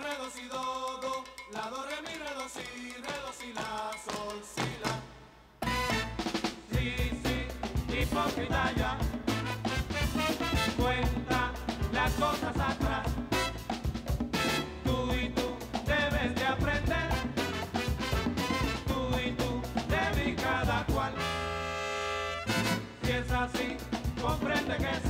re, do, si, la, do, re, mi, re, do, si, re, si, la, sol, si, la. Sí, sí, hipócrita ya, cuenta las cosas atrás. Tú y tú debes de aprender, tú y tú de cada cual. Si es así, comprende que sí.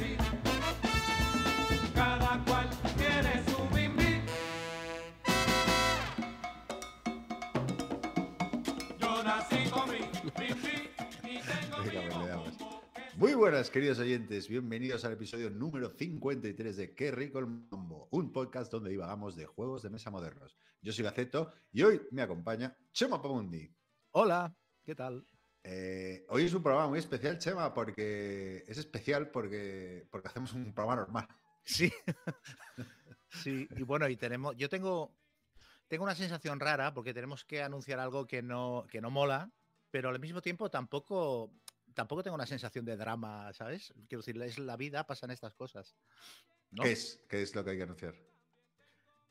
Buenas, queridos oyentes. Bienvenidos al episodio número 53 de Qué rico el mambo, un podcast donde divagamos de juegos de mesa modernos. Yo soy Gaceto y hoy me acompaña Chema Pamundi. Hola, ¿qué tal? Eh, hoy es un programa muy especial, Chema, porque es especial porque, porque hacemos un programa normal. Sí. sí, y bueno, y tenemos, yo tengo, tengo una sensación rara porque tenemos que anunciar algo que no, que no mola, pero al mismo tiempo tampoco, tampoco tengo una sensación de drama, ¿sabes? Quiero decir, es la vida, pasan estas cosas. ¿no? ¿Qué es? ¿Qué es lo que hay que anunciar?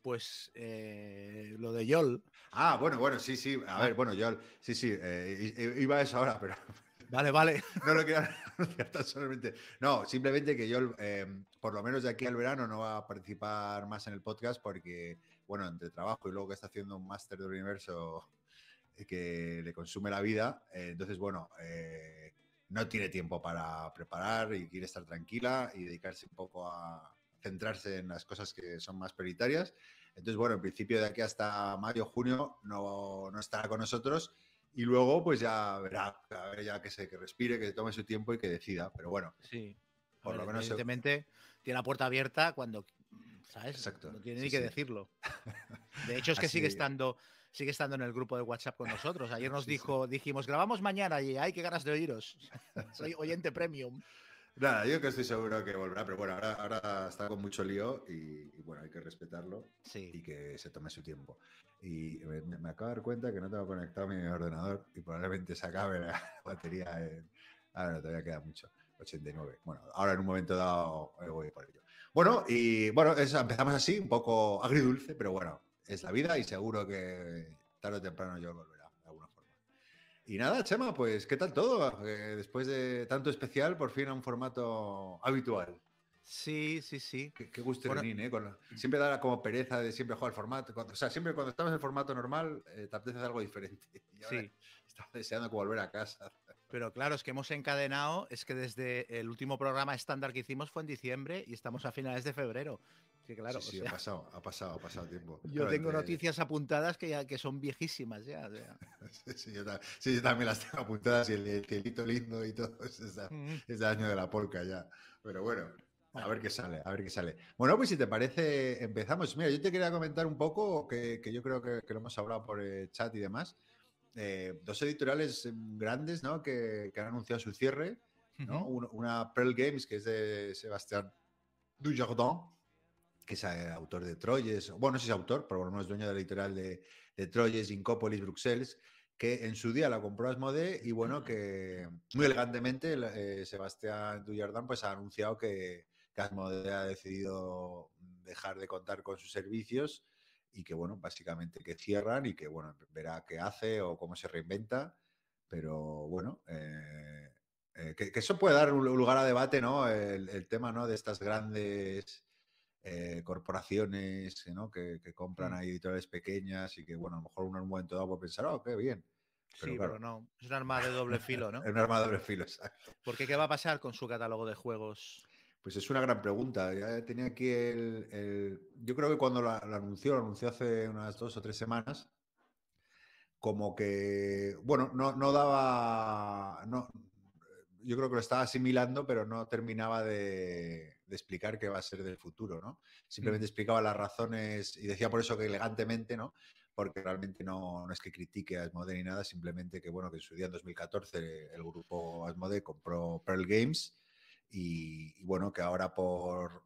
Pues eh, lo de Yol. Ah, bueno, bueno, sí, sí. A ver, bueno, yo sí, sí, eh, iba a eso ahora, pero Vale, vale. no lo quiero anunciar tan solamente. No, simplemente que yo, eh, por lo menos de aquí al verano, no va a participar más en el podcast porque, bueno, entre trabajo y luego que está haciendo un máster del universo que le consume la vida, entonces, bueno, eh, no tiene tiempo para preparar y quiere estar tranquila y dedicarse un poco a centrarse en las cosas que son más prioritarias. Entonces, bueno, en principio de aquí hasta mayo, junio no, no estará con nosotros y luego pues ya verá, a ver ya que se que respire, que tome su tiempo y que decida. Pero bueno, Sí. Por ver, lo menos se- evidentemente tiene la puerta abierta cuando, ¿sabes? Exacto, No tiene sí, ni que sí. decirlo. De hecho, es que Así- sigue estando, sigue estando en el grupo de WhatsApp con nosotros. Ayer nos Sí, dijo, dijimos, grabamos mañana y ay, qué ganas de oíros. Soy oyente premium. nada, yo que estoy seguro que volverá, pero bueno, ahora, ahora está con mucho lío y, y bueno, hay que respetarlo y Sí. que se tome su tiempo. Y me, me acabo de dar cuenta que no tengo conectado mi ordenador y probablemente se acabe la batería en... Ahora no, todavía queda mucho. 89. Bueno, ahora en un momento dado eh, voy por ello. Bueno, y bueno, eso, empezamos así, un poco agridulce, pero bueno, es la vida y seguro que tarde o temprano yo volverá de alguna forma. Y nada, Chema, pues ¿qué tal todo? Eh, después de tanto especial, por fin a un formato habitual. Sí, sí, sí. Qué, qué gusto Bueno. ¿eh? Con la- siempre da como pereza de siempre jugar al formato. Cuando- o sea, siempre cuando estamos en el formato normal, eh, te apetece algo diferente. Y ahora Sí. estaba deseando volver a casa. Pero claro, es que hemos encadenado, es que desde el último programa estándar que hicimos fue en diciembre y estamos a finales de febrero. Sí, claro. sí, sí, o ha pasado, ha pasado, ha pasado tiempo. yo Claro, tengo entre- noticias apuntadas que ya que son viejísimas ya. o sea. Sí, yo, ta- sí, yo también las tengo apuntadas y el, el cielito lindo y todo. Es, esa- Mm. es de año de la polca ya. Pero bueno, a ver qué sale, a ver qué sale. Bueno, pues si te parece, empezamos. Mira, yo te quería comentar un poco, que, que yo creo que, que lo hemos hablado por el chat y demás. eh, dos editoriales grandes, ¿no? Que, que han anunciado su cierre, ¿no? Ujú. Un- Una Pearl Games, que es de Sebastián Dujardin, que es eh, autor de Troyes, bueno, no sé si es autor, pero por lo menos dueño de la editorial de, de Troyes, Incópolis, Bruxelles, que en su día la compró Asmodee y bueno, que muy elegantemente eh, Sebastián Dujardin pues ha anunciado que, que Asmodee ha decidido dejar de contar con sus servicios y que bueno, básicamente que cierran y que bueno, verá qué hace o cómo se reinventa, pero bueno, eh, eh, que, que eso puede dar un lugar a debate, ¿no? El, el tema, ¿no? De estas grandes eh, corporaciones ¿no? que, que compran Mm. a editoriales pequeñas y que, bueno, a lo mejor uno en un momento dado puede pensar, oh, qué bien. Pero sí, claro. pero no. Es un arma de doble filo, ¿no? Es un arma de doble filo, exacto. Porque ¿qué va a pasar con su catálogo de juegos? Pues es una gran pregunta. Ya tenía aquí el. el- Yo creo que cuando lo, lo anunció, lo anunció hace unas dos o tres semanas, como que, bueno, no, no daba. No, yo creo que lo estaba asimilando, pero no terminaba de, de explicar qué va a ser del futuro, ¿no? Simplemente explicaba las razones y decía por eso que elegantemente, ¿no? Porque realmente no, no es que critique a Asmodee ni nada, simplemente que, bueno, que en su día en 2014 el grupo Asmodee compró Pearl Games y, y bueno, que ahora por,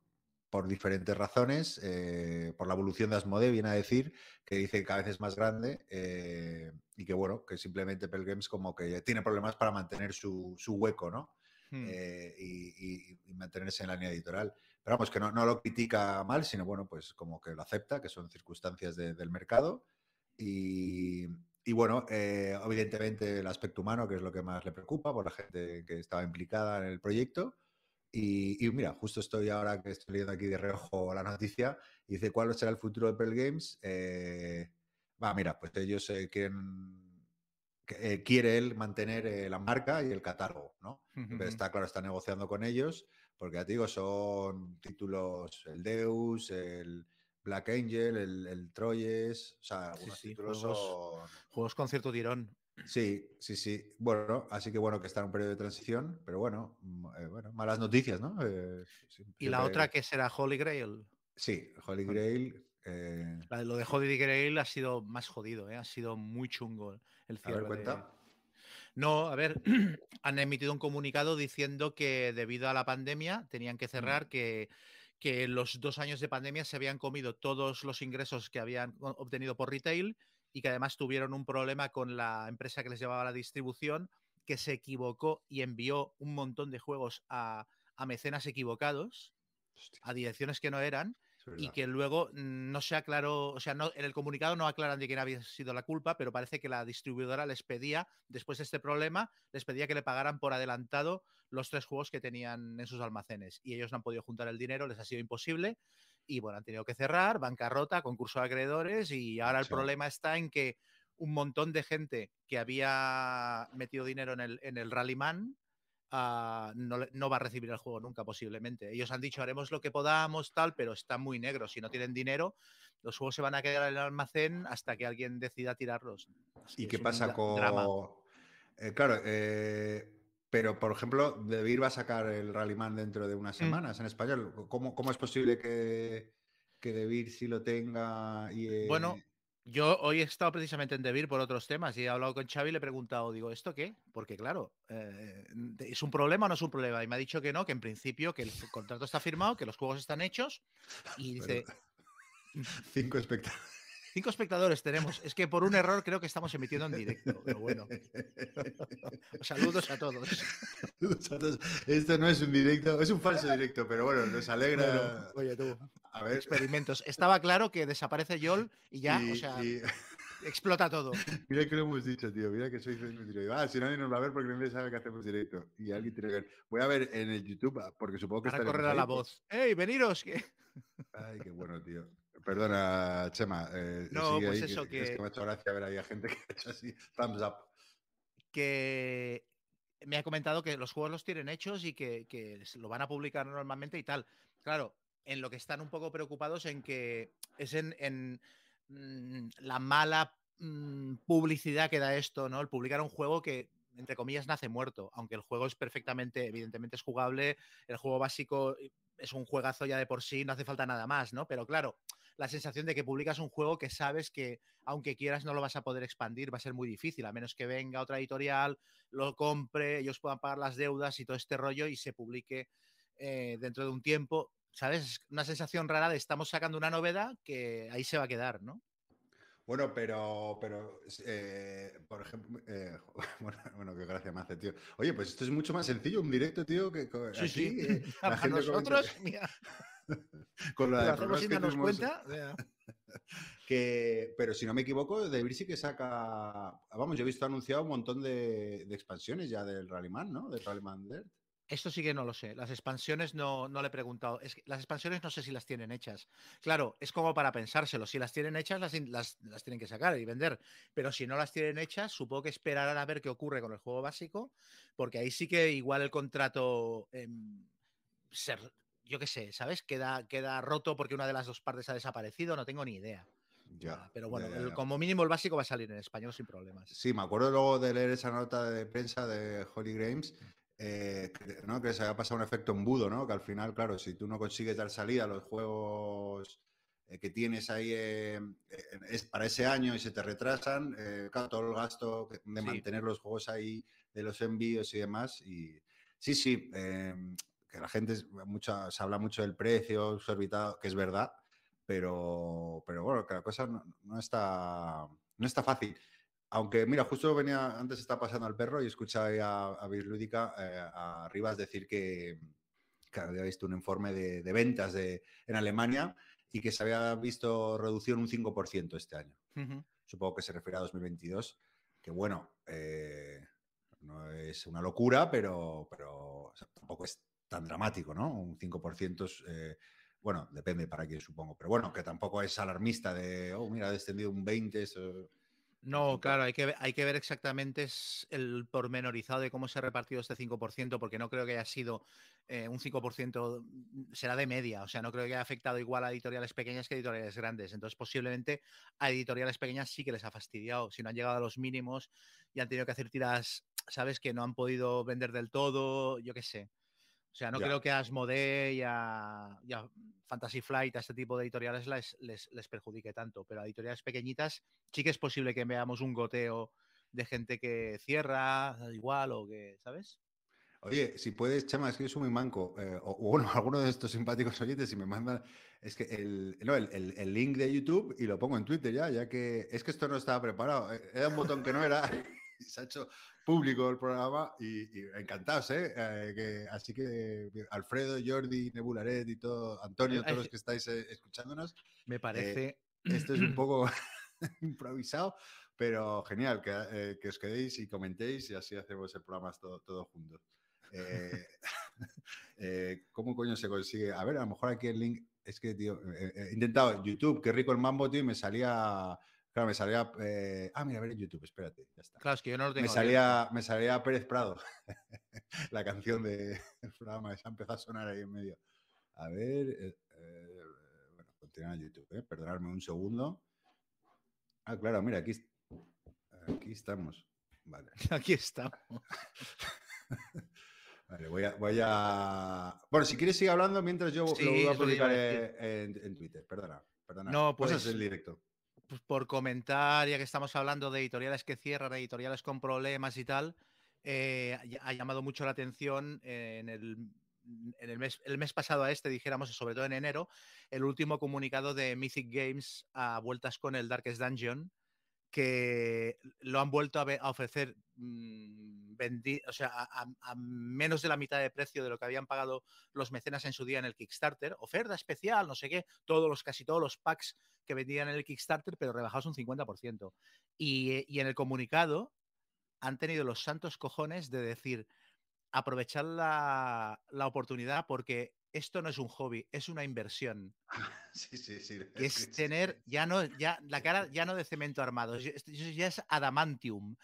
por diferentes razones, eh, por la evolución de Asmodee, viene a decir que dice que cada vez es más grande eh, y que bueno, que simplemente Pearl Games como que tiene problemas para mantener su, su hueco, ¿no? Hmm. eh, y, y- y mantenerse en la línea editorial. Pero vamos, que no, no lo critica mal, sino bueno, pues como que lo acepta, que son circunstancias de- del mercado. Y, y bueno, eh, evidentemente el aspecto humano, que es lo que más le preocupa por la gente que estaba implicada en el proyecto. Y, y mira, justo estoy ahora que estoy leyendo aquí de reojo la noticia, y dice, ¿cuál será el futuro de Pearl Games? Eh, va, mira, pues ellos eh, quieren, eh, quiere él mantener eh, la marca y el catálogo, ¿no? Pero está claro, está negociando con ellos, porque ya te digo, son títulos, el Deus, el Black Angel, el, el Troyes, o sea, algunos sí, títulos juegos- son... Juegos con cierto tirón. Sí, sí, sí. Bueno, así que bueno que está en un periodo de transición, pero bueno, mm, eh, bueno malas noticias, ¿no? Y la otra que será Holy Grail. Sí, Holy Grail. eh, Lo de Holy Grail ha sido más jodido, ¿eh? ha sido muy chungo el a cierre. de- cuenta. No, a ver, han emitido un comunicado diciendo que debido a la pandemia tenían que cerrar, que, que los dos años de pandemia se habían comido todos los ingresos que habían obtenido por retail y que además tuvieron un problema con la empresa que les llevaba la distribución, que se equivocó y envió un montón de juegos a, a mecenas equivocados, Hostia, a direcciones que no eran, y que luego no se aclaró, o sea, no, en el comunicado no aclaran de quién había sido la culpa, pero parece que la distribuidora les pedía, después de este problema, les pedía que le pagaran por adelantado los tres juegos que tenían en sus almacenes. Y ellos no han podido juntar el dinero, les ha sido imposible. Y bueno, han tenido que cerrar, bancarrota, concurso de acreedores y ahora el problema está en que un montón de gente que había metido dinero en el, en el Rallyman no, va a recibir el juego nunca posiblemente. Ellos han dicho haremos lo que podamos, tal, pero está muy negro. Si no tienen dinero, los juegos se van a quedar en el almacén hasta que alguien decida tirarlos. ¿Y qué pasa con...? drama. Eh, claro, eh, pero por ejemplo, Debir va a sacar el Rallyman dentro de Mm. unas semanas en español. ¿Cómo, cómo es posible que, que Debir sí lo tenga y... eh, Bueno, Yo hoy he estado precisamente en Debir por otros temas y he hablado con Xavi y le he preguntado, digo, ¿esto qué? Porque claro, eh, ¿es un problema o no es un problema? Y me ha dicho que no, que en principio que el contrato está firmado, que los juegos están hechos y dice, pero- Cinco espectadores. Cinco espectadores tenemos. Es que por un error creo que estamos emitiendo en directo, pero bueno, saludos a todos. Esto no es un directo, es un falso directo, pero bueno, nos alegra. Bueno, oye tú, A ver, experimentos. Estaba claro que desaparece Yol y ya, y- o sea, y- explota todo. mira que lo hemos dicho, tío. Mira que soy directo. Ah, si nadie nos va a ver porque nadie sabe que hacemos directo. Y alguien tiene que ver. Voy a ver en el YouTube, ah, porque supongo que Ahora estaremos correrá la voz. ¡Ey, veniros! Que... Ay, qué bueno, tío. Perdona, Chema. eh, No, pues ahí, eso Es que- que me ha hecho gracia ver ahí a gente que ha hecho así, thumbs up. que me ha comentado que los juegos los tienen hechos y que, que lo van a publicar normalmente y tal. Claro, en lo que están un poco preocupados en que es en, en, mm, la mala mm, publicidad que da esto, ¿no? El publicar un juego que, entre comillas, nace muerto, aunque el juego es perfectamente, evidentemente es jugable, el juego básico es un juegazo ya de por sí, no hace falta nada más, ¿no? Pero claro, la sensación de que publicas un juego que sabes que aunque quieras no lo vas a poder expandir, va a ser muy difícil, a menos que venga otra editorial, lo compre, ellos puedan pagar las deudas y todo este rollo y se publique eh, dentro de un tiempo. ¿Sabes? Es una sensación rara de estamos sacando una novedad que ahí se va a quedar, ¿no? Bueno, pero, pero eh, por ejemplo, eh, bueno, bueno, qué gracia me hace, tío. Oye, pues esto es mucho más sencillo, un directo, tío, que co- aquí, eh, la Para gente nosotros, comenta- mira, con la lo de hacemos que darnos tuvimos- cuenta. Que, pero si no me equivoco, Debir sí que saca. Vamos, yo he visto anunciado un montón de, de expansiones ya del Rallyman, ¿no? Del Rallyman Dirt. Esto sí que no lo sé. Las expansiones no, no le he preguntado. Es que las expansiones no sé si las tienen hechas. Claro, es como para pensárselo. Si las tienen hechas, las, las- las tienen que sacar y vender. Pero si no las tienen hechas, supongo que esperarán a ver qué ocurre con el juego básico, porque ahí sí que igual el contrato, em, ser- yo qué sé, ¿sabes? Queda, queda roto porque una de las dos partes ha desaparecido, no tengo ni idea. Ya. Pero bueno, ya, ya, el- ya. como mínimo el básico va a salir en español sin problemas. Sí, me acuerdo luego de leer esa nota de prensa de Holy Games, eh, que, ¿no? que se había pasado un efecto embudo, ¿no? Que al final, claro, si tú no consigues dar salida a los juegos eh, que tienes ahí eh, es para ese año y se te retrasan, eh, claro, todo el gasto de Sí. mantener los juegos ahí, de los envíos y demás. Y sí, sí, eh, que la gente mucha, se habla mucho del precio exorbitado, que es verdad, pero, pero bueno, que la cosa no, no está, no está fácil. Aunque, mira, justo venía, antes está pasando al perro y escuchaba a, a Bislúdica, eh, a Rivas decir que, que había visto un informe de, de ventas de, en Alemania y que se había visto reducido en un 5% este año. Supongo que se refiere a 2022, que bueno, eh, no es una locura, pero, pero o sea, tampoco es tan dramático, ¿no? Un 5% es, eh, bueno, depende para quién supongo, pero bueno, que tampoco es alarmista de, oh, mira, ha descendido un 20, eso... No, claro, hay que, ve- hay que ver exactamente el pormenorizado de cómo se ha repartido este 5%, porque no creo que haya sido eh, un 5%, mm, será de media, o sea, no creo que haya afectado igual a editoriales pequeñas que a editoriales grandes. Entonces, posiblemente a editoriales pequeñas sí que les ha fastidiado, si no han llegado a los mínimos y han tenido que hacer tiras, ¿sabes? Que no han podido vender del todo, yo qué sé. O sea, no Ya. creo que a Asmodee y a, y a Fantasy Flight, a este tipo de editoriales les, les, les perjudique tanto, pero a editoriales pequeñitas sí que es posible que veamos un goteo de gente que cierra igual o que, ¿sabes? Oye, si puedes, Chema, es que yo soy muy manco, eh, o, o bueno, alguno de estos simpáticos oyentes, si me mandan, es que el, no, el, el- el link de YouTube y lo pongo en Twitter ya, ya que es que esto no estaba preparado, eh, era un botón que no era, se ha hecho público el programa y, y encantados, ¿eh? Eh, que- así que Alfredo, Jordi, Nebularet y todo, Antonio, todos los que estáis eh, escuchándonos, Me parece. esto es un poco improvisado, pero genial, que, eh, que os quedéis y comentéis y así hacemos el programa todo, todo juntos. Eh, eh, ¿Cómo coño se consigue? A ver, a lo mejor aquí el link. Es que, tío, eh, eh, he intentado YouTube, qué rico el mambo, tío, y me salía. Claro, me salía. eh, ah, mira, a ver en YouTube, espérate, ya está. Claro, es que yo no lo tengo. Me salía, me salía Pérez Prado, la canción del programa, esa empezó a sonar ahí en medio. A ver, eh, eh, bueno, continúa en YouTube, ¿eh? perdonadme un segundo. Ah, claro, mira, aquí, aquí estamos. Vale. Aquí estamos. vale, voy a, voy a... Bueno, si quieres sigue hablando mientras yo Sí, lo voy a publicar decir. eh, en, en Twitter, perdona. perdona. No, Cosas pues- del directo. Pues por comentar, ya que estamos hablando de editoriales que cierran, editoriales con problemas y tal, eh, ha llamado mucho la atención en el, en el mes, el mes pasado a este, dijéramos, sobre todo en enero, el último comunicado de Mythic Games a vueltas con el Darkest Dungeon, que lo han vuelto a, ofrecer mm, o sea, a menos de la mitad de precio de lo que habían pagado los mecenas en su día en el Kickstarter, oferta especial, no sé qué, todos los, casi todos los packs que vendían en el Kickstarter, pero rebajados un 50%. Y, eh, y en el comunicado han tenido los santos cojones de decir, aprovechar la, la oportunidad porque esto no es un hobby, es una inversión. Sí, sí, sí. Que es tener ya no, ya la cara ya no de cemento armado, es- es- ya es adamantium.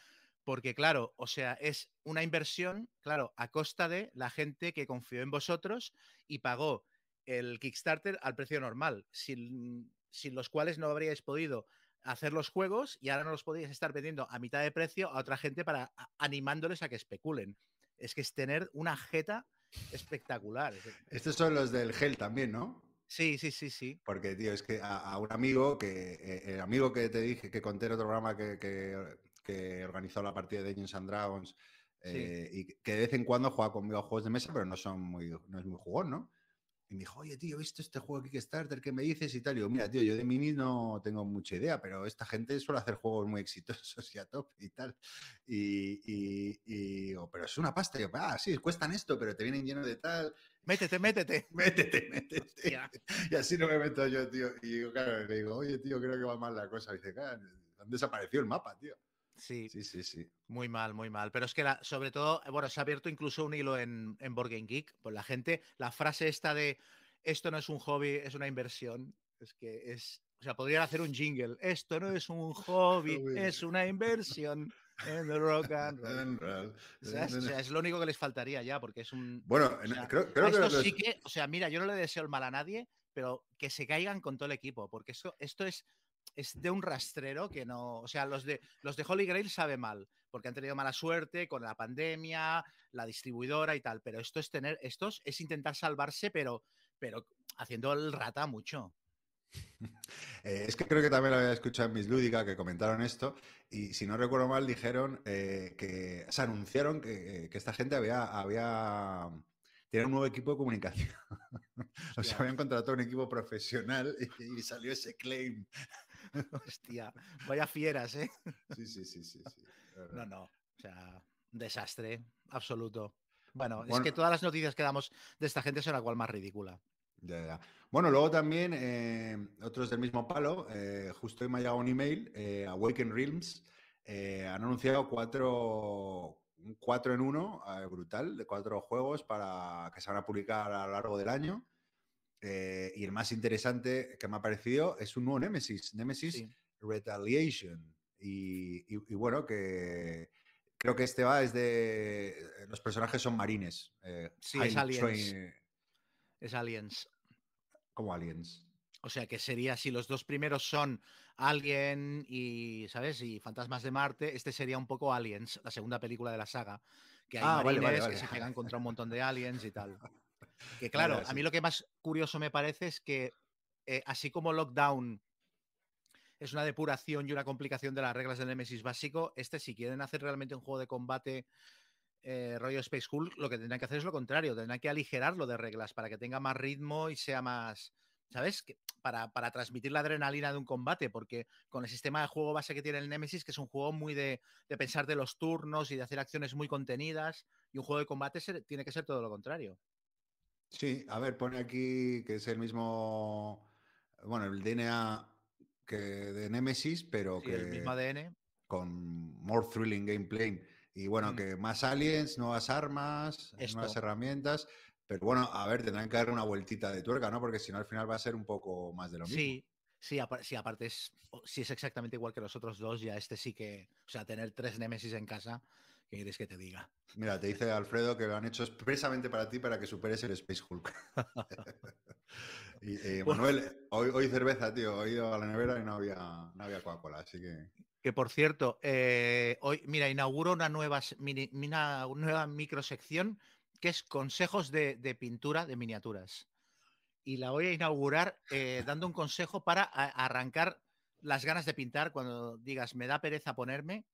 Porque, claro, o sea, es una inversión, claro, a costa de la gente que confió en vosotros y pagó el Kickstarter al precio normal, sin, sin los cuales no habríais podido hacer los juegos y ahora no los podíais estar vendiendo a mitad de precio a otra gente para animándoles a que especulen. Es que es tener una jeta espectacular. Es- Estos son los del Gel también, ¿no? Sí, sí, sí, sí. Porque, tío, es que a, a un amigo que, eh, el amigo que te dije, que conté en otro programa que, que- que organizó la partida de Dungeons and Dragons, eh, y que de vez en cuando juega conmigo a juegos de mesa, pero no son muy, no es muy jugón, ¿no? Y me dijo, oye, tío, ¿he visto este juego Kickstarter? ¿Qué me dices? Y tal. Y digo, mira, tío, yo de minis no tengo mucha idea, pero esta gente suele hacer juegos muy exitosos y a top y tal. Y, y, y digo, pero es una pasta. Y yo, ah, sí, cuestan esto, pero te vienen llenos de tal. Métete, métete. Métete, métete. Hostia. Y así no me meto yo, tío. Y digo, claro, le digo, oye, tío, creo que va mal la cosa. Y dice, claro, han desaparecido el mapa, tío. Sí, Sí, sí, sí. Muy mal, muy mal. Pero es que la- sobre todo, bueno, se ha abierto incluso un hilo en, en Board Game Geek. Pues la gente, la frase esta de esto no es un hobby, es una inversión. Es que es. O sea, podrían hacer un jingle. Esto no es un hobby, es una inversión en el rock and roll. O sea, es, o sea, es lo único que les faltaría ya, porque es un. Bueno, o sea, creo, creo a que estos los- sí que, o sea, mira, yo no le deseo el mal a nadie, pero que se caigan con todo el equipo, porque esto, esto es, es de un rastrero que no, o sea, los de los de Holy Grail sabe mal, porque han tenido mala suerte con la pandemia, la distribuidora y tal, pero esto es tener, estos es intentar salvarse, pero, pero haciendo el rata mucho. Eh, es que creo que también lo había escuchado en Miss Lúdica que comentaron esto y si no recuerdo mal dijeron eh, que se anunciaron que, que esta gente había, había tenía un nuevo equipo de comunicación. o sea, habían contratado un equipo profesional y, y salió ese claim. Hostia, vaya fieras, ¿eh? Sí, sí, sí, sí. sí. No, no. O sea, desastre absoluto. Bueno, es que todas las noticias que damos de esta gente son la cual más ridícula. Ya, ya. Bueno, luego también eh, otros del mismo palo. eh, justo hoy me ha llegado un email. eh, Awaken Realms han anunciado cuatro, un cuatro en uno brutal de cuatro juegos para que se van a publicar a lo largo del año. Eh, y el más interesante que me ha parecido es un nuevo Nemesis, Nemesis Sí. Retaliation. Y, y- y bueno, que creo que este va desde. Los personajes son marines. eh, Sí, es aliens. Es Aliens. como aliens. O sea, que sería si los dos primeros son Alien y, ¿sabes? Y Fantasmas de Marte, este sería un poco Aliens, la segunda película de la saga. Que hay Ah, vale, marines vale, que vale. se pegan contra un montón de aliens y tal. Que claro, a mí lo que más curioso me parece es que, eh, así como Lockdown es una depuración y una complicación de las reglas del Nemesis básico, este si quieren hacer realmente un juego de combate eh, rollo Space Hulk, lo que tendrán que hacer es lo contrario, tendrán que aligerarlo de reglas para que tenga más ritmo y sea más, ¿sabes? Que- para, para transmitir la adrenalina de un combate, porque con el sistema de juego base que tiene el Nemesis, que es un juego muy de, de pensar de los turnos y de hacer acciones muy contenidas, y un juego de combate se- tiene que ser todo lo contrario. Sí, a ver, pone aquí que es el mismo, bueno, el DNA que de Nemesis, pero Sí, que el mismo ADN. con more thrilling gameplay. Y bueno, Mm. que más aliens, nuevas armas, nuevas herramientas. Pero bueno, a ver, tendrán que darle una vueltita de tuerca, ¿no? Porque si no, al final va a ser un poco más de lo mismo. Sí, sí, apa- sí, aparte es, es exactamente igual que los otros dos, ya este sí que, o sea, tener tres Nemesis en casa, ¿qué quieres que te diga? Mira, te dice Alfredo que lo han hecho expresamente para ti para que superes el Space Hulk. y eh, Bueno. Manuel, hoy, hoy cerveza, tío. He ido a la nevera y no había, no había Coca-Cola, así que. Que por cierto, eh, hoy, mira, inauguro una nueva, mini- una nueva microsección que es consejos de, de pintura de miniaturas. Y la voy a inaugurar eh, dando un consejo para a- arrancar las ganas de pintar cuando digas, me da pereza ponerme.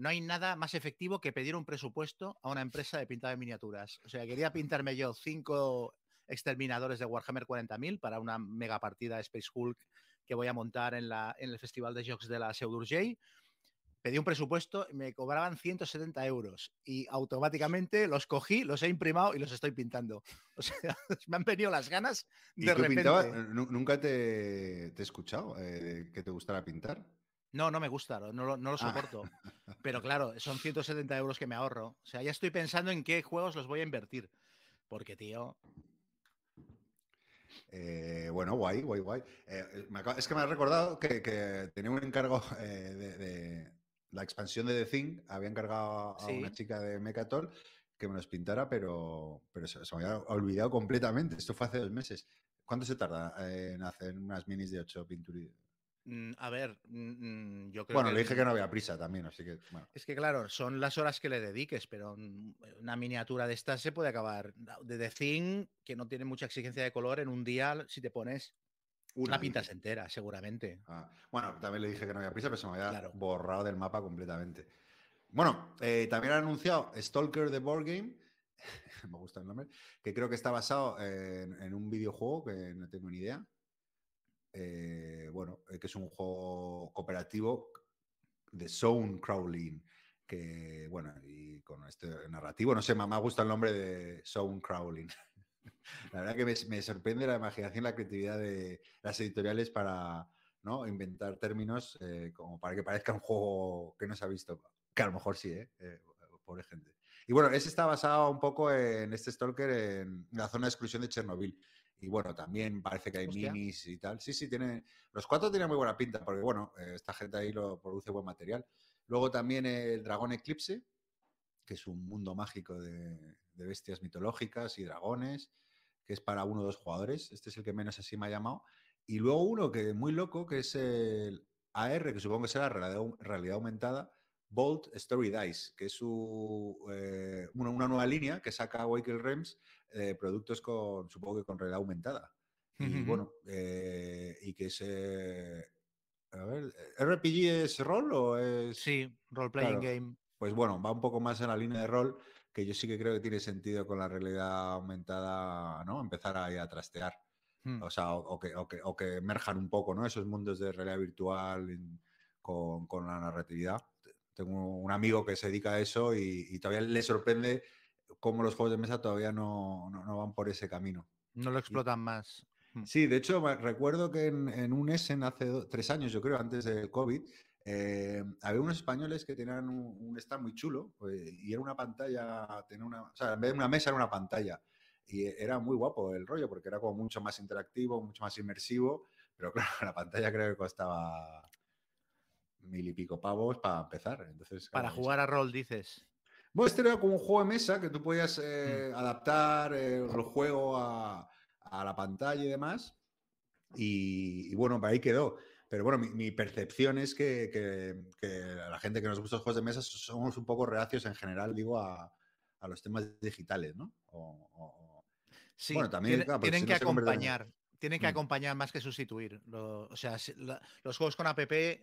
No hay nada más efectivo que pedir un presupuesto a una empresa de pinta de miniaturas. O sea, quería pintarme yo cinco exterminadores de Warhammer 40.000 para una mega partida de Space Hulk que voy a montar en, la, en el Festival de Jocs de la Seu d'Urgell. Pedí un presupuesto y me cobraban 170 euros y automáticamente los cogí, los he imprimado y los estoy pintando. O sea, me han venido las ganas ¿Y de tú repente. pintabas? Nunca te, te he escuchado eh, que te gustara pintar. No, no me gusta, no lo, no lo Ah. soporto. Pero claro, son 170 euros que me ahorro. O sea, ya estoy pensando en qué juegos los voy a invertir. Porque, tío, Eh, bueno, guay, guay, guay. Eh, es que me ha recordado que, que tenía un encargo eh, de, de la expansión de The Thing. Había encargado a Sí. una chica de Mecatol que me los pintara, pero, pero se, se me había olvidado completamente. Esto fue hace dos meses. ¿Cuánto se tarda en hacer unas minis de 8 pinturas? Mm, a ver, mm, mm, yo creo Bueno, que... le dije que no había prisa también, así que, bueno. Es que claro, son las horas que le dediques, pero una miniatura de estas se puede acabar. De The Thing, que no tiene mucha exigencia de color, en un día, si te pones, Una la pintas entera, seguramente. Ah, bueno, también le dije que no había prisa, pero se me había Claro. borrado del mapa completamente. Bueno, eh, también han anunciado Stalker The Board Game, me gusta el nombre, que creo que está basado en, en un videojuego que no tengo ni idea. Eh, bueno, eh, que es un juego cooperativo de Zone Crawling, que bueno, y con este narrativo, no sé, me, gustado el nombre de Zone Crawling. La verdad que me, me sorprende la imaginación, la creatividad de las editoriales para ¿no? inventar términos eh, como para que parezca un juego que no se ha visto. Que a lo mejor sí, ¿eh? Eh, pobre gente. Y bueno, ese está basado un poco en este Stalker en la zona de exclusión de Chernobyl. Y bueno, también parece que hay Hostia. minis y tal. Sí, sí, tiene. Los cuatro tienen muy buena pinta, porque bueno, eh, esta gente ahí lo produce buen material. Luego también el Dragón Eclipse, que es un mundo mágico de, de bestias mitológicas y dragones, que es para uno o dos jugadores. Este es el que menos así me ha llamado. Y luego uno que muy loco, que es el AR, que supongo que será realidad aumentada, Bolt Story Dice, que es su, eh, una, una nueva línea que saca Wakel Rems, eh, productos con, supongo que con realidad aumentada. Y Ujú. bueno, eh, y que es... eh, a ver, ¿RPG es rol o es...? Sí, role-playing Claro. game. Pues bueno, va un poco más en la línea de rol, que yo sí que creo que tiene sentido con la realidad aumentada, ¿no? Empezar ahí a trastear. Hmm. O sea, o, o que, o que- o que emerjan un poco, ¿no? Esos mundos de realidad virtual con, con la narratividad. Tengo un amigo que se dedica a eso y, y todavía le sorprende cómo los juegos de mesa todavía no, no- no van por ese camino. No lo explotan más. Mm. Sí, de hecho, recuerdo que en, en un Essen hace do- tres años, yo creo, antes del COVID, eh, había unos españoles que tenían un, un stand muy chulo eh, y era una pantalla, tenía una, o sea, en vez de una mesa era una pantalla. Y era muy guapo el rollo porque era como mucho más interactivo, mucho más inmersivo, pero claro, la pantalla creo que costaba mil y pico pavos para empezar. Entonces, Para claro, jugar a rol, dices. bueno, este era como un juego de mesa que tú podías eh, adaptar eh, el juego a, a la pantalla y demás. Y, y bueno, para ahí quedó. Pero bueno, mi, mi percepción es que, que- que la gente que nos gusta los juegos de mesa somos un poco reacios en general, digo, a, a los temas digitales, ¿no? O- o- o- Sí, Bueno, también, tiene- claro, porque tienen si que no acompañar. Tienen que Mm. acompañar más que sustituir. Lo- o sea, si- la- los juegos con app,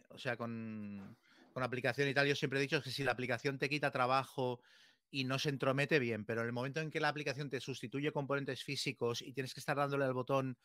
o sea, con, con aplicación y tal, yo siempre he dicho que si la aplicación te quita trabajo y no se entromete bien, pero en el momento en que la aplicación te sustituye componentes físicos y tienes que estar dándole al botón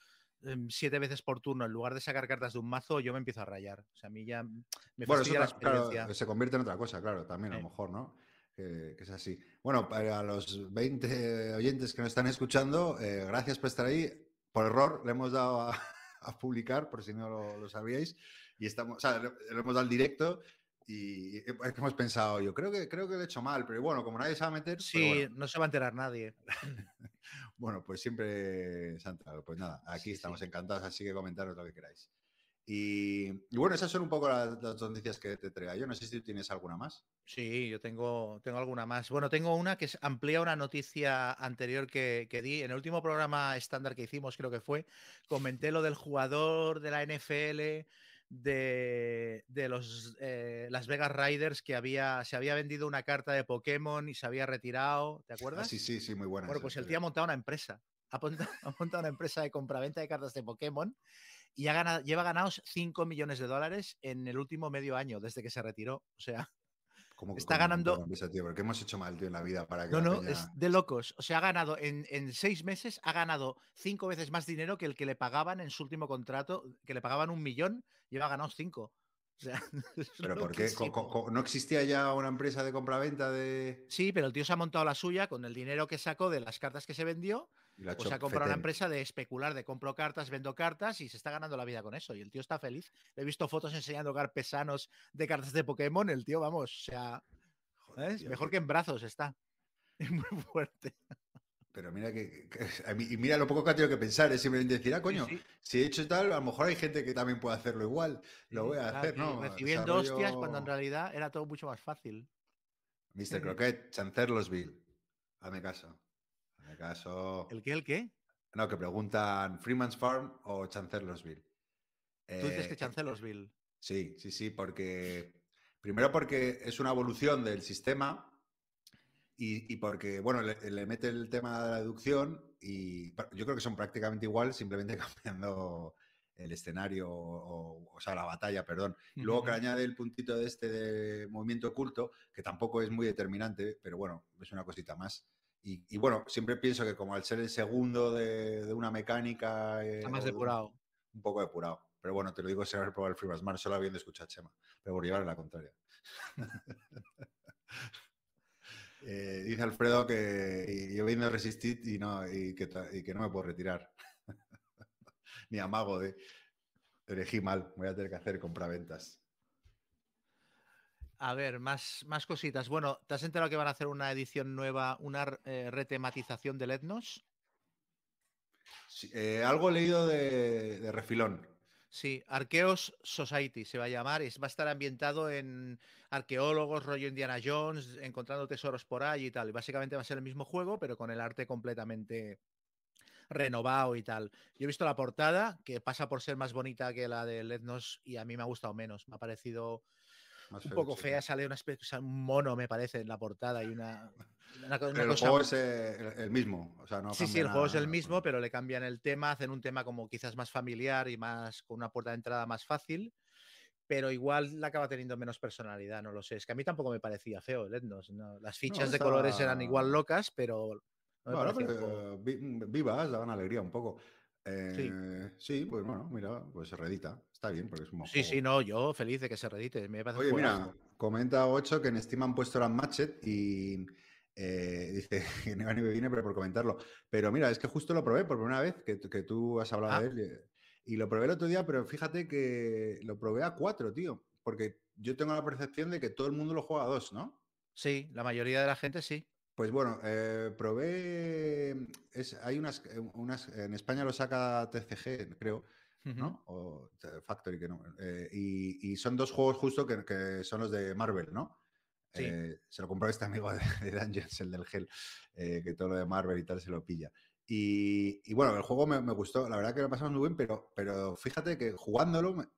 em, siete veces por turno en lugar de sacar cartas de un mazo, yo me empiezo a rayar. O sea, a mí ya me Bueno, eso la claro, experiencia. se convierte en otra cosa, claro, también a Sí. lo mejor, ¿no? Que, que es así. Bueno, para los 20 oyentes que nos están escuchando, eh, gracias por estar ahí. Por error le hemos dado a, a publicar, por si no lo, lo sabíais, y estamos, o sea, le, le hemos dado al directo y es que hemos pensado, yo creo que creo que lo he hecho mal, pero bueno, como nadie se va a meter, pero Sí, bueno, no se va a enterar nadie. bueno, pues siempre entrado. Pues nada, aquí Sí, estamos sí. encantados, así que comentaros lo que queráis. Y, y bueno, esas son un poco las, las noticias que te traigo. Yo no sé si tú tienes alguna más. Sí, yo tengo, tengo alguna más. Bueno, tengo una que es- amplía una noticia anterior que, que di. En el último programa estándar que hicimos, creo que fue, comenté lo del jugador de la NFL de, de los eh, Las Vegas Riders que había, se había vendido una carta de Pokémon y se había retirado. ¿Te Ah, acuerdas? sí, sí, sí, muy buena. Bueno, pues el tío ha montado una empresa. Ha montado una empresa de compraventa de cartas de Pokémon y ha ganado, lleva ganados 5 millones de dólares en el último medio año, desde que se retiró. O sea, ¿Cómo que está ganando- qué hemos hecho mal, tío, en la vida para que no, no, peña- es de locos. O sea, ha ganado en, en seis meses, ha ganado cinco veces más dinero que el que le pagaban en su último contrato, que le pagaban un millón, lleva ganado cinco. O sea, es ¿Pero por qué? ¿No existía ya una empresa de compraventa de...? Sí, pero el tío se ha montado la suya con el dinero que sacó de las cartas que se vendió ha hecho ha comprado una empresa de especular, de compro cartas, vendo cartas y se está ganando la vida con eso. Y el tío está feliz. Le he visto fotos enseñando carpesanos de cartas de Pokémon. El tío, vamos, o sea, Joder, mejor que en brazos está. Es muy fuerte. Pero mira que, que- a mí- y mira lo poco que ha tenido que pensar, es simplemente decir, ah, coño, Sí, sí, si he hecho tal, a lo mejor hay gente que también puede hacerlo igual. Lo voy a claro, hacer, ¿no? Recibiendo hostias cuando en realidad era todo mucho más fácil. Mr. Croquet, Chancellorsville. Hazme caso. Caso. ¿El qué? ¿El qué? No, que preguntan Freeman's Farm o Chancellorsville. Tú dices que Eh, Chancellorsville. Sí, sí, sí, porque primero porque es una evolución del sistema y, y porque, bueno, le, le mete el tema de la deducción y yo creo que son prácticamente igual, simplemente cambiando el escenario o, o sea, la batalla, perdón. Luego que le añade el puntito de este de movimiento oculto, que tampoco es muy determinante, pero bueno, es una cosita más. Y, y bueno, siempre pienso que como al ser el segundo de, de una mecánica... eh, Está más de un- depurado. un poco depurado. Pero bueno, te lo digo sin haber probado el Free Más solo habiendo escuchado a Chema. Pero por llevar la contraria. Eh, dice Alfredo que yo viendo Resistit y, no, y, que, y que no me puedo retirar. Ni amago de. Elegí mal, voy a tener que hacer compraventas. A ver, más, más cositas. Bueno, ¿te has enterado que van a hacer una edición nueva, una eh, retematización del Etnos? Sí, eh, algo he leído de, de refilón. Sí, Arqueos Society se va a llamar. Es, va a estar ambientado en arqueólogos, rollo Indiana Jones, encontrando tesoros por ahí y tal. Y básicamente va a ser el mismo juego, pero con el arte completamente renovado y tal. Yo he visto la portada, que pasa por ser más bonita que la del Etnos, y a mí me ha gustado menos. Me ha parecido Más un feo, poco sí. fea. Sale una especie, un mono, me parece, en la portada y una, una, una Pero el cosa juego muy- es eh, el, el mismo. O sea, no sí, sí, el juego es el mismo, pero le cambian el tema, hacen un tema como quizás más familiar y más con una puerta de entrada más fácil, pero igual la acaba teniendo menos personalidad, no lo sé. Es que a mí tampoco me parecía feo el Etnos. ¿no? Las fichas de colores eran igual estaba- locas, pero no Bueno, pero, juego- vi- vivas, daban alegría un poco. Eh, sí. pues bueno, mira, pues se reedita. Está bien, porque es un Sí, juego. sí, no, yo feliz de que se redite. Me Oye, mira, comenta 8 que en Steam han puesto la Matchet y eh, dice que no ni me viene, pero por comentarlo. Pero mira, es que justo lo probé por primera vez, que, tú- que tú has hablado Ah. de él. eh, Y lo probé el otro día, pero fíjate que lo probé a 4, tío. Porque yo tengo la percepción de que todo el mundo lo juega a 2, ¿no? Sí, la mayoría de la gente sí. Pues bueno, eh, probé. es- hay unas, eh, unas. En España lo saca TCG, creo. ¿no? O eh, Factory, que no. eh, y, y son dos juegos justo que, que son los de Marvel, ¿no? Sí. Eh, se lo compró este amigo de, de Dungeons, el del gel, eh, que todo lo de Marvel y tal se lo pilla. Y, y bueno, el juego me, me gustó, la verdad que lo pasamos muy bien, pero, pero fíjate que jugándolo, me-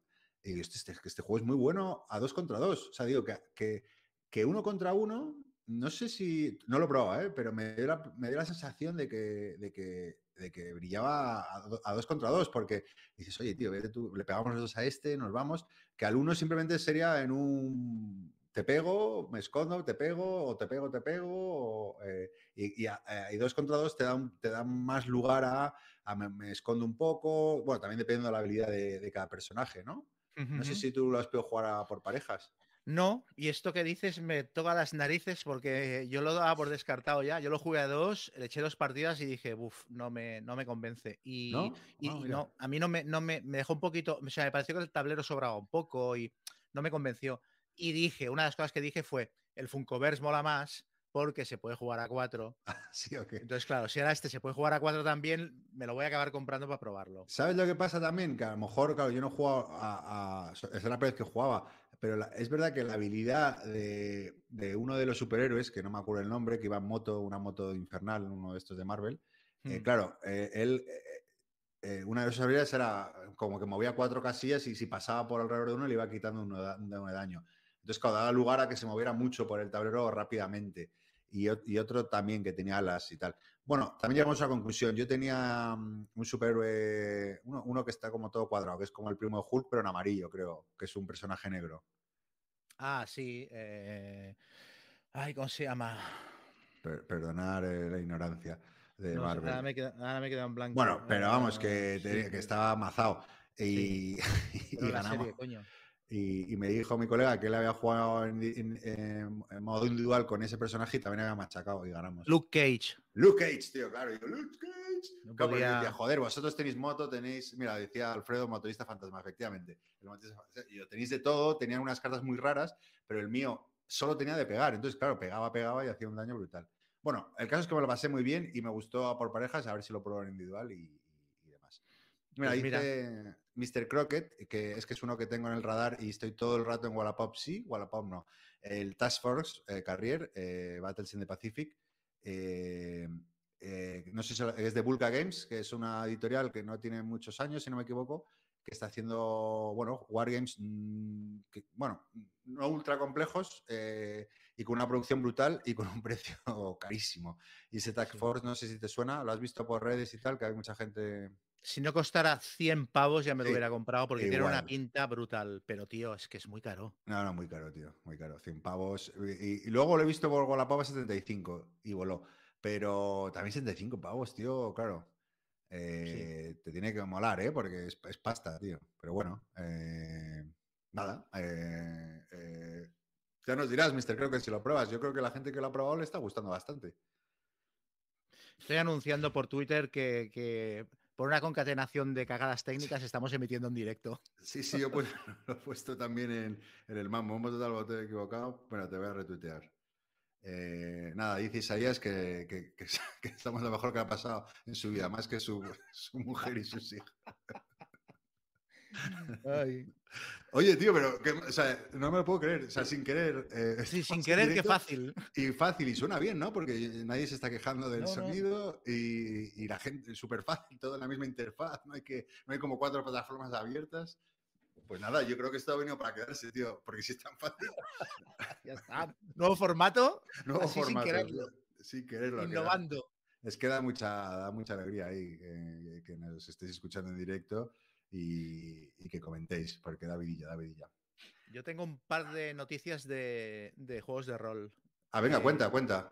y este, este- este juego es muy bueno a dos contra dos. O sea, digo que, que, que uno contra uno, no sé si, no lo probaba, ¿eh? pero me dio, la, me dio la sensación de que, de que, de que brillaba a, do- a dos contra dos, porque dices, oye, tío, vete tú, le pegamos los dos a este, nos vamos, que al uno simplemente sería en un te pego, me escondo, te pego, o te pego, te pego, o, eh, y, y a- eh, y dos contra dos te dan, te dan más lugar a, a me, me escondo un poco, bueno, también dependiendo de la habilidad de, de cada personaje, ¿no? No sé si tú lo has podido jugar a- por parejas. No, y esto que dices me toca las narices porque yo lo daba por descartado ya. Yo lo jugué a dos, le eché dos partidas y dije, uff, no me, no me convence. Y, ¿No? y- Ah, y no, a mí no me, no me, me dejó un poquito, o sea, me pareció que el tablero sobraba un poco y no me convenció. Y dije, una de las cosas que dije fue, el Funkoverse mola más porque se puede jugar a cuatro. Sí, ok. Entonces, claro, si ahora este se puede jugar a cuatro también, me lo voy a acabar comprando para probarlo. ¿Sabes lo que pasa también? Que a lo mejor, claro, yo no he jugado a. a- es la primera vez que jugaba, pero la- es verdad que la habilidad de, de uno de los superhéroes, que no me acuerdo el nombre, que iba en moto, una moto infernal, uno de estos de Marvel, eh, Mm. claro, eh, él. eh, eh, una de sus habilidades era como que movía cuatro casillas y si pasaba por alrededor de uno le iba quitando uno de, uno de daño. Entonces, claro, daba lugar a que se moviera mucho por el tablero rápidamente. Y, otro también que tenía alas y tal. Bueno, también llegamos a la conclusión. Yo tenía mm, un superhéroe, uno, uno que está como todo cuadrado, que es como el primo de Hulk, pero en amarillo, creo, que es un personaje negro. Ah, sí. eh, Ay, ¿cómo se llama? Per- perdonar eh, la ignorancia de No Marvel. ahora, me queda, ahora me queda en blanco. Bueno, pero vamos, que, sí, que estaba amazado. Y, la ganamos. serie, coño. Y, y me dijo mi colega que él había jugado en, en- en- en modo individual con ese personaje y también había machacado y ganamos. Luke Cage. Luke Cage, tío, claro. Y yo, Luke Cage. No podía- decía, joder, vosotros tenéis moto, tenéis. Mira, decía Alfredo, motorista fantasma, efectivamente. El motorista fantasma. Yo, tenéis de todo, tenían unas cartas muy raras, pero el mío solo tenía de pegar. Entonces, claro, pegaba, pegaba y hacía un daño brutal. Bueno, el caso es que me lo pasé muy bien y me gustó por parejas, a ver si lo pruebo en individual y, y demás. Mira, Pues mira. Mr. Crockett, que es que es uno que tengo en el radar y estoy todo el rato en Wallapop, sí, Wallapop no. El Task Force eh, Carrier, eh, Battles in the Pacific. eh, eh, no sé si es de Vulca Games, que es una editorial que no tiene muchos años, si no me equivoco, que está haciendo, bueno, Wargames, mm, que, bueno, no ultra complejos eh, y con una producción brutal y con un precio carísimo. Y ese Task. Force, no sé si te suena, lo has visto por redes y tal, que hay mucha gente... Si no costara 100 pavos ya me lo hubiera comprado porque tiene una igual. pinta brutal. Pero, tío, es que es muy caro. No, no, muy caro, tío, muy caro, 100 pavos. Y, y luego lo he visto por Wallapop a 75 y voló. Pero también 75 pavos, tío, claro. Eh, Te tiene que molar, ¿eh? Porque es, es pasta, tío. Pero bueno, eh, nada. eh, eh, ya nos dirás, Mister, creo que si lo pruebas. Yo creo que la gente que lo ha probado le está gustando bastante. Estoy anunciando por Twitter que, que por una concatenación de cagadas técnicas estamos emitiendo en directo. Sí, sí, yo pues, lo he puesto también en, en el mambo. Hemos total botón equivocado. Bueno, te voy a retuitear. Eh, nada, dice Isaías que, que, que, que estamos lo mejor que ha pasado en su vida, más que su, su mujer y sus hijos. Oye, tío, pero que, o sea, no me lo puedo creer. O sea, sin querer. eh, Sí, sin querer, qué fácil. Y fácil, y suena bien, ¿no? Porque nadie se está quejando del No, no. sonido y, y la gente, súper fácil, todo en la misma interfaz, no hay, que, no hay como cuatro plataformas abiertas. Pues nada, yo creo que esto ha venido para quedarse, tío, porque si es tan fácil, Ya está. Nuevo formato, nuevo Así sin formato, quererlo. Sin quererlo. que da- innovando. Es que da mucha, da mucha alegría ahí que, que nos estéis escuchando en directo y, y que comentéis, porque da vidilla, da vidilla. Yo tengo un par de noticias de, de juegos de rol. Ah, venga, Eh, cuenta, cuenta.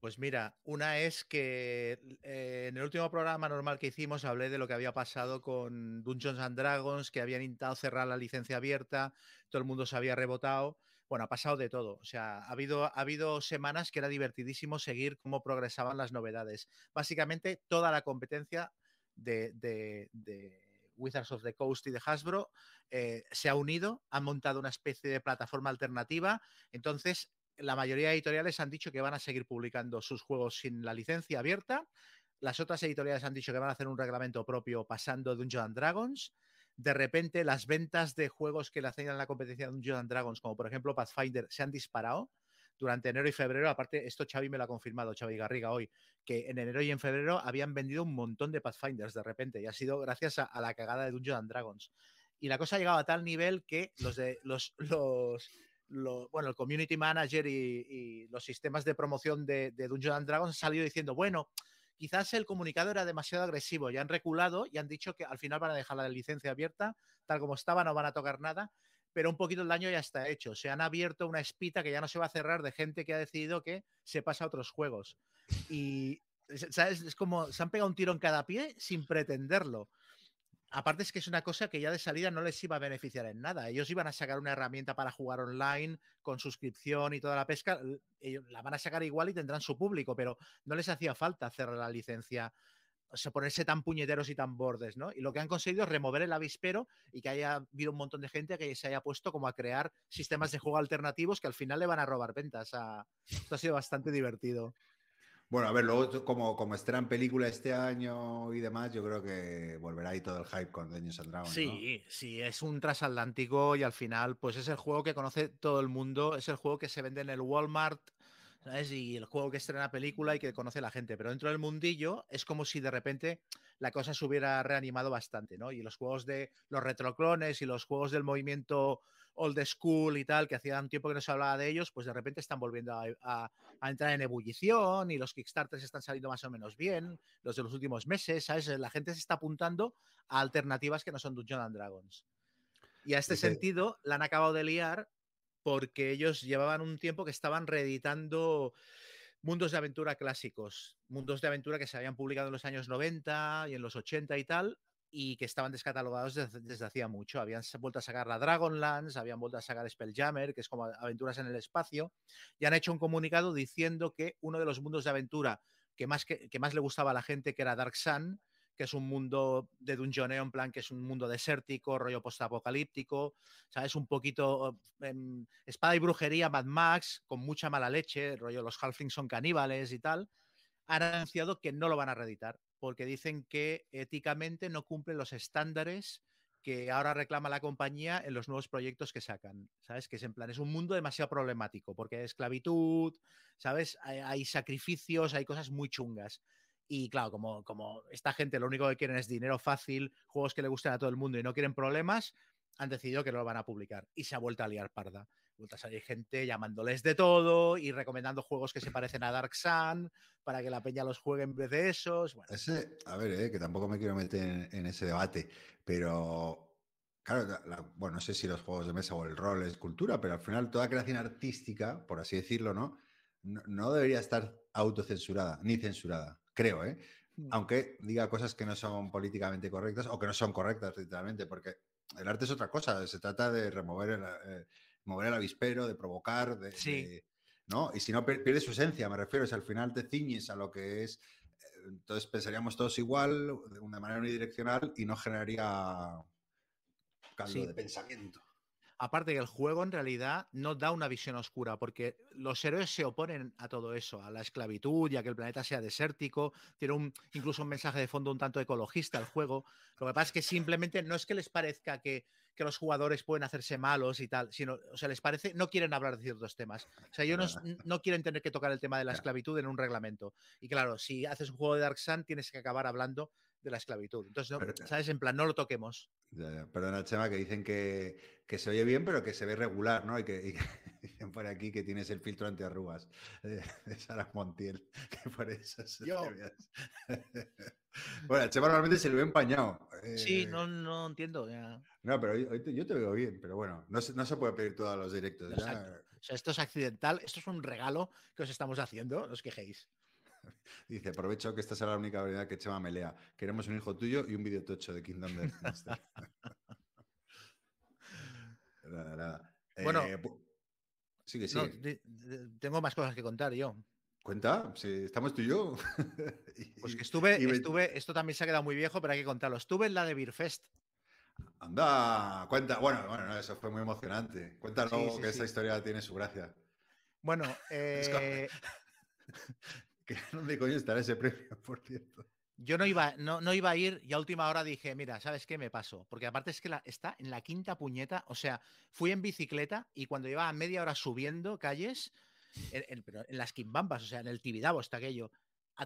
Pues mira, una es que eh, en el último programa normal que hicimos hablé de lo que había pasado con Dungeons and Dragons, que habían intentado cerrar la licencia abierta, todo el mundo se había rebotado. Bueno, ha pasado de todo. O sea, ha habido, ha habido semanas que era divertidísimo seguir cómo progresaban las novedades. Básicamente, toda la competencia de, de, de Wizards of the Coast y de Hasbro eh, se ha unido, han montado una especie de plataforma alternativa. Entonces, la mayoría de editoriales han dicho que van a seguir publicando sus juegos sin la licencia abierta. Las otras editoriales han dicho que van a hacer un reglamento propio pasando de Dungeons and Dragons. De repente, las ventas de juegos que le hacían la competencia de Dungeons and Dragons, como por ejemplo Pathfinder, se han disparado durante enero y febrero. Aparte, esto Xavi me lo ha confirmado, Xavi Garriga, hoy, que en enero y en febrero habían vendido un montón de Pathfinders de repente y ha sido gracias a, la cagada de Dungeons and Dragons. Y la cosa ha llegado a tal nivel que los de los, los lo, bueno, el community manager y, y, los sistemas de promoción de, de Dungeons and Dragons han salido diciendo, bueno, quizás el comunicado era demasiado agresivo, ya han reculado y han dicho que al final van a dejar la licencia abierta, tal como estaba, no van a tocar nada, pero un poquito el daño ya está hecho. Se han abierto una espita que ya no se va a cerrar de gente que ha decidido que se pasa a otros juegos. Y, ¿sabes? Es como, se han pegado un tiro en cada pie sin pretenderlo aparte es que es una cosa que ya de salida no les iba a beneficiar en nada. Ellos iban a sacar una herramienta para jugar online con suscripción y toda la pesca. Ellos la van a sacar igual y tendrán su público, pero no les hacía falta cerrar la licencia. O sea, ponerse tan puñeteros y tan bordes, ¿no? Y lo que han conseguido es remover el avispero y que haya habido un montón de gente que se haya puesto como a crear sistemas de juego alternativos que al final le van a robar ventas. A... Esto ha sido bastante divertido. Bueno, a ver, luego como, como estrenan película este año y demás, yo creo que volverá ahí todo el hype con Dungeons and Dragons. Sí, ¿no? sí, es un transatlántico y al final, pues es el juego que conoce todo el mundo, es el juego que se vende en el Walmart, ¿sabes? Y el juego que estrena película y que conoce la gente. Pero dentro del mundillo es como si de repente la cosa se hubiera reanimado bastante, ¿no? Y los juegos de los retroclones y los juegos del movimiento old school y tal, que hacía un tiempo que no se hablaba de ellos, pues de repente están volviendo a, a, a, entrar en ebullición y los Kickstarters están saliendo más o menos bien, los de los últimos meses, ¿sabes? La gente se está apuntando a alternativas que no son Dungeons and Dragons. Y a este sentido, la han acabado de liar porque ellos llevaban un tiempo que estaban reeditando mundos de aventura clásicos, mundos de aventura que se habían publicado en los años 90 y en los 80 y tal, y que estaban descatalogados desde, hacía mucho. Habían vuelto a sacar la Dragonlance, habían vuelto a sacar Spelljammer, que es como aventuras en el espacio, y han hecho un comunicado diciendo que uno de los mundos de aventura que más, que más le gustaba a la gente, que era Dark Sun, que es un mundo de dungeoneo, en plan que es un mundo desértico, rollo postapocalíptico, ¿sabes? Un poquito eh, espada y brujería, Mad Max, con mucha mala leche, rollo los halflings son caníbales y tal, han anunciado que no lo van a reeditar porque dicen que éticamente no cumplen los estándares que ahora reclama la compañía en los nuevos proyectos que sacan, ¿sabes? Que es en plan, es un mundo demasiado problemático, porque hay esclavitud, ¿sabes? Hay sacrificios, hay cosas muy chungas. Y claro, como, como esta gente lo único que quieren es dinero fácil, juegos que le gusten a todo el mundo y no quieren problemas, han decidido que no lo van a publicar. Y se ha vuelto a liar parda vuelta a salir gente llamándoles de todo y recomendando juegos que se parecen a Dark Sun para que la peña los juegue en vez de esos. Bueno. Ese, a ver, eh, que tampoco me quiero meter en, ese debate, pero claro, la, bueno, no sé si los juegos de mesa o el rol es cultura, pero al final toda creación artística, por así decirlo. No, no debería estar autocensurada ni censurada, creo, ¿eh? Aunque diga cosas que no son políticamente correctas o que no son correctas, literalmente, porque el arte es otra cosa, se trata de remover el, eh, mover el avispero, de provocar, de, sí. de, ¿no? Y si no, pierde su esencia, me refiero, si al final te ciñes a lo que es, eh, entonces pensaríamos todos igual, de una manera unidireccional y no generaría sí. de pensamiento. Aparte que el juego en realidad no da una visión oscura, porque los héroes se oponen a todo eso, a la esclavitud y a que el planeta sea desértico. Tiene un, incluso un mensaje de fondo un tanto ecologista el juego. Lo que pasa es que simplemente no es que les parezca que, que los jugadores pueden hacerse malos y tal, sino, o sea, les parece, no quieren hablar de ciertos temas. O sea, ellos no, no quieren tener que tocar el tema de la esclavitud en un reglamento. Y claro, si haces un juego de Dark Sun, tienes que acabar hablando de la esclavitud. Entonces, no, pero, ¿sabes? En plan, no lo toquemos. Perdona, Chema, que dicen que, que, se oye bien, pero que se ve regular, ¿no? Y que, y que dicen por aquí que tienes el filtro antiarrugas de, de Sara Montiel, que por eso se Yo. Bueno, Chema normalmente se lo ve empañado. Sí, no, no entiendo. Ya. No, pero hoy, hoy te, yo te veo bien, pero bueno, no se, no se puede pedir todo a los directos. Ya, O sea, esto es accidental, esto es un regalo que os estamos haciendo, no os quejéis. Dice, aprovecho que esta será la única verdad que Chema me lea. Queremos un hijo tuyo y un vídeo tocho de Kingdom Death nada, nada. Bueno, Eh, sigue, No, sigue. tengo más cosas que contar yo. Cuenta, si estamos tú y yo. Pues que estuve, y estuve, esto también se ha quedado muy viejo, pero hay que contarlo. Estuve en la de Beer Fest. Anda, cuenta. Bueno, bueno, no, eso fue muy emocionante. Cuéntalo, Sí, sí, que esta historia tiene su gracia. Bueno, eh, Que ¿Dónde coño estará ese premio, por cierto? yo no iba, no, no iba a ir y a última hora dije, mira, ¿sabes qué me paso? Porque aparte es que la- está en la quinta puñeta, o sea, fui en bicicleta y cuando llevaba media hora subiendo calles, en, pero en las quimbambas, o sea, en el Tibidabo está aquello,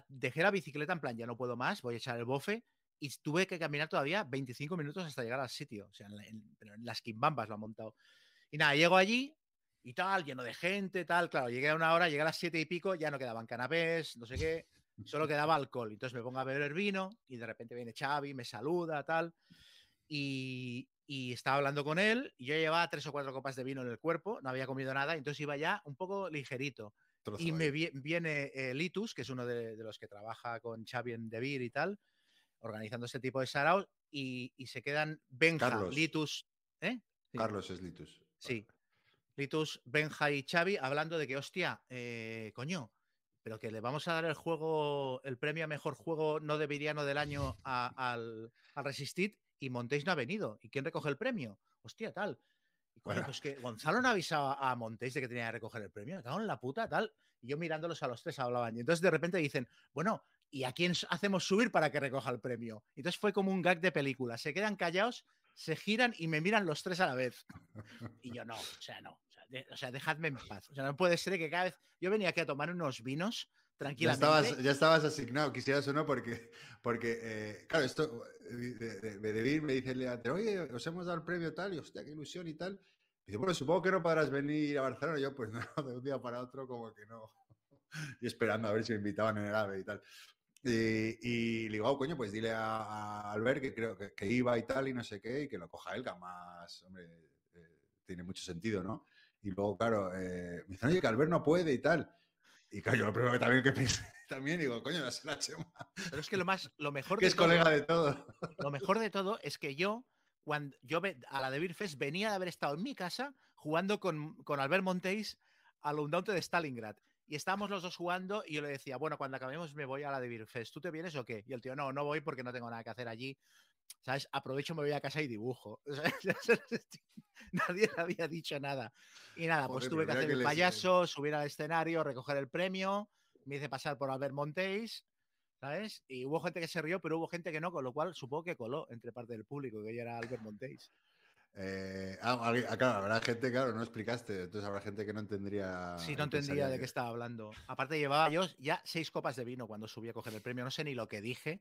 dejé la bicicleta en plan, ya no puedo más, voy a echar el bofe y tuve que caminar todavía 25 minutos hasta llegar al sitio, o sea, en, las quimbambas lo han montado. Y nada, llego allí y tal, lleno de gente, tal, claro, llegué a una hora, llegué a las siete y pico, ya no quedaban canapés, no sé qué, solo quedaba alcohol. Entonces me pongo a beber vino y de repente viene Xavi, me saluda, tal. Y, y estaba hablando con él y yo llevaba tres o cuatro copas de vino en el cuerpo, no había comido nada, entonces iba ya un poco ligerito. Trozo Y me vi- viene eh, Litus, que es uno de, de los que trabaja con Xavi en Devir y tal, organizando este tipo de saraos, y, y se quedan Benja, Carlos. Litus, ¿eh? Sí. Carlos es Litus. Sí. Litus, Benja y Xavi hablando de que, hostia, eh, coño, pero que le vamos a dar el juego, el premio a mejor juego no debiriano del año a- al, al Resistit y Montéis no ha venido. ¿Y quién recoge el premio? Hostia, tal. Y coño, Bueno. pues que Gonzalo no avisaba a Montéis de que tenía que recoger el premio. Me cago en la puta, tal. Y yo mirándolos a los tres hablaban. Y entonces de repente dicen, bueno, ¿y a quién hacemos subir para que recoja el premio? Y entonces fue como un gag de película. Se quedan callados, se giran y me miran los tres a la vez. Y yo no, o sea, no. O sea, de- o sea, dejadme en paz. O sea, no puede ser que cada vez. Yo venía aquí a tomar unos vinos Ya tranquilamente. estabas, ya estabas asignado, quisieras o no, porque, porque eh, claro, esto eh, de, de, de David me dice el día oye, os hemos dado el premio tal, y hostia, qué ilusión y tal. Dice, bueno, supongo que no podrás venir a Barcelona. Y yo, pues no, de un día para otro, como que no. Y esperando a ver si me invitaban en el AVE y tal. Y, y le digo, oh, coño, pues dile a, a Albert que creo que, que iba y tal, y no sé qué, y que lo coja él, que además, hombre, eh, tiene mucho sentido, ¿no? Y luego, claro, eh, me dicen, oye, que Albert no puede y tal. Y claro, yo lo primero que también que pensé también, digo, coño, dásela a Chema, Pero es que lo más, lo mejor que de es todo- colega de todo. Lo mejor de todo es que yo, cuando yo a la de Beer Fest venía de haber estado en mi casa jugando con, con Albert Montéis al Undaunted de Stalingrad. Y estábamos los dos jugando y yo le decía, bueno, cuando acabemos me voy a la de Beer Fest. ¿Tú te vienes o qué? Y el tío, no, no voy porque no tengo nada que hacer allí. ¿Sabes? Aprovecho, me voy a casa y dibujo. Nadie le había dicho nada. Y nada, pues Joder, tuve que hacer que el les- payaso, subir al escenario, recoger el premio. Me hice pasar por Albert Montéis. ¿sabes? Y hubo gente que se rió, pero hubo gente que no, con lo cual supongo que coló entre parte del público, que ella era Albert Montéis. Eh, ah, ah, claro, habrá gente, claro, no explicaste, entonces habrá gente que no entendería. Sí, no entendía de qué estaba hablando. Aparte llevaba yo ya seis copas de vino cuando subí a coger el premio, no sé ni lo que dije.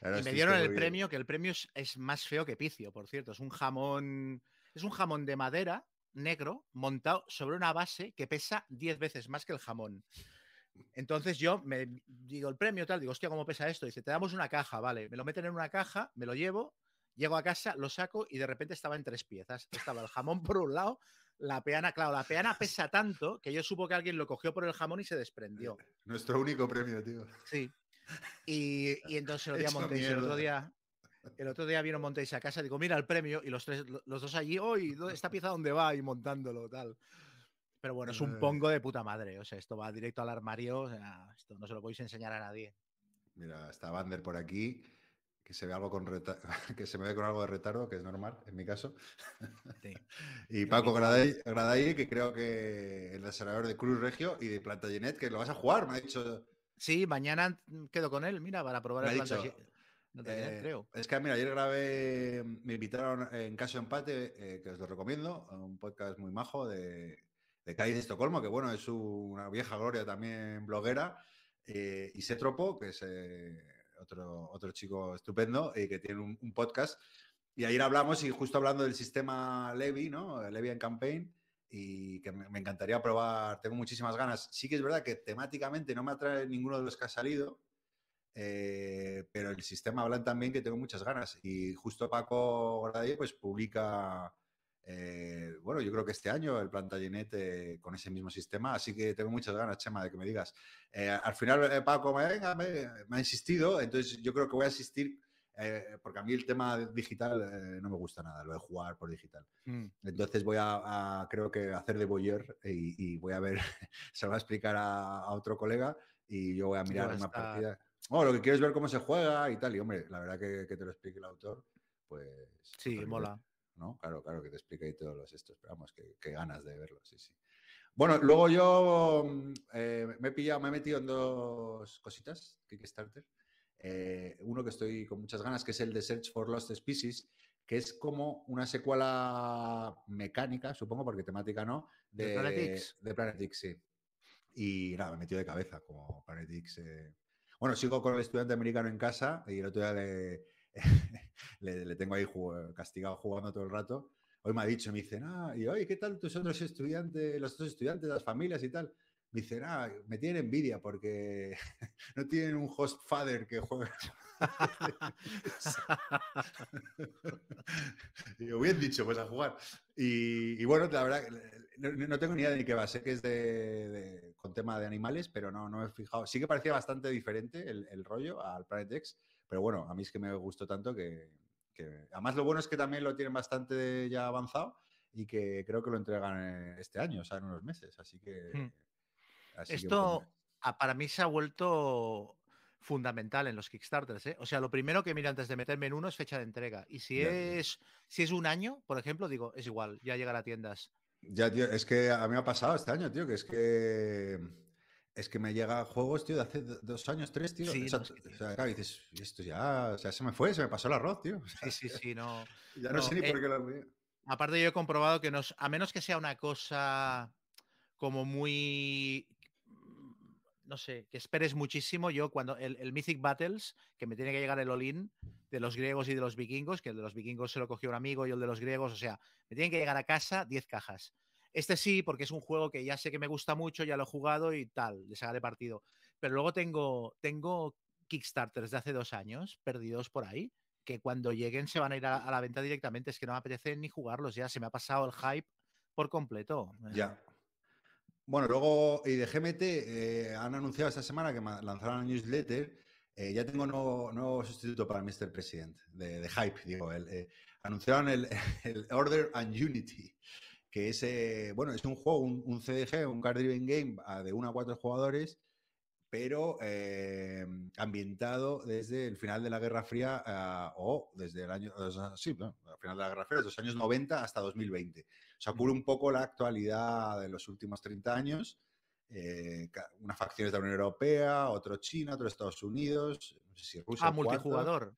Ahora y me dieron el premio, que el premio es, es más feo que picio, por cierto. Es un jamón, es un jamón de madera negro montado sobre una base que pesa 10 veces más que el jamón. Entonces yo me digo el premio tal, digo, hostia, ¿cómo pesa esto? Dice, te damos una caja, vale. Me lo meten en una caja, me lo llevo, llego a casa, lo saco y de repente estaba en tres piezas. Estaba el jamón por un lado, la peana, claro, la peana pesa tanto que yo supo que alguien lo cogió por el jamón y se desprendió. Nuestro único premio, tío. Sí. Y, y entonces se lo di a Hecho Montéis. El otro día, el otro día vino Montéis a casa, digo, mira el premio, y los tres, lo- los dos allí, hoy, ¿esta pieza dónde va? Y montándolo, tal. Pero bueno, es un Ay. pongo de puta madre. O sea, esto va directo al armario. O sea, esto no se lo podéis enseñar a nadie. Mira, está Bander por aquí, que se ve algo con que se me ve con algo de retardo, que es normal, en mi caso. Sí. Y Paco Graday, que creo que el desarrollador de Cruz Regio y de Plantagenet, que lo vas a jugar, me ha dicho. Sí, mañana quedo con él, mira, para probar Me el Plantagenet, Plantagenet, Eh, creo. Es que, mira, ayer grabé, me invitaron en Caso Empate, eh, que os lo recomiendo, un podcast muy majo de, de Cádiz de Estocolmo, que bueno, es una vieja gloria también bloguera, eh, y Setropo, que es otro, otro chico estupendo, y que tiene un, un podcast. Y ayer hablamos, y justo hablando del sistema Levi, ¿no? Levi en Campaign, y que me, me encantaría probar, tengo muchísimas ganas. Sí que es verdad que temáticamente no me atrae ninguno de los que ha salido, eh, pero el sistema hablan también que tengo muchas ganas. Y justo Paco Gradey pues publica eh, bueno, yo creo que este año el Plantagenet eh, con ese mismo sistema, así que tengo muchas ganas, Chema, de que me digas. Eh, al final, eh, Paco me, venga, me, me ha insistido, entonces yo creo que voy a asistir, porque a mí el tema digital no me gusta nada, lo de jugar por digital. Mm. Entonces voy a, a, creo que hacer de boyer y, y, voy a ver, se lo va a explicar a, a otro colega y yo voy a mirar una partida. Oh, lo que quiero es ver cómo se juega y tal. Y hombre, la verdad que, que te lo explique el autor, pues. Sí, pues, mola. ¿No? Claro, claro, que te explique ahí todos los estos. Pero vamos, que ganas de verlo, sí, sí. Bueno, luego yo eh, me he pillado, me he metido en dos cositas, Kickstarter. Eh, uno que estoy con muchas ganas, que es el de Search for Lost Species, que es como una secuela mecánica, supongo, porque temática no, de, de Planet X. De Planet X, sí. Y nada, me he metido de cabeza como Planet X. Eh... Bueno, sigo con el estudiante americano en casa y el otro día le, le, le, tengo ahí castigado jugando todo el rato. Hoy me ha dicho, me dicen, ah, y oye, ¿qué tal tus otros estudiantes, los otros estudiantes, las familias y tal? Me dicen, ah, me tienen envidia porque no tienen un host father que juegue. Digo, bien dicho, pues a jugar. Y, y bueno, la verdad, no, no, tengo ni idea de ni qué va. Sé que es de, de, con tema de animales, pero no, no he fijado. Sí que parecía bastante diferente el, el rollo al Planet X, pero bueno, a mí es que me gustó tanto que, que, Además, lo bueno es que también lo tienen bastante ya avanzado y que creo que lo entregan este año, o sea, en unos meses. Así que... Hmm. Así Esto que, para mí se ha vuelto fundamental en los Kickstarters. ¿eh? O sea, lo primero que mira antes de meterme en uno es fecha de entrega. Y si, ya, es, si es un año, por ejemplo, digo, es igual, ya llegará a tiendas. Ya, tío, es que a mí me ha pasado este año, tío, que es que es que me llega juegos, tío, de hace dos años, tres, tío. Sí, o sea, no, es que... o sea claro, dices, esto ya, o sea, se me fue, se me pasó el arroz, tío. O sea, sí, sí, sí, no. Ya no, no sé ni eh, por qué lo. Aparte, yo he comprobado que nos, a menos que sea una cosa como muy no sé, que esperes muchísimo. Yo cuando el, el, Mythic Battles, que me tiene que llegar el Olin de los griegos y de los vikingos, que el de los vikingos se lo cogió un amigo y el de los griegos, o sea, me tienen que llegar a casa 10 cajas. Este sí, porque es un juego que ya sé que me gusta mucho, ya lo he jugado y tal, le sacaré partido. Pero luego tengo, tengo Kickstarters de hace dos años, perdidos por ahí, que cuando lleguen se van a ir a, la venta directamente. Es que no me apetece ni jugarlos ya, se me ha pasado el hype por completo. Ya, bueno, luego, y de GMT eh, han anunciado esta semana que lanzaron una newsletter. Eh, ya tengo nuevo, sustituto para Mr. President, de, Hype, digo. El, eh, anunciaron el, el, Order and Unity, que es, eh, bueno, es un juego, un, un, CDG, un card driven game de 1 a 4 jugadores, pero eh, ambientado desde el final de la Guerra Fría uh, o desde el año, sí, no, al final de la Guerra Fría, desde los años 90 hasta 2020. O sea, cubre un poco la actualidad de los últimos 30 años. Eh, una facción es de la Unión Europea, otro China, otro Estados Unidos, no sé si Rusia. Ah, multijugador.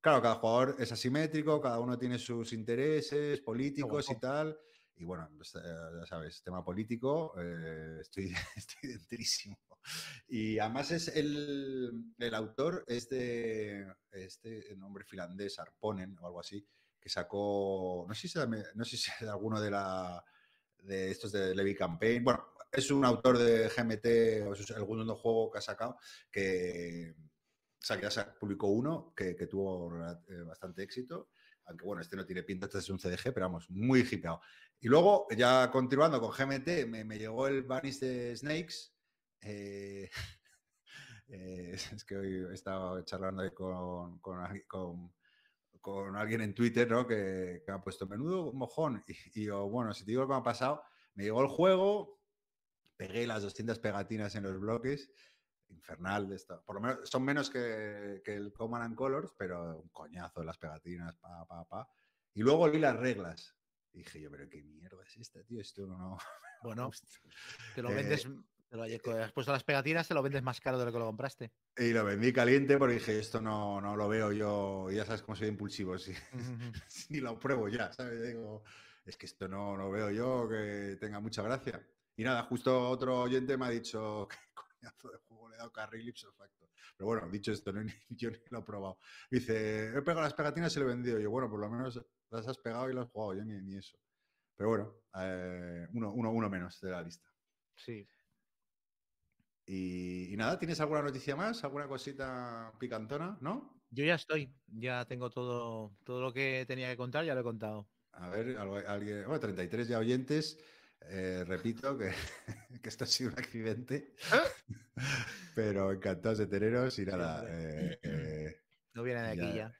Claro, cada jugador es asimétrico, cada uno tiene sus intereses políticos y tal. Y bueno, pues, eh, ya sabes, tema político, eh, estoy, estoy dentrísimo. Y además es el, el autor es de este nombre finlandés, Arponen o algo así, que sacó, no sé si no sé si es alguno de, la, de estos de Levy Campaign, bueno, es un autor de GMT o es juego que ha sacado que, o sea, publicó uno que, que tuvo eh, bastante éxito aunque bueno, este no tiene pinta, este es un CDG, pero vamos, muy hipeado. Y luego, ya continuando con GMT, me, llegó el Vanish de Snakes. Eh, eh, es que hoy he estado charlando con, con, alguien en Twitter, ¿no? Que, que, ha puesto menudo mojón. Y, yo, bueno, si te digo lo que me ha pasado, me llegó el juego, pegué las 200 pegatinas en los bloques infernal de esto. Por lo menos son menos que, el Command and Colors, pero un coñazo las pegatinas, pa, pa, pa. Y luego vi las reglas. Y dije yo, pero qué mierda es esta, tío. Esto no. Bueno, te lo vendes. Eh, te lo has puesto las pegatinas, te lo vendes más caro de lo que lo compraste. Y lo vendí caliente porque dije, esto no, no lo veo yo. Ya sabes cómo soy impulsivo. Si, lo pruebo ya, ¿sabes? Digo, es que esto no lo veo yo que tenga mucha gracia. Y nada, justo otro oyente me ha dicho, ¿qué coñazo de juego le he dado carril ipso facto? Pero bueno, dicho esto, no, yo ni lo he probado. Dice, he pegado las pegatinas y lo he vendido. Yo, bueno, por lo menos las has pegado y las has jugado, yo ni, ni eso. Pero bueno, eh, uno, uno, uno, menos de la lista. Sí. Y, y, nada, ¿tienes alguna noticia más? ¿Alguna cosita picantona? ¿No? Yo ya estoy, ya tengo todo, todo lo que tenía que contar, ya lo he contado. A ver, alguien. Bueno, 33 ya oyentes. Eh, repito que, que esto ha sido un accidente. Pero encantados de teneros y nada. eh, eh, No viene de aquí Ya.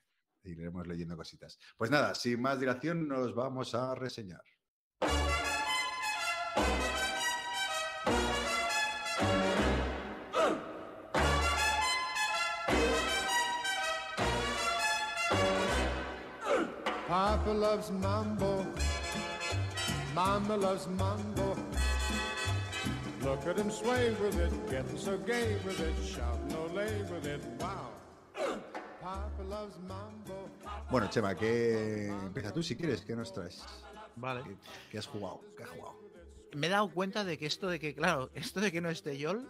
Iremos leyendo cositas. Pues nada, sin más dilación, nos vamos a reseñar. Papa loves mambo. Mama loves mambo. Look at him sway with it, getting so gay with it, shouting olay with it. Wow. Bueno, Chema, que empieza tú si quieres, ¿qué nos traes? Vale. ¿Qué, qué has jugado? ¿Qué has jugado? Me he dado cuenta de que esto de que, claro, esto de que no esté Yol,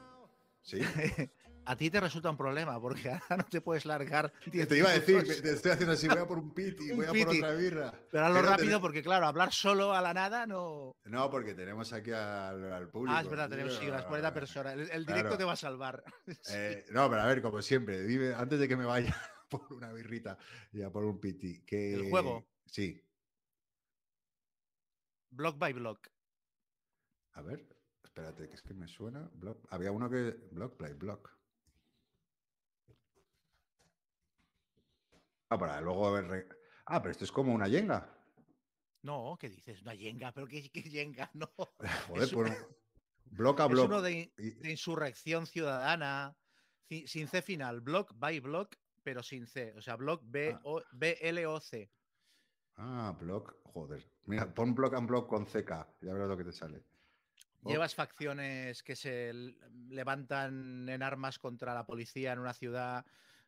Sí. a ti te resulta un problema, porque ahora no te puedes largar. 10 Te iba a decir, te estoy haciendo así, voy a por un piti, voy a por otra birra. Pero hazlo Pero rápido, porque claro, hablar solo a la nada no. No, porque tenemos aquí al, al público. Ah, es verdad, tenemos sí, las 40 personas. El, el directo Claro. te va a salvar. Eh, no, pero a ver, como siempre, dime, antes de que me vaya por una birrita y a por un piti. Que... ¿El juego? Sí. block by block. A ver, espérate, que es que me suena. Block- Había uno que. Block, play, block. Ah, para luego re- Ah, pero esto es como una yenga. No, ¿qué dices? Una yenga, pero ¿qué, qué yenga? No. Joder, Es- pues. Block a Es block. uno de, insurrección ciudadana, ci- sin C final, block by block, pero sin C. O sea, block B Ah. O B L O C. Ah, block. Joder. Mira, pon block and block con CK. Ya verás lo que te sale. Llevas facciones que se levantan en armas contra la policía en una ciudad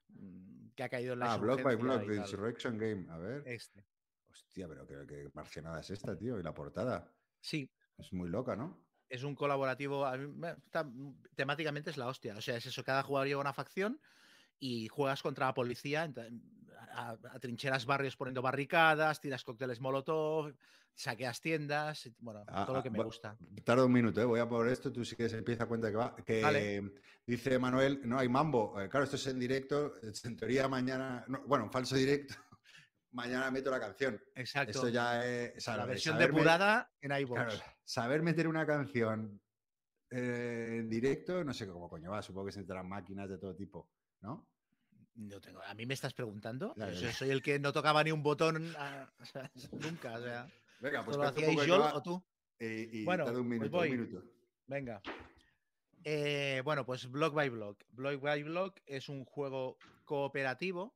mm, que ha caído en la Ah, block by block, The. Insurrection Game. A ver. Este. Hostia, pero qué, qué marcianada es esta, tío. Y la portada. Sí, Es muy loca, ¿no? es un colaborativo. está- temáticamente es la hostia. O sea, es eso. Cada jugador lleva una facción y juegas contra la policía. A, a- trincheras barrios poniendo barricadas, tiras cócteles molotov, saqueas tiendas. Bueno, Ah, todo lo ah, que me gusta. Tarda un minuto, ¿eh? voy a por esto, tú sí que se empieza a cuenta que va. Que Vale. dice Manuel, no hay mambo. Eh, claro, esto es en directo, en teoría mañana, no, bueno, en falso directo, mañana meto la canción. Exacto. Esto ya es. o sea, la versión saber depurada en iVoox. claro, saber meter una canción eh, en directo, no sé cómo coño va, supongo que se entrarán máquinas de todo tipo, ¿no? No tengo, ¿A mí me estás preguntando? Yo soy el que no tocaba ni un botón ah, o sea, nunca. O sea, Venga, pues ¿Esto lo hacíais va o tú? y, y Bueno, un pues minuto, voy. un minuto. Venga. Eh, bueno, pues Block by Block. Block by Block es un juego cooperativo,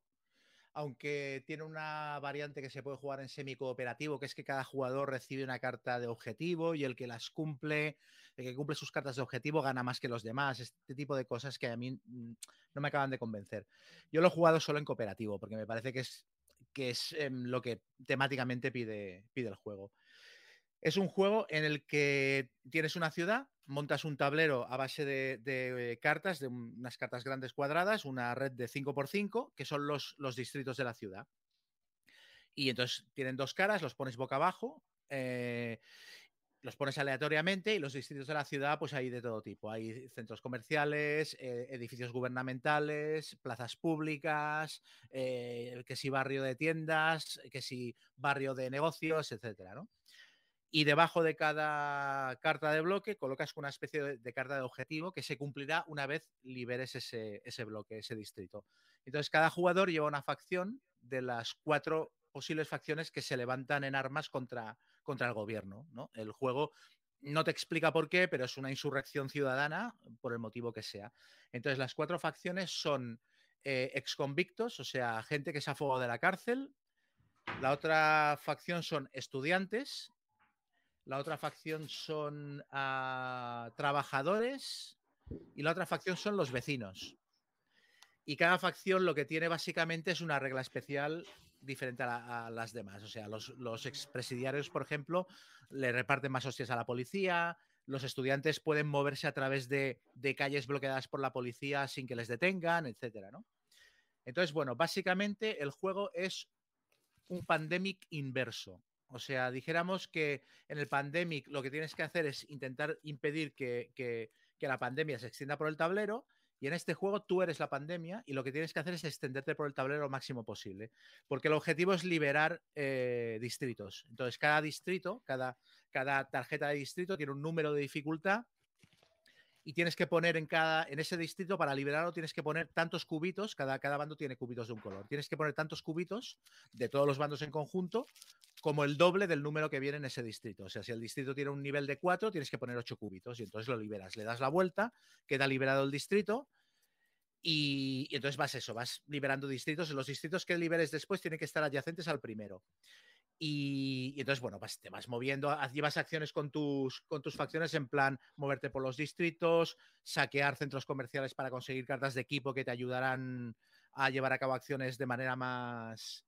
aunque tiene una variante que se puede jugar en semi-cooperativo, que es que cada jugador recibe una carta de objetivo y el que las cumple, el que cumple sus cartas de objetivo gana más que los demás. Este tipo de cosas que a mí mm, no me acaban de convencer. Yo lo he jugado solo en cooperativo, porque me parece que es, que es em, lo que temáticamente pide, pide el juego. Es un juego en el que tienes una ciudad, montas un tablero a base de, eh, cartas, de un- unas cartas grandes cuadradas, una red de 5x5, que son los, distritos de la ciudad. Y entonces tienen dos caras, los pones boca abajo, eh, los pones aleatoriamente y los distritos de la ciudad, pues hay de todo tipo. Hay centros comerciales, eh, edificios gubernamentales, plazas públicas, que si barrio de tiendas, que si barrio de negocios, etcétera, ¿no? Y debajo de cada carta de bloque colocas una especie de, carta de objetivo que se cumplirá una vez liberes ese, ese bloque, ese distrito. Entonces, cada jugador lleva una facción de las cuatro posibles facciones que se levantan en armas contra, contra el gobierno. ¿no? El juego no te explica por qué, pero es una insurrección ciudadana por el motivo que sea. Entonces, las cuatro facciones son eh, exconvictos, o sea, gente que se ha fugado de la cárcel. La otra facción son estudiantes. La otra facción son ah, trabajadores. Y la otra facción son los vecinos. Y cada facción lo que tiene básicamente es una regla especial diferente a, la- a las demás. O sea, los, los expresidiarios, por ejemplo, le reparten más hostias a la policía. Los estudiantes pueden moverse a través de, de calles bloqueadas por la policía sin que les detengan, etcétera, ¿no? Entonces, bueno, básicamente el juego es un pandemic inverso. O sea, dijéramos que en el pandemic lo que tienes que hacer es intentar impedir que, que- la pandemia se extienda por el tablero Y en este juego tú eres la pandemia y lo que tienes que hacer es extenderte por el tablero lo máximo posible. Porque el objetivo es liberar eh, distritos. Entonces, cada distrito, cada, cada tarjeta de distrito tiene un número de dificultad y tienes que poner en cada en ese distrito para liberarlo tienes que poner tantos cubitos, cada, cada bando tiene cubitos de un color. Tienes que poner tantos cubitos de todos los bandos en conjunto como el doble del número que viene en ese distrito. O sea, si el distrito tiene un nivel de 4, tienes que poner 8 cubitos y entonces lo liberas. Le das la vuelta, queda liberado el distrito y, y entonces vas eso, vas liberando distritos. Los distritos que liberes después tienen que estar adyacentes al primero. Y, y entonces, bueno, vas, te vas moviendo, llevas acciones con tus, con tus facciones en plan moverte por los distritos, saquear centros comerciales para conseguir cartas de equipo que te ayudarán a llevar a cabo acciones de manera más,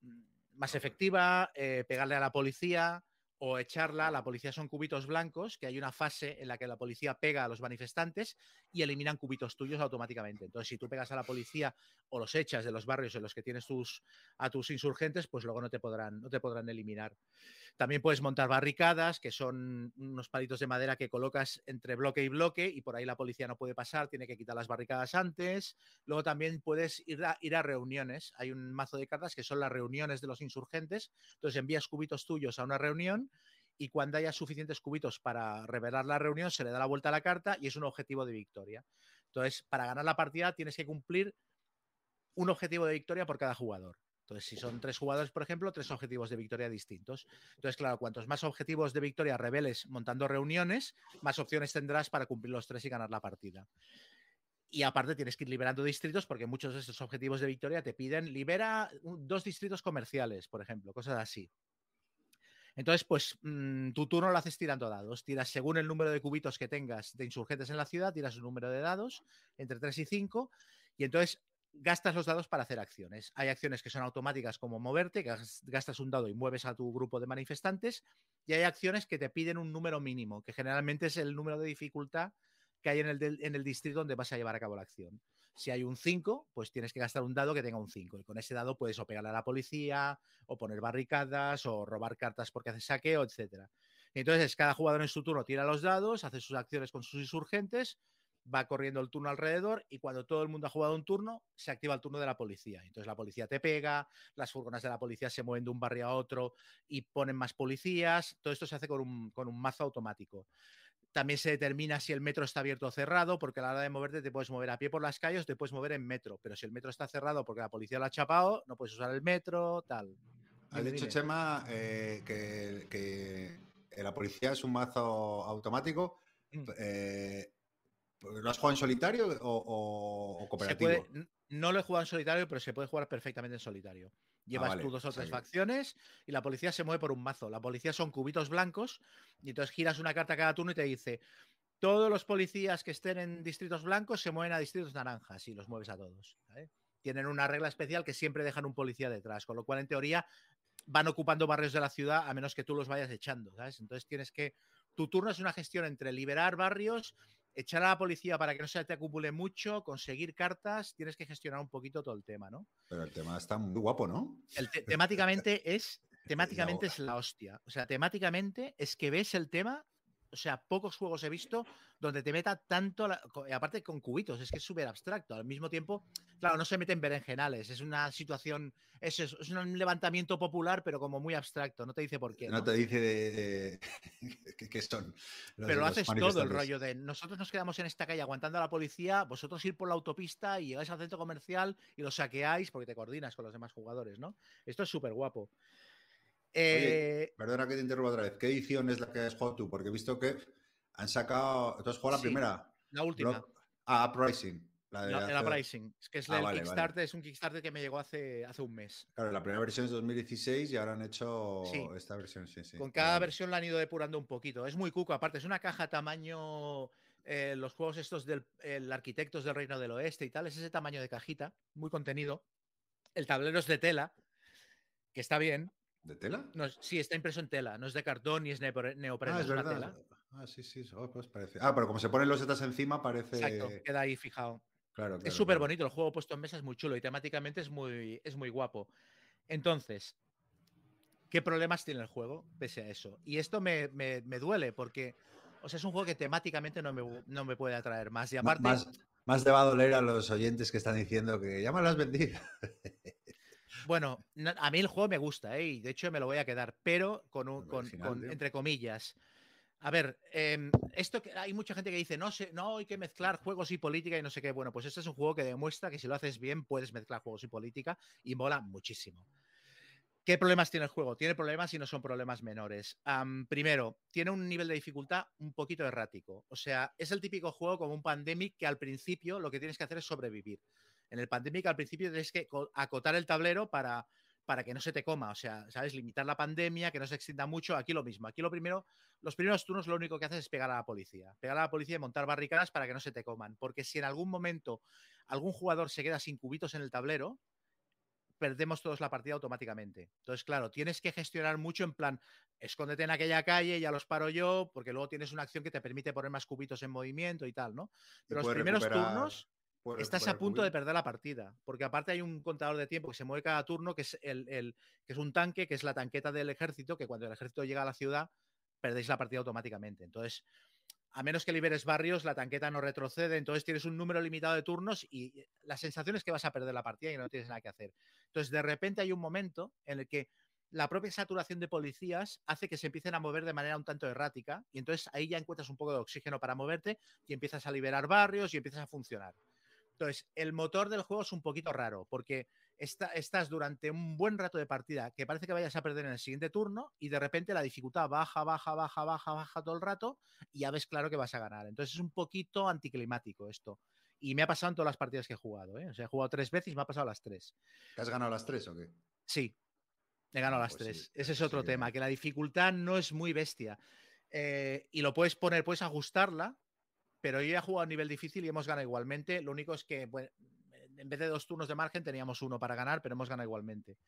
mm, más efectiva, eh, pegarle a la policía o echarla. La policía son cubitos blancos, que hay una fase en la que la policía pega a los manifestantes y eliminan cubitos tuyos automáticamente. Entonces, si tú pegas a la policía o los echas de los barrios en los que tienes tus, a tus insurgentes, pues luego no te podrán, no te podrán eliminar. También puedes montar barricadas, que son unos palitos de madera que colocas entre bloque y bloque y por ahí la policía no puede pasar, tiene que quitar las barricadas antes. Luego también puedes ir a, ir a reuniones. Hay un mazo de cartas que son las reuniones de los insurgentes. Entonces envías cubitos tuyos a una reunión y cuando haya suficientes cubitos para revelar la reunión se le da la vuelta a la carta y es un objetivo de victoria. Entonces, para ganar la partida tienes que cumplir un objetivo de victoria por cada jugador. Entonces, si son tres jugadores, por ejemplo, tres objetivos de victoria distintos. Entonces, claro, cuantos más objetivos de victoria reveles montando reuniones, más opciones tendrás para cumplir los tres y ganar la partida. Y aparte tienes que ir liberando distritos porque muchos de estos objetivos de victoria te piden libera dos distritos comerciales, por ejemplo, cosas así. Entonces, pues mm, tu turno lo haces tirando dados. Tiras según el número de cubitos que tengas de insurgentes en la ciudad, tiras un número de dados entre 3 y 5 y entonces gastas los dados para hacer acciones. Hay acciones que son automáticas como moverte, que gas- gastas un dado y mueves a tu grupo de manifestantes y hay acciones que te piden un número mínimo, que generalmente es el número de dificultad que hay en el distrito donde vas a llevar a cabo la acción. Si hay un 5, pues tienes que gastar un dado que tenga un 5. Y con ese dado puedes o pegarle a la policía, o poner barricadas, o robar cartas porque hace saqueo, etc. Entonces, cada jugador en su turno tira los dados, hace sus acciones con sus insurgentes, va corriendo el turno alrededor y cuando todo el mundo ha jugado un turno, se activa el turno de la policía. Entonces la policía te pega, las furgonas de la policía se mueven de un barrio a otro y ponen más policías. Todo esto se hace con un, con un mazo automático. También se determina si el metro está abierto o cerrado, porque a la hora de moverte te puedes mover a pie por las calles o te puedes mover en metro. Pero si el metro está cerrado porque la policía lo ha chapado, no puedes usar el metro, tal. Has Dime, dicho. Chema, eh, que, que la policía es un mazo automático. Mm. Eh, ¿Lo has jugado en solitario o, o- o Se cooperativo? puede, no lo he jugado en solitario, pero se puede jugar perfectamente en solitario. Llevas vale, tú dos o tres facciones y la policía se mueve por un mazo. La policía son cubitos blancos y entonces giras una carta cada turno y te dice todos los policías que estén en distritos blancos se mueven a distritos naranjas y los mueves a todos. ¿vale? Tienen una regla especial que siempre dejan un policía detrás, con lo cual en teoría van ocupando barrios de la ciudad a menos que tú los vayas echando, ¿sabes? Entonces tienes que tu turno es una gestión entre liberar barrios, echar a la policía para que no se te acumule mucho, conseguir cartas, tienes que gestionar un poquito todo el tema, ¿no? Pero el tema está muy guapo, ¿no? El te- temáticamente es temáticamente es la hostia. O sea, temáticamente es que ves el tema, o sea, pocos juegos he visto donde te meta tanto, la- aparte con cubitos, es que es súper abstracto. Al mismo tiempo, claro, no se meten berenjenales, es una situación, es, eso, es un levantamiento popular, pero como muy abstracto, no te dice por qué. No ¿no? te dice de, de- qué- qué son. los- Pero lo haces todo el rollo de nosotros nos quedamos en esta calle aguantando a la policía, vosotros ir por la autopista y llegáis al centro comercial y lo saqueáis porque te coordinas con los demás jugadores, ¿no? Esto es súper guapo. Eh, Perdona que te interrumpa otra vez. ¿Qué edición es la que has jugado tú? Porque he visto que han sacado. ¿Tú has jugado la Sí, primera? la última, Block- Ah, Uprising. La de la, el hace- Uprising, que es Ah, el vale, vale. Kickstarter, es un Kickstarter que me llegó hace, hace un mes. Claro, la primera versión es 2016 y ahora han hecho Sí. esta versión. Sí, sí. Con cada Vale. versión la han ido depurando un poquito. Es muy cuco, aparte, es una caja tamaño. eh, los juegos estos del el Arquitectos del Reino del Oeste y tal, es ese tamaño de cajita, muy contenido. El tablero es de tela, que está bien. ¿De tela? No, sí, está impreso en tela, no es de cartón ni es neopre- neopreno, Ah, es es una tela. Ah, sí, sí. oh, pues parece. Ah, pero como se ponen los setas encima, parece. Exacto, queda ahí fijado. Claro, claro, es súper claro. bonito, el juego puesto en mesa es muy chulo y temáticamente es muy, es muy guapo. Entonces, ¿qué problemas tiene el juego pese a eso? Y esto me, me- me duele porque, o sea, es un juego que temáticamente no me, no me puede atraer más. Y aparte, Más, Más te va a doler a los oyentes que están diciendo que ya me lo has vendido. Bueno, a mí el juego me gusta, ¿eh? y de hecho me lo voy a quedar, pero con, un, con, final, con- entre comillas. A ver, em, esto que hay mucha gente que dice, no, sé, no hay que mezclar juegos y política y no sé qué. Bueno, pues este es un juego que demuestra que si lo haces bien puedes mezclar juegos y política y mola muchísimo. ¿Qué problemas tiene el juego? Tiene problemas y no son problemas menores. Primero, tiene un nivel de dificultad un poquito errático. O sea, es el típico juego como un Pandemic que al principio lo que tienes que hacer es sobrevivir. En el Pandemic al principio tienes que co- acotar el tablero para, para que no se te coma. O sea, ¿sabes? Limitar la pandemia, que no se extienda mucho. Aquí lo mismo. Aquí lo primero, los primeros turnos lo único que haces es pegar a la policía. Pegar a la policía y montar barricadas para que no se te coman. Porque si en algún momento algún jugador se queda sin cubitos en el tablero, perdemos todos la partida automáticamente. Entonces, claro, tienes que gestionar mucho en plan, escóndete en aquella calle, ya los paro yo, porque luego tienes una acción que te permite poner más cubitos en movimiento y tal, ¿no? Pero los primeros recuperar- turnos estás a punto de perder la partida, porque aparte hay un contador de tiempo que se mueve cada turno, que es, el, el- que es un tanque, que es la tanqueta del ejército, que cuando el ejército llega a la ciudad, perdéis la partida automáticamente. Entonces, a menos que liberes barrios, la tanqueta no retrocede, entonces tienes un número limitado de turnos y la sensación es que vas a perder la partida y no tienes nada que hacer. Entonces, de repente hay un momento en el que la propia saturación de policías hace que se empiecen a mover de manera un tanto errática y entonces ahí ya encuentras un poco de oxígeno para moverte y empiezas a liberar barrios y empiezas a funcionar. Entonces, el motor del juego es un poquito raro porque está- estás durante un buen rato de partida que parece que vayas a perder en el siguiente turno y de repente la dificultad baja, baja, baja, baja, baja todo el rato y ya ves claro que vas a ganar. Entonces es un poquito anticlimático esto. Y me ha pasado en todas las partidas que he jugado. ¿eh? O sea, he jugado tres veces y me ha pasado las tres. ¿Que ¿Has ganado las tres o qué? Sí, he ganado las pues sí, tres. Ese es otro tema, que la dificultad no es muy bestia. Eh, y lo puedes poner, puedes ajustarla, pero yo ya he jugado a nivel difícil y hemos ganado igualmente. Lo único es que en vez de dos turnos de margen teníamos uno para ganar, pero hemos ganado igualmente.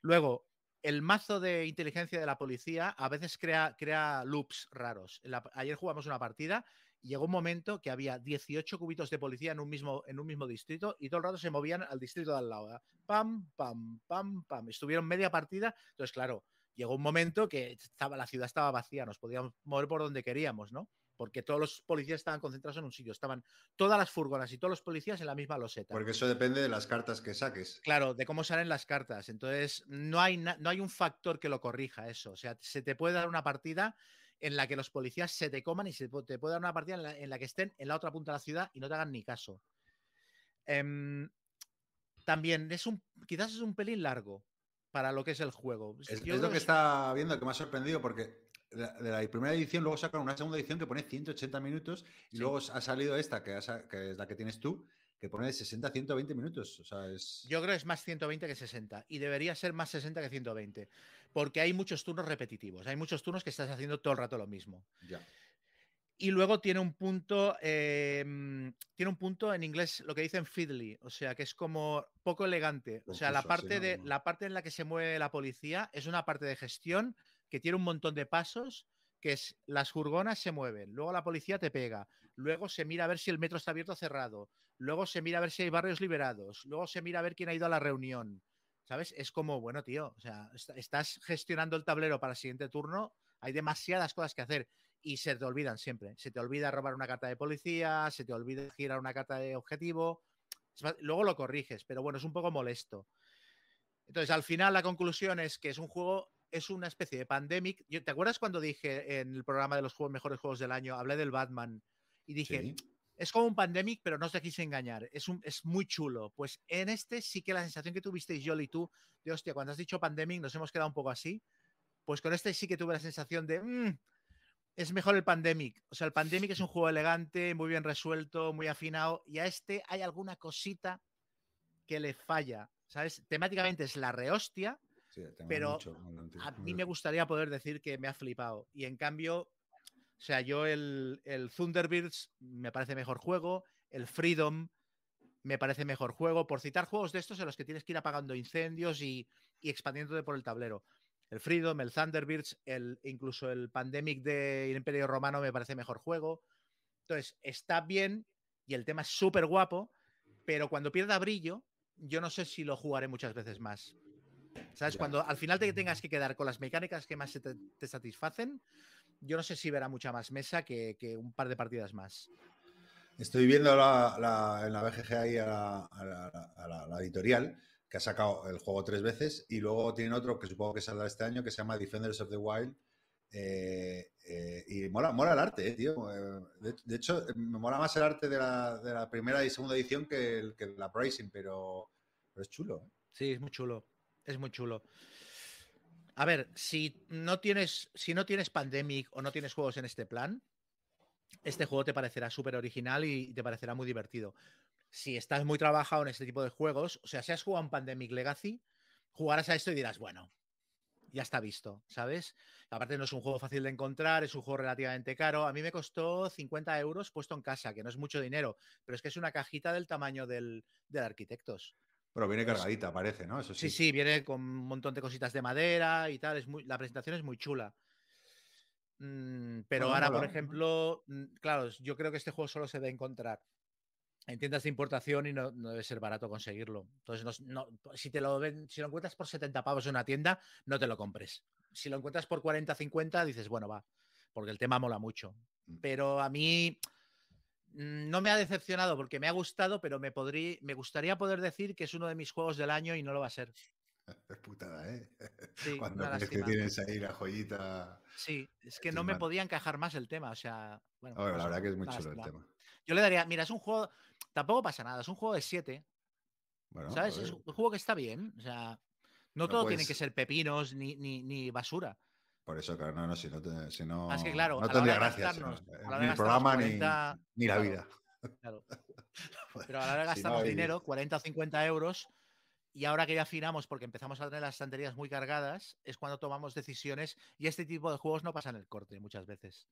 Luego, el mazo de inteligencia de la policía a veces crea, loops raros. Ayer jugamos una partida y llegó un momento que había 18 cubitos de policía en un mismo, en un mismo distrito y todo el rato se movían al distrito de al lado. Pam, pam, pam, pam. Estuvieron media partida. Entonces, claro, llegó un momento que estaba, la ciudad estaba vacía, nos podíamos mover por donde queríamos, ¿no? Porque todos los policías estaban concentrados en un sitio, estaban todas las furgonas y todos los policías en la misma loseta. Porque eso depende de las cartas que saques. Claro, de cómo salen las cartas. Entonces, no hay, no hay un factor que lo corrija eso. O sea, se te puede dar una partida en la que los policías se te coman y se te puede dar una partida en la, en la que estén en la otra punta de la ciudad y no te hagan ni caso. Em, también es un, quizás es un pelín largo para lo que es el juego. Es, lo que es- está viendo que me ha sorprendido porque de la, de la primera edición luego sacaron una segunda edición que pone 180 minutos y Sí. luego ha salido esta que, ha sa- que es la que tienes tú que pone de 60 a 120 minutos. O sea, es... Yo creo que es más 120 que 60 y debería ser más 60 que 120 porque hay muchos turnos repetitivos, hay muchos turnos que estás haciendo todo el rato lo mismo. Ya. Y luego tiene un punto, eh, mm, tiene un punto en inglés, lo que dicen fiddly, o sea, que es como poco elegante. O sea, la parte, ¿no? de, la parte en la que se mueve la policía es una parte de gestión que tiene un montón de pasos, que es las furgonas se mueven, luego la policía te pega, luego se mira a ver si el metro está abierto o cerrado, luego se mira a ver si hay barrios liberados, luego se mira a ver quién ha ido a la reunión. ¿Sabes? Es como, bueno, tío, o sea, est- estás gestionando el tablero para el siguiente turno, hay demasiadas cosas que hacer y se te olvidan siempre. Se te olvida robar una carta de policía, se te olvida girar una carta de objetivo. Luego lo corriges, pero bueno, es un poco molesto. Entonces, al final, la conclusión es que es un juego, es una especie de pandemic. ¿Te acuerdas cuando dije en el programa de los juegos, mejores juegos del año, hablé del Batman y dije, Sí. es como un pandemic, pero no os dejéis engañar. Es, un, es muy chulo. Pues en este sí que la sensación que tuvisteis, Yoli y tú, de hostia, cuando has dicho pandemic nos hemos quedado un poco así. Pues con este sí que tuve la sensación de, "Mm, es mejor el Pandemic. O sea, el Pandemic es un juego elegante, muy bien resuelto, muy afinado. Y a este hay alguna cosita que le falla. ¿Sabes? Temáticamente es la rehostia. Sí, Pero mucho, A mí me gustaría poder decir que me ha flipado. Y en cambio, o sea, yo el, el Thunderbirds me parece mejor juego. El Freedom me parece mejor juego. Por citar juegos de estos en los que tienes que ir apagando incendios y, y expandiéndote por el tablero. El Freedom, el Thunderbirds, el, incluso el Pandemic del Imperio Romano me parece mejor juego. Entonces, está bien y el tema es súper guapo, pero cuando pierda brillo, yo no sé si lo jugaré muchas veces más. ¿Sabes? Ya. Cuando al final te tengas que quedar con las mecánicas que más te, te satisfacen, yo no sé si verá mucha más mesa que, que un par de partidas más. Estoy viendo la, la- en la BGG ahí a la, a a editorial que ha sacado el juego tres veces y luego tienen otro que supongo que saldrá este año que se llama Defenders of the Wild. eh, eh, y mola, mola el arte, eh, tío. De, de hecho, me mola más el arte de la, de primera y segunda edición que, el, que la Pricing, pero, pero es chulo. Sí, es muy chulo. Es muy chulo. A ver, si no tienes, si no tienes Pandemic o no tienes juegos en este plan, este juego te parecerá súper original y te parecerá muy divertido. Si estás muy trabajado en este tipo de juegos, o sea, si has jugado un Pandemic Legacy, jugarás a esto y dirás, bueno, ya está visto, ¿sabes? Aparte no es un juego fácil de encontrar, es un juego relativamente caro. A mí me costó 50 euros puesto en casa, que no es mucho dinero, pero es que es una cajita del tamaño del, del Arquitectos. Pero viene cargadita, parece, ¿no? Eso Sí, sí. sí, viene con un montón de cositas de madera y tal. Es muy, la presentación es muy chula. Mm, pero Bueno, ahora, por ejemplo, mm, claro, yo creo que este juego solo se debe encontrar en tiendas de importación y no, no debe ser barato conseguirlo. Entonces, no- no- si te lo ven, si lo encuentras por 70 pavos en una tienda, no te lo compres. Si lo encuentras por 40, 50, dices, bueno, va, porque el tema mola mucho. Mm. Pero a mí no me ha decepcionado porque me ha gustado, pero me, podría, me gustaría poder decir que es uno de mis juegos del año y no lo va a ser. Es putada, ¿eh? Sí, Cuando crees que tienes ahí la joyita. Sí, es que no me podía encajar más el tema. O sea, bueno, la verdad que es muy chulo el tema. Yo le daría, mira, es un juego, tampoco pasa nada, es un juego de 7, Bueno, ¿sabes? Es un juego que está bien. O sea, no No todo tiene que ser pepinos ni, ni, ni basura. Por eso, claro, no, no, si no, te- si no, Más que claro, no a la tendría gracia. si no, ni el programa ni- 40, ni, la claro. vida. Claro. Pero a la hora de gastarnos dinero, 40 o 50 euros, y ahora que ya afinamos porque empezamos a tener las estanterías muy cargadas, es cuando tomamos decisiones y este tipo de juegos no pasan el corte muchas veces.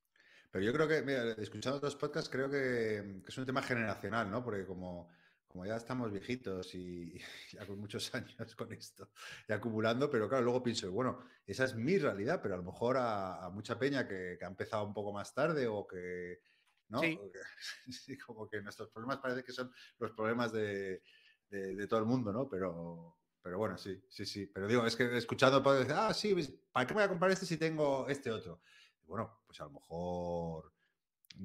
Pero yo creo que, mira, escuchando otros podcasts, creo que, que es un tema generacional, ¿no? Porque como, como ya estamos viejitos y, ya con muchos años con esto y acumulando, pero claro, luego pienso, bueno, esa es mi realidad, pero a lo mejor a, a mucha peña que, que ha empezado un poco más tarde o que, ¿no? Sí. O que- sí, como que nuestros problemas parece que son los problemas de, de- de todo el mundo, ¿no? Pero, pero bueno, sí, sí, sí. Pero digo, es que escuchando podemos decir, ah, sí, ¿ves? ¿para qué voy a comprar este si tengo este otro? Y bueno, pues a lo mejor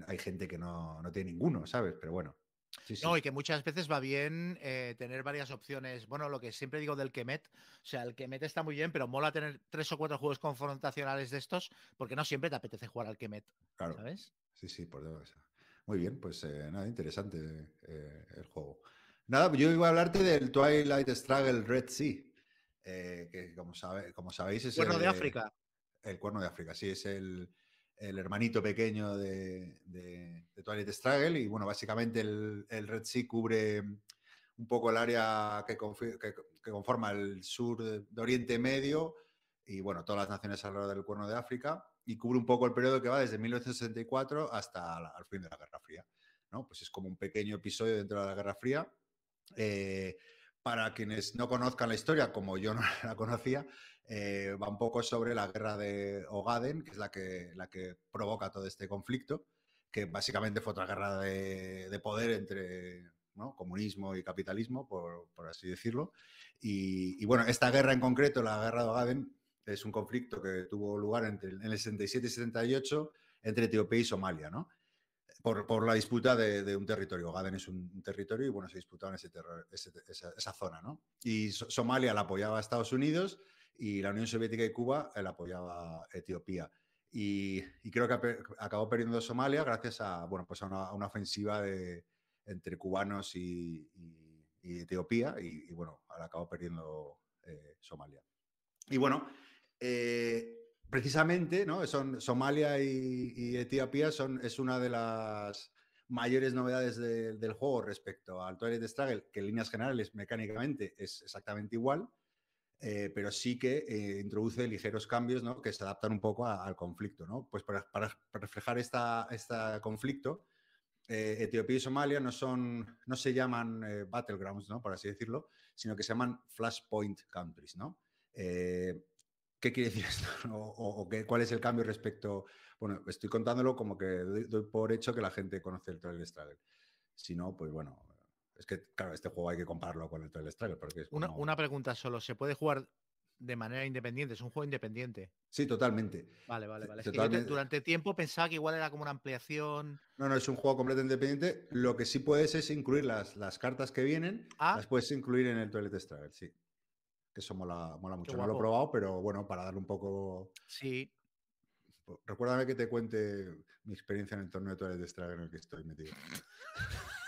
hay gente que no, no tiene ninguno, ¿sabes? Pero bueno. Sí, sí. No, y que muchas veces va bien eh, tener varias opciones. Bueno, lo que siempre digo del Kemet, o sea, el Kemet está muy bien, pero mola tener tres o cuatro juegos confrontacionales de estos, porque no siempre te apetece jugar al Kemet, claro. ¿sabes? Sí, sí, por Dios. Muy bien, pues eh, nada, interesante eh, el juego. Nada, yo iba a hablarte del Twilight Struggle Red Sea, que como, sabe, como sabéis es Cuerno de África. El Cuerno de África, sí, es el, el hermanito pequeño de, de, de Twilight y bueno, básicamente el, el Red Sea cubre un poco el área que, que- que conforma el sur de, Oriente Medio y bueno, todas las naciones alrededor del Cuerno de África y cubre un poco el periodo que va desde 1964 hasta la- al fin de la Guerra Fría. ¿no? Pues es como un pequeño episodio dentro de la Guerra Fría. Eh, para quienes no conozcan la historia, como yo no la conocía, eh, va un poco sobre la guerra de Ogaden, que es la que, la que provoca todo este conflicto, que básicamente fue otra guerra de, de poder entre ¿no? comunismo y capitalismo, por, por así decirlo. Y, y, bueno, esta guerra en concreto, la guerra de Ogaden, es un conflicto que tuvo lugar entre, en el 67 y 78 entre Etiopía y Somalia, ¿no? Por, por, la disputa de, de, un territorio. Ogaden es un, territorio y bueno, se disputaba en ese ese, esa, esa, zona, ¿no? Y so Somalia la apoyaba a Estados Unidos y la Unión Soviética y Cuba la apoyaba a Etiopía. Y, y, creo que acabó perdiendo Somalia gracias a, bueno, pues a, una, a una ofensiva de, entre cubanos y, y, y Etiopía y, bueno, ahora acabó perdiendo eh, Somalia. Y bueno, eh, precisamente, ¿no? Son Somalia y, Etiopía son, es una de las mayores novedades de, del juego respecto al Twilight Struggle, que en líneas generales mecánicamente es exactamente igual, eh, pero sí que eh, introduce ligeros cambios ¿no? que se adaptan un poco al conflicto. ¿no? Pues para, para, reflejar este conflicto, eh, Etiopía y Somalia no, son, no se llaman battlegrounds, ¿no? por así decirlo, sino que se llaman flashpoint countries. ¿no? ¿Qué quiere decir esto? ¿O, qué, cuál es el cambio respecto? Bueno, estoy contándolo como que doy, doy por hecho que la gente conoce el Trail Struggle. Si no, pues bueno, es que, claro, este juego hay que compararlo con el Trail Struggle. Porque es como... una, una, pregunta solo, ¿se puede jugar de manera independiente, es un juego independiente. Sí, totalmente. Vale, vale, vale. Es que yo Totalmente. te- durante tiempo pensaba que igual era como una ampliación. No, no, es un juego completamente independiente. Lo que sí puedes es incluir las, las cartas que vienen, Ah. las puedes incluir en el Toilet Struggle, sí. Que eso mola, mola mucho. No lo he probado, pero bueno, para darle un poco. Sí. Recuérdame que te cuente mi experiencia en el torneo de Toilet Struggle en el que estoy metido.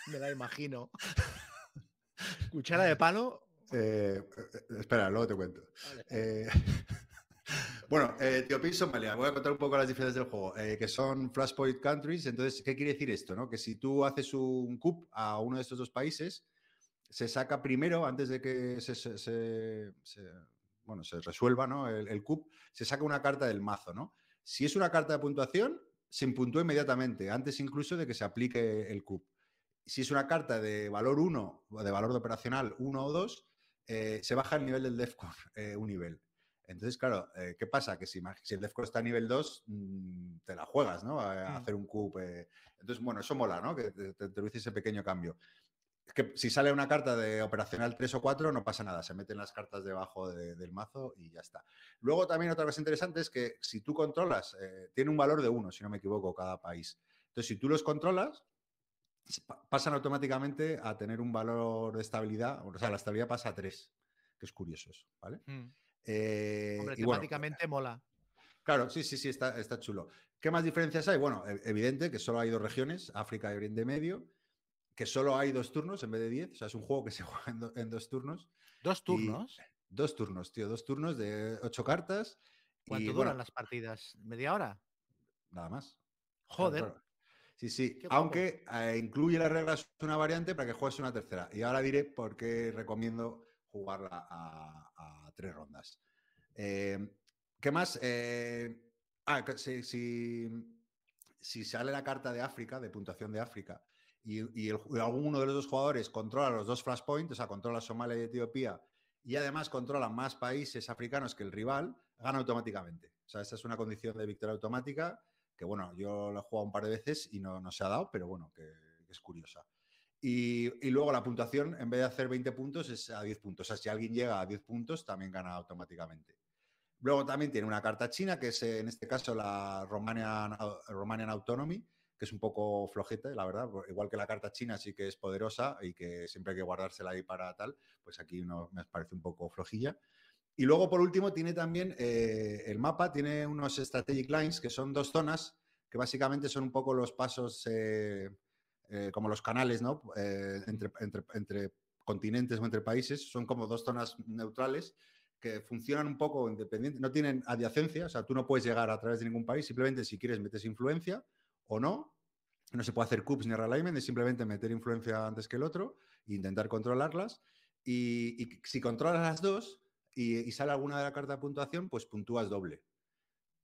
Me la imagino. Cuchara de palo. Eh, eh, espera, luego te cuento. Vale. Eh, bueno, eh, Etiopía y Somalia. Voy a contar un poco las diferencias del juego, eh, que son Flashpoint Countries. Entonces, ¿qué quiere decir esto? No? Que si tú haces un coup a uno de estos dos países, se saca primero, antes de que se, se- se- se- bueno, se resuelva ¿no? el, el coup, se saca una carta del mazo. ¿no? Si es una carta de puntuación, se impuntúa inmediatamente, antes incluso de que se aplique el coup. Si es una carta de valor 1 o de valor de operacional 1 o 2, eh, se baja el nivel del DEFCON eh, un nivel. Entonces, claro, eh, ¿qué pasa? Que si, el DEFCON está a nivel 2, mm, te la juegas, ¿no? A, a Mm. hacer un coup. eh. Entonces, bueno, eso mola, ¿no? Que te, te introduce ese pequeño cambio. Es que si sale una carta de operacional 3 o 4, no pasa nada. Se meten las cartas debajo de- del mazo y ya está. Luego, también otra cosa interesante es que si tú controlas, eh, tiene un valor de 1, si no me equivoco, cada país. Entonces, si tú los controlas, pasan automáticamente a tener un valor de estabilidad, o sea, la estabilidad pasa a 3, que es curioso eso, ¿vale? Mm. Eh, Hombre, y bueno, temáticamente mola. Claro, sí, sí, sí, está, está chulo. ¿Qué más diferencias hay? Bueno, e- evidente que solo hay dos regiones, África y Oriente Medio, que solo hay dos turnos en vez de diez, o sea, es un juego que se juega en, do- en dos turnos. Dos Y- turnos. Dos turnos, tío, dos turnos de ocho cartas. ¿Cuánto y, duran bueno, las partidas? ¿Media hora? Nada más. Joder. claro. Sí, sí, aunque eh, incluye las reglas una variante para que juegues una tercera. Y ahora diré por qué recomiendo jugarla a, a tres rondas. Eh, ¿Qué más? Eh, ah, que si, si- si sale la carta de África, de puntuación de África, y, alguno de los dos jugadores controla los dos flashpoints, o sea, controla Somalia y Etiopía, y además controla más países africanos que el rival, gana automáticamente. O sea, esa es una condición de victoria automática que, bueno, yo lo he jugado un par de veces y no, no se ha dado, pero bueno, que, es curiosa. Y, y luego la puntuación, en vez de hacer 20 puntos, es a 10 puntos. O sea, si alguien llega a 10 puntos, también gana automáticamente. Luego también tiene una carta china, que es en este caso la Romanian, Romanian Autonomy, que es un poco flojeta, la verdad. Igual que la carta china sí que es poderosa y que siempre hay que guardársela ahí para tal, pues aquí no, me parece un poco flojilla. Y luego, por último, tiene también eh, el mapa, tiene unos strategic lines, que son dos zonas, que básicamente son un poco los pasos, eh, eh, como los canales, ¿no? Eh, entre, entre- entre continentes o entre países, son como dos zonas neutrales que funcionan un poco independientes, no tienen adyacencia, o sea, tú no puedes llegar a través de ningún país, simplemente si quieres metes influencia o no, no se puede hacer cups ni realignment, es simplemente meter influencia antes que el otro e intentar controlarlas. Y, y si controlas las dos y, sale alguna de la carta de puntuación, pues puntúas doble.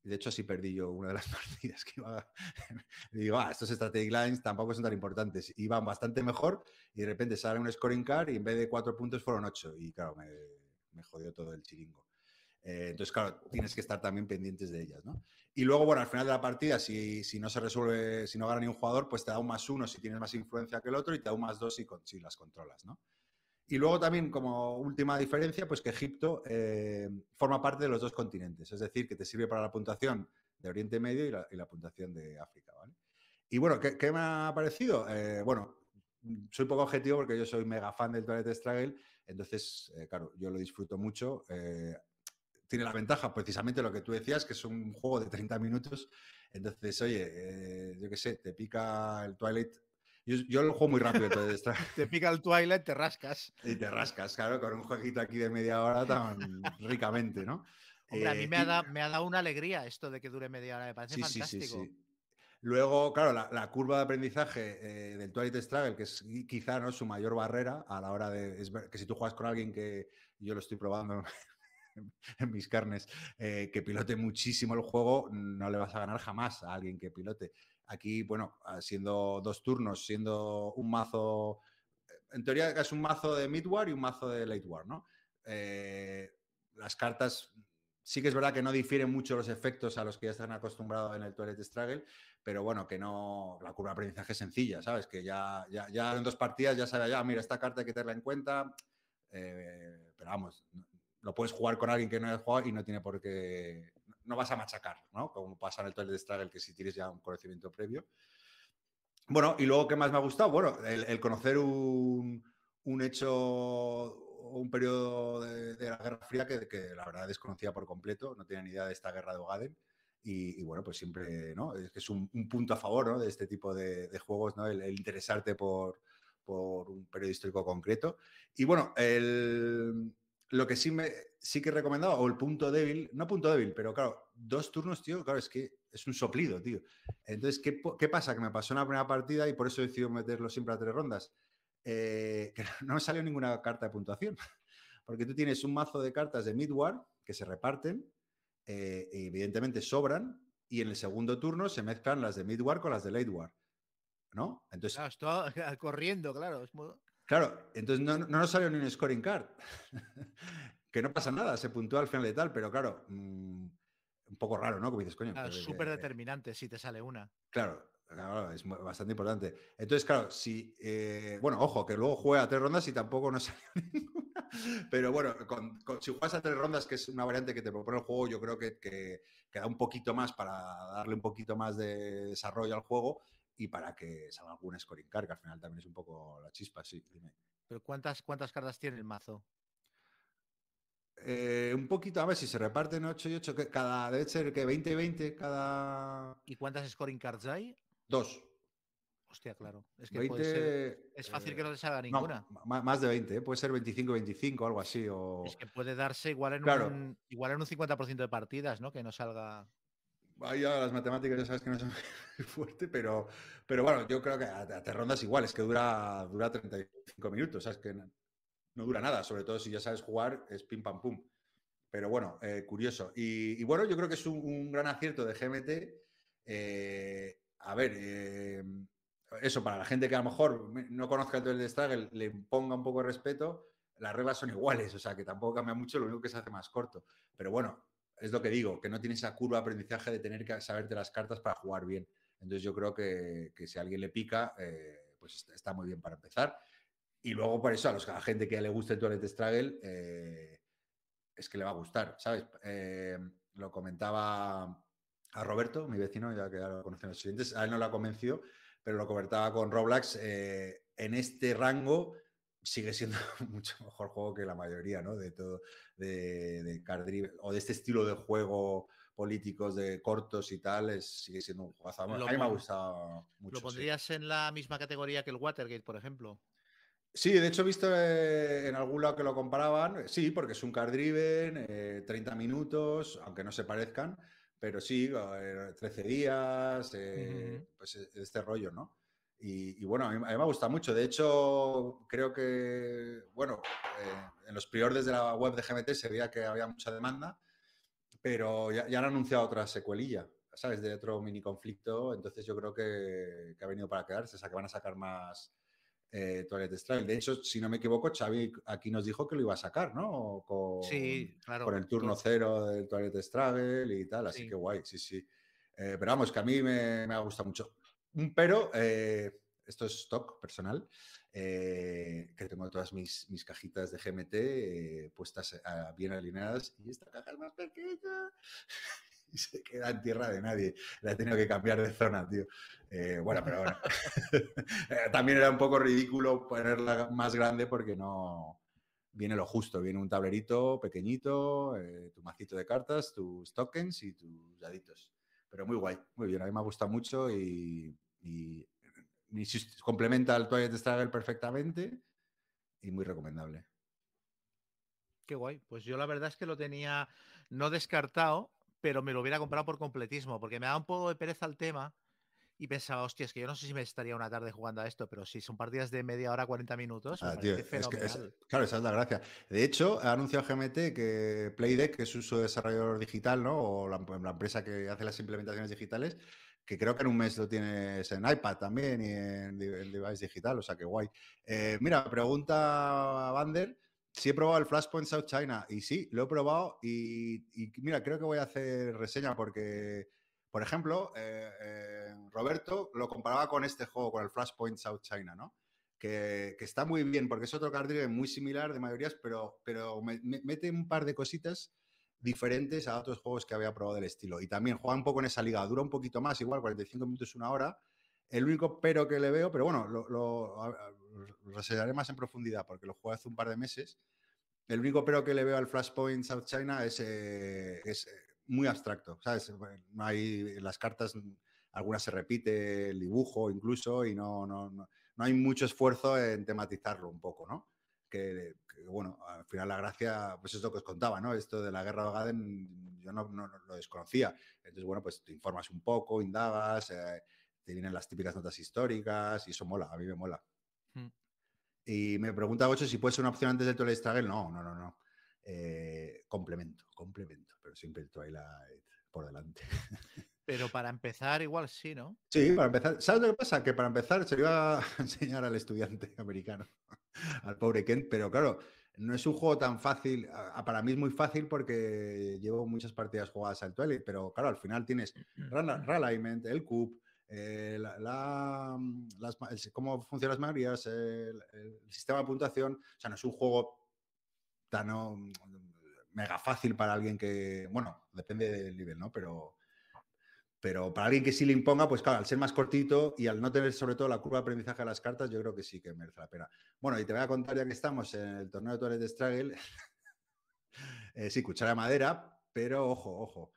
De hecho, así perdí yo una de las partidas que iba. digo, ah, estos strategic lines tampoco son tan importantes. Iban bastante mejor y de repente sale un scoring card y en vez de cuatro puntos fueron ocho. Y claro, me, me jodió todo el chiringo. Eh, entonces, claro, tienes que estar también pendientes de ellas, ¿no? Y luego, bueno, al final de la partida, si, si no se resuelve, si no gana ni un jugador, pues te da un más uno si tienes más influencia que el otro y te da un más dos si, si las controlas, ¿no? Y luego también, como última diferencia, pues que Egipto eh, forma parte de los dos continentes, es decir, que te sirve para la puntuación de Oriente Medio y la, puntuación de África, ¿vale? Y bueno, ¿qué, me ha parecido? Eh, bueno, soy poco objetivo porque yo soy mega fan del Toilet Struggle, entonces, eh, claro, yo lo disfruto mucho. Tiene la ventaja, precisamente lo que tú decías, que es un juego de 30 minutos. Entonces, oye, eh, yo qué sé, te pica el Twilight. Yo, yo lo juego muy rápido, Struggle. Te pica el Twilight, te rascas. Y te rascas, claro, con un jueguito aquí de media hora tan ricamente, ¿no? Hombre, a mí Eh, me ha, da- me ha dado una alegría esto de que dure media hora. Me parece Sí, sí, sí, fantástico. sí. Luego, claro, la, la curva de aprendizaje eh, del Twilight Struggle, que es qui- quizá ¿no? su mayor barrera a la hora de. Es ver- que si tú juegas con alguien que yo lo estoy probando en mis carnes, eh, que pilote muchísimo el juego, no le vas a ganar jamás a alguien que pilote. Aquí, bueno, ah, siendo dos turnos, siendo un mazo. En teoría es un mazo de mid-war y un mazo de late-war, ¿no? Eh, las cartas sí que es verdad que no difieren mucho los efectos a los que ya están acostumbrados en el Toilet Struggle, pero bueno, que no, la curva de aprendizaje es sencilla, ¿sabes? Que ya, ya, en dos partidas ya sabe, ya, mira, esta carta hay que tenerla en cuenta, eh, pero vamos, lo puedes jugar con alguien que no haya jugado y no tiene por qué, no vas a machacar, ¿no? Como pasa en el Toilet Struggle, que si tienes ya un conocimiento previo. Bueno, y luego, ¿qué más me ha gustado? Bueno, el, conocer un, un hecho un periodo de, de la Guerra Fría que, que la verdad desconocía por completo, no tenía ni idea de esta guerra de Ogaden. Y, bueno, pues siempre, ¿no? Es que es un, un punto a favor, ¿no? De este tipo de, de juegos, ¿no? El, el interesarte por, por un periodo histórico concreto. Y bueno, el, lo que sí me sí que he recomendado, o el punto débil, no punto débil, pero claro, dos turnos, tío, claro, es que es un soplido, tío. Entonces, ¿qué, qué pasa? Que me pasó en la primera partida y por eso he decidido meterlo siempre a tres rondas. eh, que no me salió ninguna carta de puntuación. Porque tú tienes un mazo de cartas de Midwar que se reparten, eh, evidentemente sobran, y en el segundo turno se mezclan las de Midwar con las de Late War. ¿No? Entonces, Claro, corriendo, claro. es muy- Claro, entonces no, no nos salió ni un scoring card. que no pasa nada, se puntúa al final de tal, pero claro, mm, un poco raro, ¿no? Como dices, coño. claro, súper determinante si te sale una. Claro, claro, es bastante importante. Entonces, claro, si. eh, bueno, ojo, que luego juega a tres rondas y tampoco nos salió ninguna. Pero bueno, con- con- si juegas a tres rondas, que es una variante que te propone el juego, yo creo que, que, que da un poquito más para darle un poquito más de desarrollo al juego y para que salga algún scoring card, que al final también es un poco la chispa, sí. Dime. Pero ¿cuántas, cuántas cartas tiene el mazo? Eh, un poquito, a ver si se reparten 8 y 8, que cada, debe ser que 20 y 20 cada ¿Y cuántas scoring cards hay? dos. Hostia, claro. Es que 20, puede ser- es fácil que eh, no te salga no, ninguna. ma- más de 20, ¿eh? puede ser 25, 25, algo así. O... Es que puede darse igual en, Claro. un, igual en un 50% de partidas, ¿no? Que no salga. Ahí ya las matemáticas ya sabes que no son fuerte, pero, pero bueno, yo creo que a, a tres rondas igual, es que dura, dura 35 minutos, ¿sabes? Que no, dura nada, sobre todo si ya sabes jugar, es pim pam pum. Pero bueno, eh, curioso. Y, bueno, yo creo que es un, gran acierto de GMT. eh, a ver, eh, eso, para la gente que a lo mejor me- no conozca el Duel de Struggle, le ponga un poco de respeto, las reglas son iguales, o sea que tampoco cambia mucho, lo único que se hace más corto. Pero bueno, es lo que digo, que no tiene esa curva aprendizaje de tener que saberte las cartas para jugar bien. Entonces yo creo que, que si a alguien le pica, eh, pues está, muy bien para empezar. Y luego por eso a, los, a la gente que le guste el Toilet Struggle, eh, es que le va a gustar, ¿sabes? Eh, lo comentaba a Roberto, mi vecino, ya que ya lo conocen los siguientes, a él no lo ha pero lo comentaba con Roblox, eh, en este rango sigue siendo mucho mejor juego que la mayoría, ¿no? De todo, de, de card driven, o de este estilo de juego políticos de cortos y tal, es, sigue siendo un juegazo. A mí me ha gustado mucho. ¿Lo sí. pondrías en la misma categoría que el Watergate, por ejemplo? Sí, de hecho he visto eh, en algún lado que lo comparaban. Sí, porque es un card driven, eh, 30 minutos, aunque no se parezcan, pero sí, eh, 13 días, eh, Ujú. pues e- este rollo, ¿no? Y, y bueno, a mí, a mí me ha gustado mucho. De hecho, creo que, bueno, eh, en los priores de la web de GMT se veía que había mucha demanda, pero ya, ya han anunciado otra secuelilla, ¿sabes? De otro mini conflicto. Entonces yo creo que, que ha venido para quedarse, o sea, que van a sacar más eh, Toilet Struggle. De hecho, si no me equivoco, Xavi aquí nos dijo que lo iba a sacar, ¿no? Con, Sí, claro. con el turno todo. cero del Toilet Struggle y tal, así Sí. que guay, sí, sí. Eh, pero vamos, que a mí me, me ha gustado mucho. Pero, eh, esto es stock personal, eh, que tengo todas mis, cajitas de GMT eh, puestas eh, bien alineadas y esta caja es más pequeña y se queda en tierra de nadie. La he tenido que cambiar de zona, tío. Bueno, pero bueno. También era un poco ridículo ponerla más grande porque no viene lo justo. Viene un tablerito pequeñito, tu macito de cartas, tus tokens y tus daditos. Pero muy guay, muy bien. A mí me ha gustado mucho y, y- complementa al Twilight Struggle perfectamente y muy recomendable. Qué guay. Pues yo la verdad es que lo tenía no descartado, pero me lo hubiera comprado por completismo, porque me da un poco de pereza el tema y pensaba, hostia, es que yo no sé si me estaría una tarde jugando a esto, pero si son partidas de media hora, 40 minutos, me Ah, tío, parece es que es- fenomenal. claro, esa es la gracia. De hecho, ha anunciado GMT que Playdeck, que es su desarrollador digital, ¿no? O la, la empresa que hace las implementaciones digitales, que creo que en un mes lo tienes en iPad también y en, en device digital, o sea que guay. Eh, mira, pregunta a Bander si he probado el Flashpoint South China. Y sí, lo he probado y, mira, creo que voy a hacer reseña porque, por ejemplo, eh, eh, Roberto lo comparaba con este juego, con el Flashpoint South China, ¿no? que, que está muy bien, porque es otro card muy similar de mayorías, pero, pero me- me- mete un par de cositas diferentes a otros juegos que había probado del estilo. Y también juega un poco en esa liga, dura un poquito más, igual 45 minutos, una hora. El único pero que le veo, pero bueno, lo, lo- reseñaré más en profundidad porque lo jugué hace un par de meses. El único pero que le veo al Flashpoint South China es, eh, es eh, muy abstracto, ¿sabes? No hay, las cartas, algunas se repite el dibujo incluso y no, no, no, no hay mucho esfuerzo en tematizarlo un poco, ¿no? Que, que, bueno, al final la gracia, pues es lo que os contaba, ¿no? Esto de la guerra de Ogaden yo no, no- no lo desconocía. Entonces, bueno, pues te informas un poco, indagas, eh, te vienen las típicas notas históricas y eso mola, a mí me mola. Mm. Y me pregunta Ocho si puede ser una opción antes del Twilight Struggle. No, no, no, no. Eh, complemento, complemento, pero siempre el Twilight por delante. Pero para empezar, igual sí, ¿no? Sí, para empezar. ¿Sabes lo que pasa? Que para empezar se lo iba a enseñar al estudiante americano, al pobre Kent, pero claro, no es un juego tan fácil. Para mí es muy fácil porque llevo muchas partidas jugadas al Twilight, pero claro, al final tienes Realignment, el CUP, eh, la, la- las el- cómo funcionan las mayorías, el, el sistema de puntuación. O sea, no es un juego tan oh, mega fácil para alguien que, bueno, depende del nivel, ¿no? Pero, pero para alguien que sí le imponga, pues claro, al ser más cortito y al no tener sobre todo la curva de aprendizaje de las cartas, yo creo que sí que merece la pena. Bueno, y te voy a contar ya que estamos en el torneo de Toilet Struggle. eh, sí, cuchara de madera, pero ojo, ojo.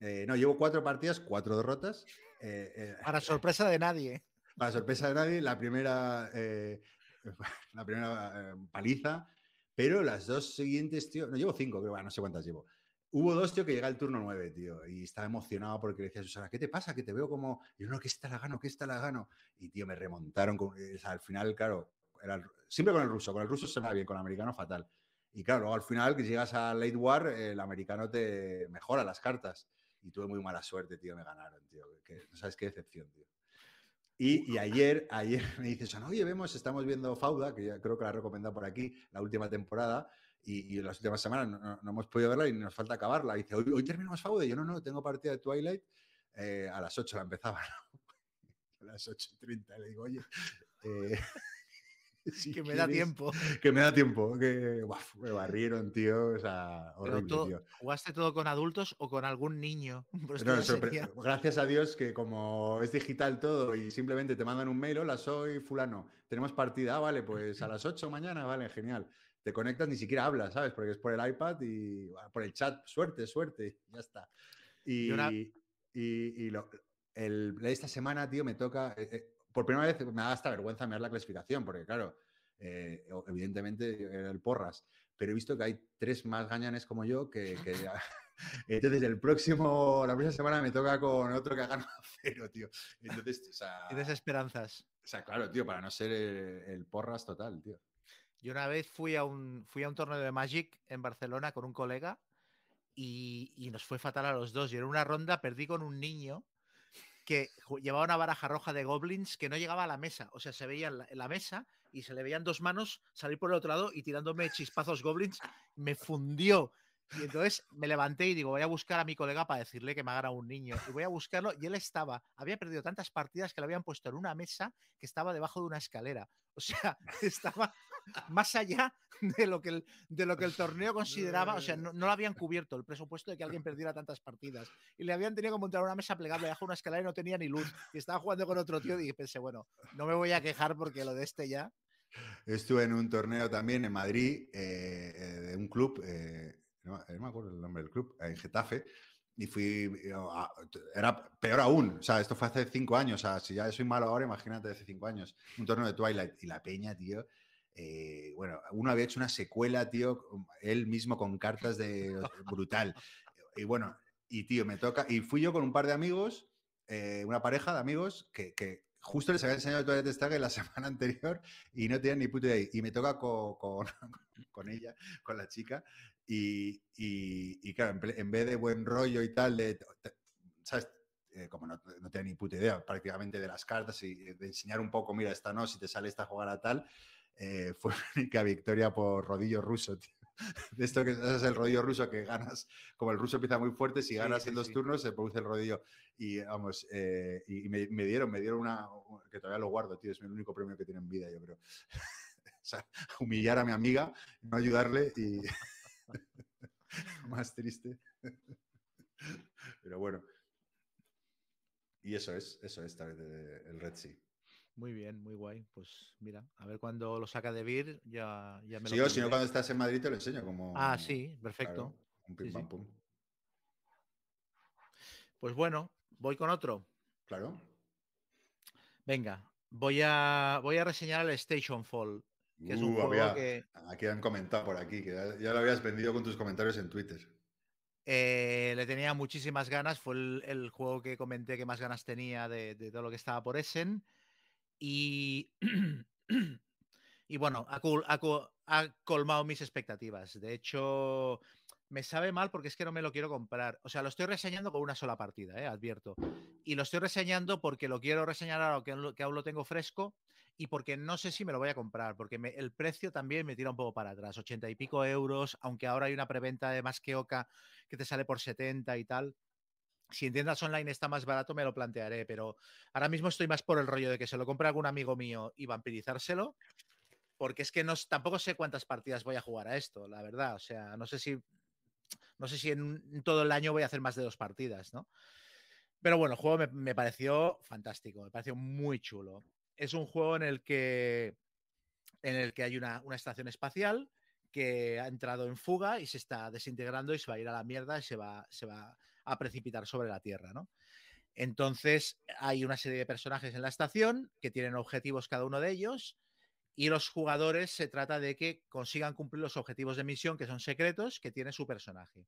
Eh, no, llevo cuatro partidas, cuatro derrotas. Eh, Para sorpresa de nadie. para sorpresa de nadie, la primera, la primera paliza, pero las dos siguientes, tío, no llevo cinco, pero bueno, no sé cuántas llevo. Hubo dos, tío, que llega el turno nueve, tío, y estaba emocionado porque le decía a Susana, ¿qué te pasa? Que te veo como, y yo, no, que esta la gano, que esta la gano. Y, tío, me remontaron, con, sea, al final, claro, era el- siempre con el ruso, con el ruso se me va bien, con el americano fatal. Y claro, luego al final, que llegas a Late War, el americano te mejora las cartas. Y tuve muy mala suerte, tío, me ganaron, tío. Que, no sabes qué decepción, tío. Y, y ayer, ayer me dices, "Susana, oye, vemos, estamos viendo Fauda, que ya creo que la he recomendado por aquí, la última temporada, y, las últimas semanas no, no- no hemos podido verla y nos falta acabarla. Y dice, hoy, hoy terminamos Fauda. Y yo, no, no, tengo partida de Twilight. eh, a las 8 la empezaba, ¿no? A las 8.30 le digo, oye, eh, si que me da tiempo. Que me da tiempo, que me barrieron, tío. O sea, horrible, todo- tío. ¿Jugaste todo con adultos o con algún niño? No, sorpre- Gracias a Dios que como es digital todo y simplemente te mandan un mail, hola, soy fulano, tenemos partida, ah, vale, pues a las 8 mañana, vale, genial. Te conectas, ni siquiera hablas, ¿sabes? Porque es por el iPad y ah, por el chat, suerte, suerte, ya está. Y, Y una- y, y lo- el, esta semana, tío, me toca, eh, eh, por primera vez me da hasta vergüenza mirar la clasificación, porque claro, eh, evidentemente era el porras, pero he visto que hay tres más gañanes como yo que... que entonces, el próximo, la próxima semana me toca con otro que ha ganado cero, tío. Entonces, o sea, Tienes esperanzas. o sea, claro, tío, para no ser el, el porras total, tío. Yo una vez fui a un, fui a un torneo de Magic en Barcelona con un colega y, y nos fue fatal a los dos. Y en una ronda perdí con un niño que llevaba una baraja roja de goblins que no llegaba a la mesa. O sea, se veía la, en la mesa y se le veían dos manos salir por el otro lado y tirándome chispazos goblins. Me fundió. Y entonces me levanté y digo, voy a buscar a mi colega para decirle que me ha ganado un niño. Y voy a buscarlo y él estaba, había perdido tantas partidas que le habían puesto en una mesa que estaba debajo de una escalera. O sea, estaba más allá de lo que el, de lo que el torneo consideraba. O sea, no, no lo habían cubierto el presupuesto de que alguien perdiera tantas partidas. Y le habían tenido que montar una mesa plegable debajo de una escalera y no tenía ni luz. Y estaba jugando con otro tío y pensé, bueno, no me voy a quejar porque lo de este ya. Estuve en un torneo también en Madrid, eh, eh, de un club, eh, no, no me acuerdo el nombre del club, en Getafe, y fui, eh, era peor aún, o sea, esto fue hace cinco años, o sea, si ya soy malo ahora, imagínate hace cinco años, un torneo de Twilight, y la peña, tío, eh, bueno, uno había hecho una secuela, tío, él mismo con cartas de brutal, y bueno, y tío, me toca, y fui yo con un par de amigos, eh, una pareja de amigos que, que justo les había enseñado el Twilight Struggle la semana anterior y no tenían ni puta idea. Y me toca co- con, con, ella, con la chica, y, y- y claro, en, vez de buen rollo y tal, de, ¿sabes? Eh, como no, no tenía ni puta idea prácticamente de las cartas y de enseñar un poco, mira, esta no, si te sale esta jugar a tal, eh, fue una única victoria por rodillo ruso, tío. De esto que es el rodillo ruso que ganas, como el ruso empieza muy fuerte, si Sí, ganas sí, en dos sí. turnos se produce el rodillo. Y vamos, eh, y y me, me dieron, me dieron una, que todavía lo guardo, tío, es el único premio que tiene en vida, yo creo. o sea, humillar a mi amiga, no ayudarle y más triste. Pero bueno. Y eso es, eso es tal vez, el Red Sea. Muy bien, muy guay. Pues mira, a ver cuando lo saca de Vir, ya, ya me Si lo yo, si no, cuando estás en Madrid te lo enseño como... Ah, sí, perfecto. claro, un pim Sí, pam sí. pum. Pues bueno, voy con otro. Claro. Venga, voy a, voy a reseñar el Station Fall, que es un Uh, juego había- que Aquí han comentado por aquí, que ya, ya lo habías vendido con tus comentarios en Twitter. eh, le tenía muchísimas ganas. Fue el, el juego que comenté que más ganas tenía de, de todo lo que estaba por Essen. Y, y bueno, ha, colmado mis expectativas. De hecho, me sabe mal porque es que no me lo quiero comprar. O sea, lo estoy reseñando con una sola partida, eh, advierto. Y lo estoy reseñando porque lo quiero reseñar ahora que, que aún lo tengo fresco y porque no sé si me lo voy a comprar, porque el precio también me tira un poco para atrás, 80 y pico euros, aunque ahora hay una preventa de más que Oca que te sale por 70 y tal. Si en tiendas online está más barato, me lo plantearé, pero ahora mismo estoy más por el rollo de que se lo compre algún amigo mío y vampirizárselo, porque es que no, tampoco sé cuántas partidas voy a jugar a esto, la verdad. O sea, no sé si, no sé si en, todo el año voy a hacer más de dos partidas, ¿no? Pero bueno, el juego me pareció fantástico, me pareció muy chulo. Es un juego en el que, en el que hay una, estación espacial que ha entrado en fuga y se está desintegrando y se va a ir a la mierda y se va, se va a precipitar sobre la Tierra, ¿no? Entonces hay una serie de personajes en la estación que tienen objetivos cada uno de ellos y los jugadores se trata de que consigan cumplir los objetivos de misión que son secretos que tiene su personaje.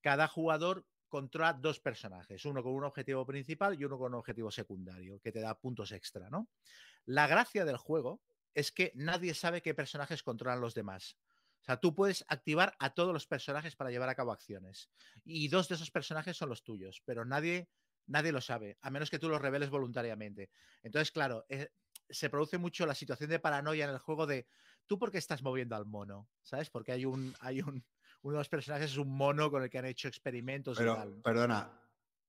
Cada jugador controla dos personajes, uno con un objetivo principal y uno con un objetivo secundario, que te da puntos extra, ¿no? La gracia del juego es que nadie sabe qué personajes controlan los demás. O sea, tú puedes activar a todos los personajes para llevar a cabo acciones. Y dos de esos personajes son los tuyos, pero nadie, nadie lo sabe, a menos que tú los reveles voluntariamente. Entonces, claro, eh, se produce mucho la situación de paranoia en el juego de tú por qué estás moviendo al mono, ¿sabes? Porque hay un, hay un, uno de los personajes es un mono con el que han hecho experimentos y Pero, tal. perdona,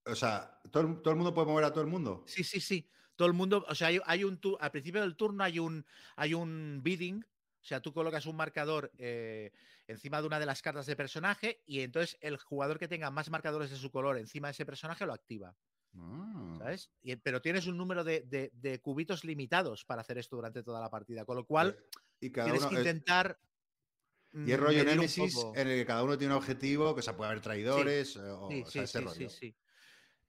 o sea, ¿todo, el- todo el mundo puede mover a todo el mundo? Sí, sí, sí. Todo el mundo, o sea, hay, hay un al principio del turno hay un hay un bidding, o sea, tú colocas un marcador eh, encima de una de las cartas de personaje y entonces el jugador que tenga más marcadores de su color encima de ese personaje lo activa, Ah. ¿sabes? Y- pero tienes un número de, de- de cubitos limitados para hacer esto durante toda la partida, con lo cual y cada tienes uno que intentar y es mm, rollo Nemesis en el que cada uno tiene un objetivo, que o sea, puede haber traidores, eh, o, Sí, o sea, sí, ese sí, rollo.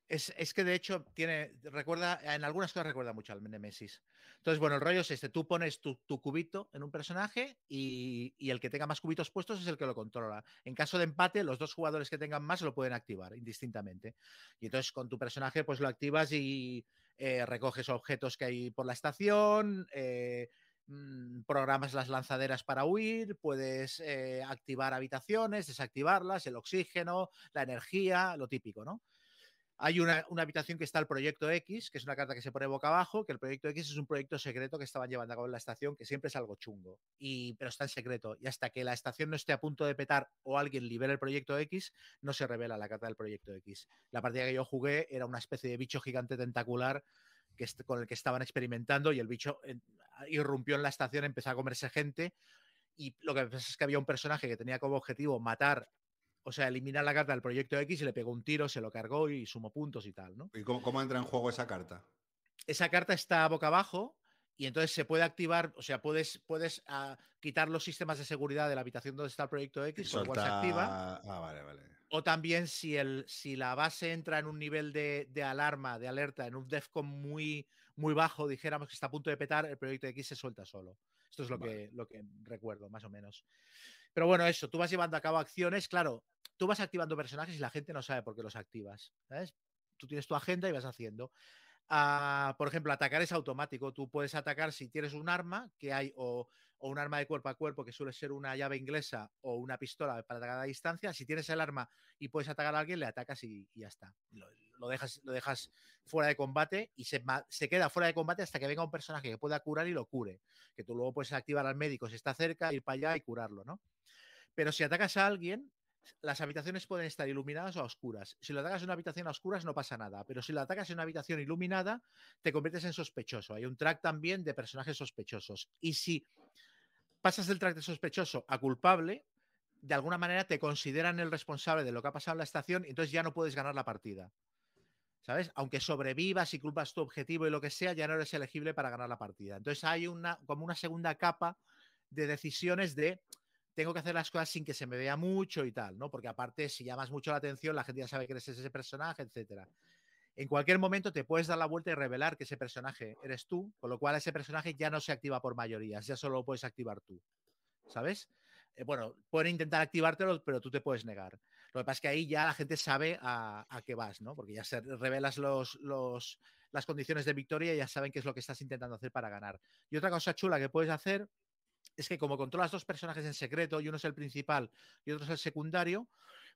Es, es que de hecho tiene, recuerda, en algunas cosas recuerda mucho al Nemesis. Entonces, bueno, el rollo es este, tú pones tu, tu cubito en un personaje y, y el que tenga más cubitos puestos es el que lo controla. En caso de empate, los dos jugadores que tengan más lo pueden activar indistintamente. Y entonces con tu personaje pues lo activas y eh, recoges objetos que hay por la estación, eh, mm, programas las lanzaderas para huir, puedes eh, activar habitaciones, desactivarlas, el oxígeno, la energía, lo típico, ¿no? Hay una, una habitación que está el Proyecto X, que es una carta que se pone boca abajo, que el Proyecto X es un proyecto secreto que estaban llevando a cabo en la estación, que siempre es algo chungo, y, pero está en secreto. Y hasta que la estación no esté a punto de petar o alguien libere el Proyecto X, no se revela la carta del Proyecto X. La partida que yo jugué era una especie de bicho gigante tentacular que con el que estaban experimentando y el bicho eh, irrumpió en la estación, empezó a comerse gente. Y lo que pasa es que había un personaje que tenía como objetivo matar o sea, eliminar la carta del proyecto X y le pegó un tiro, se lo cargó y sumó puntos y tal, ¿no? ¿Y cómo, cómo entra en juego esa carta? Esa carta está boca abajo y entonces se puede activar, o sea, puedes, puedes ah, quitar los sistemas de seguridad de la habitación donde está el proyecto X, con lo cual se activa. Ah, vale, vale. O también si, el, si la base entra en un nivel de, de alarma, de alerta, en un DEFCON muy, muy bajo, dijéramos que está a punto de petar, el proyecto X se suelta solo. Esto es lo, Vale. que, lo que recuerdo, más o menos. Pero bueno, eso, tú vas llevando a cabo acciones, claro, tú vas activando personajes y la gente no sabe por qué los activas, ¿sabes? Tú tienes tu agenda y vas haciendo. Ah, por ejemplo, atacar es automático. Tú puedes atacar si tienes un arma que hay o, o un arma de cuerpo a cuerpo que suele ser una llave inglesa o una pistola para atacar a distancia. Si tienes el arma y puedes atacar a alguien, le atacas y, ya está. Lo, dejas, lo dejas fuera de combate y se queda fuera de combate hasta que venga un personaje que pueda curar y lo cure. Que tú luego puedes activar al médico si está cerca, ir para allá y curarlo, ¿no? Pero si atacas a alguien, las habitaciones pueden estar iluminadas o a oscuras. Si lo atacas en una habitación a oscuras no pasa nada, pero si lo atacas en una habitación iluminada, te conviertes en sospechoso. Hay un track también de personajes sospechosos. Y si pasas del track de sospechoso a culpable, de alguna manera te consideran el responsable de lo que ha pasado en la estación y entonces ya no puedes ganar la partida. ¿Sabes? Aunque sobrevivas y culpas tu objetivo y lo que sea, ya no eres elegible para ganar la partida. Entonces hay una, como una segunda capa de decisiones de tengo que hacer las cosas sin que se me vea mucho y tal, ¿no? Porque aparte, si llamas mucho la atención, la gente ya sabe que eres ese personaje, etcétera. En cualquier momento te puedes dar la vuelta y revelar que ese personaje eres tú, con lo cual ese personaje ya no se activa por mayorías, ya solo lo puedes activar tú. ¿Sabes? Eh, bueno, pueden intentar activártelo, pero tú te puedes negar. Lo que pasa es que ahí ya la gente sabe a, qué vas, ¿no? Porque ya se revelas los, las condiciones de victoria y ya saben qué es lo que estás intentando hacer para ganar. Y otra cosa chula que puedes hacer es que como controlas dos personajes en secreto y uno es el principal y otro es el secundario,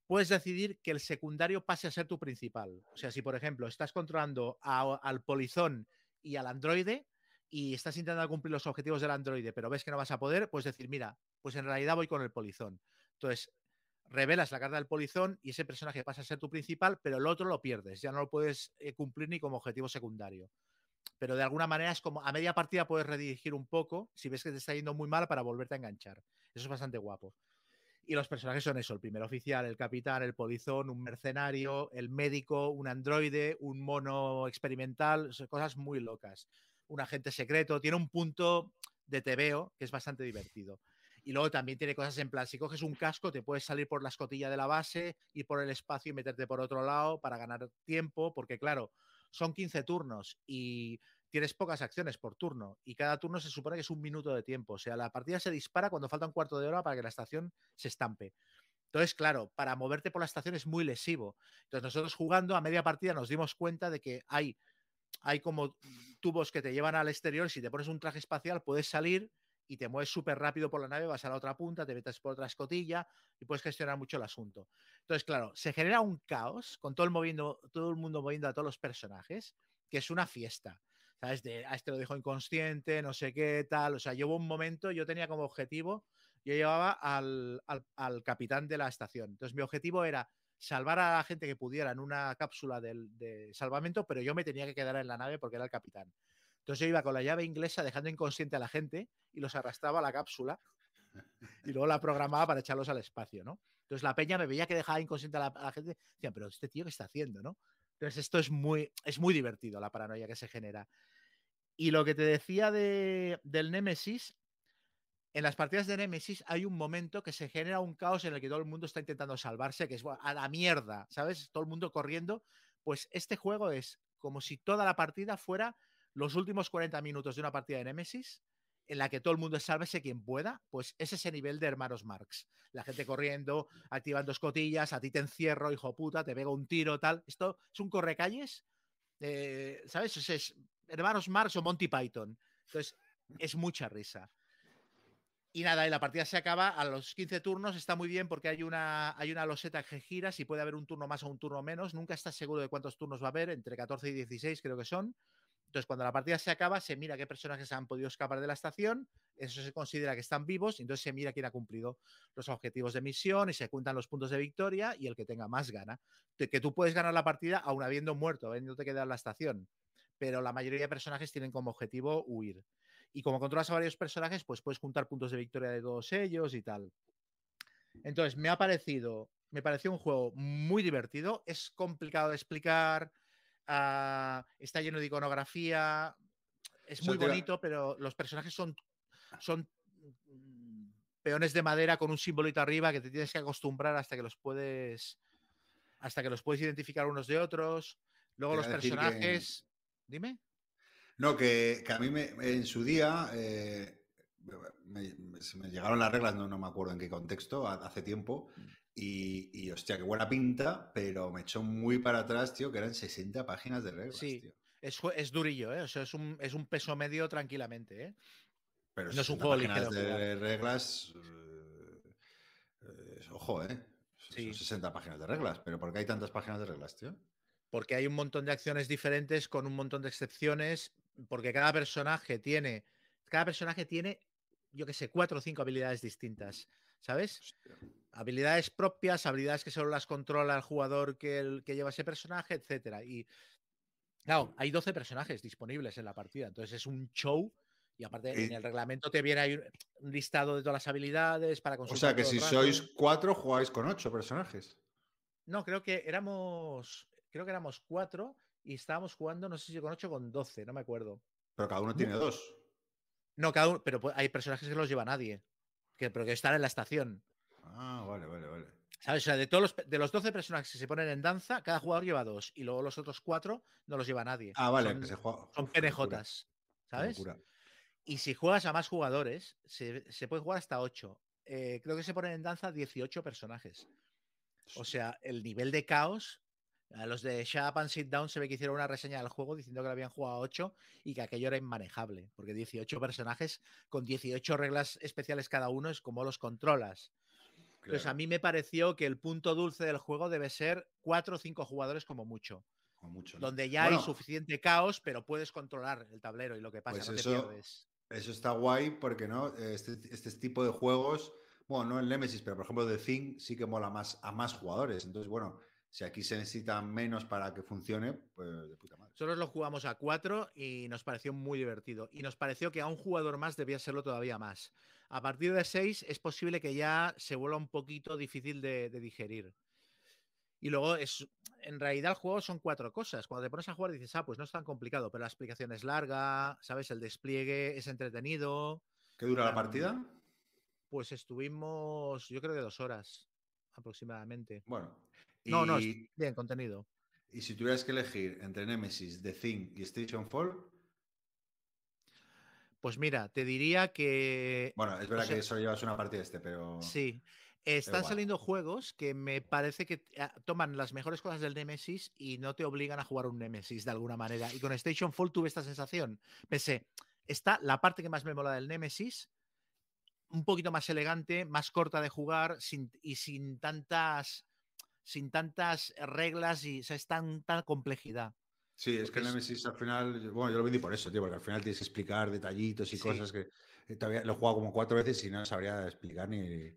puedes decidir que el secundario pase a ser tu principal. O sea, si por ejemplo estás controlando al polizón y al androide y estás intentando cumplir los objetivos del androide, pero ves que no vas a poder, puedes decir, mira, pues en realidad voy con el polizón. Entonces, revelas la carta del polizón y ese personaje pasa a ser tu principal, pero el otro lo pierdes, ya no lo puedes eh, cumplir ni como objetivo secundario pero de alguna manera es como a media partida puedes redirigir un poco si ves que te está yendo muy mal para volverte a enganchar. Eso es bastante guapo. Y los personajes son eso, el primer oficial, el capitán, el polizón, un mercenario, el médico, un androide, un mono experimental, cosas muy locas. Un agente secreto, tiene un punto de tebeo que es bastante divertido. Y luego también tiene cosas en plan, si coges un casco, te puedes salir por la escotilla de la base, ir por el espacio y meterte por otro lado para ganar tiempo, porque claro, son 15 turnos y tienes pocas acciones por turno y cada turno se supone que es un minuto de tiempo. O sea, la partida se dispara cuando falta un cuarto de hora para que la estación se estampe. Entonces, claro, para moverte por la estación es muy lesivo. Entonces, nosotros jugando a media partida nos dimos cuenta de que hay, hay como tubos que te llevan al exterior. Si te pones un traje espacial, puedes salir y te mueves súper rápido por la nave, vas a la otra punta, te metes por otra escotilla y puedes gestionar mucho el asunto. Entonces, claro, se genera un caos con todo el, moviendo, todo el mundo moviendo a todos los personajes, que es una fiesta. ¿Sabes? De, a este lo dejo inconsciente, no sé qué, tal. O sea, llevo un momento, yo tenía como objetivo, yo llevaba al, capitán de la estación. Entonces, mi objetivo era salvar a la gente que pudiera en una cápsula de salvamento, pero yo me tenía que quedar en la nave porque era el capitán. Entonces yo iba con la llave inglesa dejando inconsciente a la gente y los arrastraba a la cápsula y luego la programaba para echarlos al espacio, ¿no? Entonces la peña me veía que dejaba inconsciente a la, gente, decía, pero este tío qué está haciendo, ¿no? Entonces esto es muy, es muy divertido, la paranoia que se genera. Y lo que te decía de, del Némesis, en las partidas de Némesis hay un momento que se genera un caos en el que todo el mundo está intentando salvarse, que es a la mierda, ¿sabes? Todo el mundo corriendo. Pues este juego es como si toda la partida fuera los últimos 40 minutos de una partida de Nemesis en la que todo el mundo sálvese quien pueda, pues es ese nivel de hermanos Marx. La gente corriendo, activando escotillas, a ti te encierro, hijo puta, te pego un tiro, tal. Esto es un correcalles, eh, ¿sabes? Es, hermanos Marx o Monty Python. Entonces, es mucha risa. Y nada, y la partida se acaba a los 15 turnos, está muy bien porque hay una, hay una loseta que gira, si puede haber un turno más o un turno menos, nunca estás seguro de cuántos turnos va a haber, entre 14 y 16 creo que son. Entonces, cuando la partida se acaba, se mira qué personajes han podido escapar de la estación, eso se considera que están vivos, y entonces se mira quién ha cumplido los objetivos de misión y se cuentan los puntos de victoria y el que tenga más gana. que tú puedes ganar la partida aún habiendo muerto, habiéndote quedado en la estación, pero la mayoría de personajes tienen como objetivo huir. Y como controlas a varios personajes, pues puedes juntar puntos de victoria de todos ellos y tal. Entonces, me ha parecido, me pareció un juego muy divertido, es complicado de explicar Ah, está lleno de iconografía, es muy bonito, pero los personajes son, son mm, peones de madera con un simbolito arriba que te tienes que acostumbrar hasta que los puedes hasta que los puedes identificar unos de otros. Luego los personajes. Dime. No, que, a mí me, en su día eh, me, me, llegaron las reglas, no, no me acuerdo en qué contexto, hace tiempo, mm. Y, hostia, qué buena pinta, pero me echó muy para atrás, tío, que eran 60 páginas de reglas, sí, tío. Es, es durillo, ¿eh? O sea, es un, es un peso medio tranquilamente, ¿eh? Pero no es un juego ligero. de reglas. Eh, ojo, ¿eh? Son 60 páginas de reglas, pero ¿por qué hay tantas páginas de reglas, tío? Porque hay un montón de acciones diferentes con un montón de excepciones, porque cada personaje tiene. Cada personaje tiene yo qué sé, cuatro o cinco habilidades distintas, ¿sabes? Habilidades propias, habilidades que solo las controla el jugador que, el, que lleva ese personaje, etcétera. Y claro, hay 12 personajes disponibles en la partida, entonces es un show. Y aparte, en el reglamento te viene ahí un- listado de todas las habilidades para O consultar. sea que si sois cuatro, jugáis con ocho personajes. No, creo que éramos. Creo que éramos cuatro y estábamos jugando, no sé si con ocho o con 12, no me acuerdo. Pero cada uno tiene dos. No, cada uno, pero hay personajes que los lleva nadie. Que, pero que están en la estación. Ah, vale, vale, vale. ¿Sabes? O sea, de todos los, de los 12 personajes que se ponen en danza, cada jugador lleva dos. Y luego los otros cuatro no los lleva nadie. Ah, vale, Son, que se juega. son PNJs. ¿Sabes? Y si juegas a más jugadores, se, se puede jugar hasta 8. creo que se ponen en danza 18 personajes. O sea, el nivel de caos. Los de Shut Up and Sit Down se ve que hicieron una reseña del juego diciendo que lo habían jugado a 8 y que aquello era inmanejable. Porque 18 personajes con 18 reglas especiales cada uno es como los controlas. Entonces a Claro, mí me pareció que el punto dulce del juego debe ser 4 o 5 jugadores como mucho. con mucho, ¿no? Donde ya Bueno, hay suficiente caos, pero puedes controlar el tablero y lo que pasa, Pues no te eso- pierdes. Eso está guay porque no este, este tipo de juegos, bueno, no el Nemesis, pero por ejemplo The Thing sí que mola más a más jugadores. Entonces, bueno, si aquí se necesita menos para que funcione, pues de puta madre. Nosotros lo jugamos a cuatro y nos pareció muy divertido. Y nos pareció que a un jugador más debía serlo todavía más. A partir de seis es posible que ya se vuelva un poquito difícil de, de digerir. Y luego es, en realidad el juego son cuatro cosas. Cuando te pones a jugar dices, ah, pues no es tan complicado, pero la explicación es larga, ¿sabes? El despliegue es entretenido. ¿Qué dura la partida? Pues estuvimos, yo creo que dos horas aproximadamente. Bueno. No, no, bien, contenido. Y si tuvieras que elegir entre Nemesis, The Thing y Station Fall, Pues mira, te diría que bueno, es verdad sea, que solo llevas una partida este, pero Sí. Están saliendo juegos que me parece que ah, toman las mejores cosas del Nemesis y no te obligan a jugar un Nemesis de alguna manera. Y con Station Fall tuve esta sensación. Pensé, está la parte que más me mola del Nemesis, un poquito más elegante, más corta de jugar sin, y sin tantas sin tantas reglas y o sea, es tan, tan complejidad. sí, es que el Nemesis al final, bueno, yo lo vendí por eso, tío, porque al final tienes que explicar detallitos y Sí. cosas que eh, todavía lo he jugado como cuatro veces y no sabría explicar ni.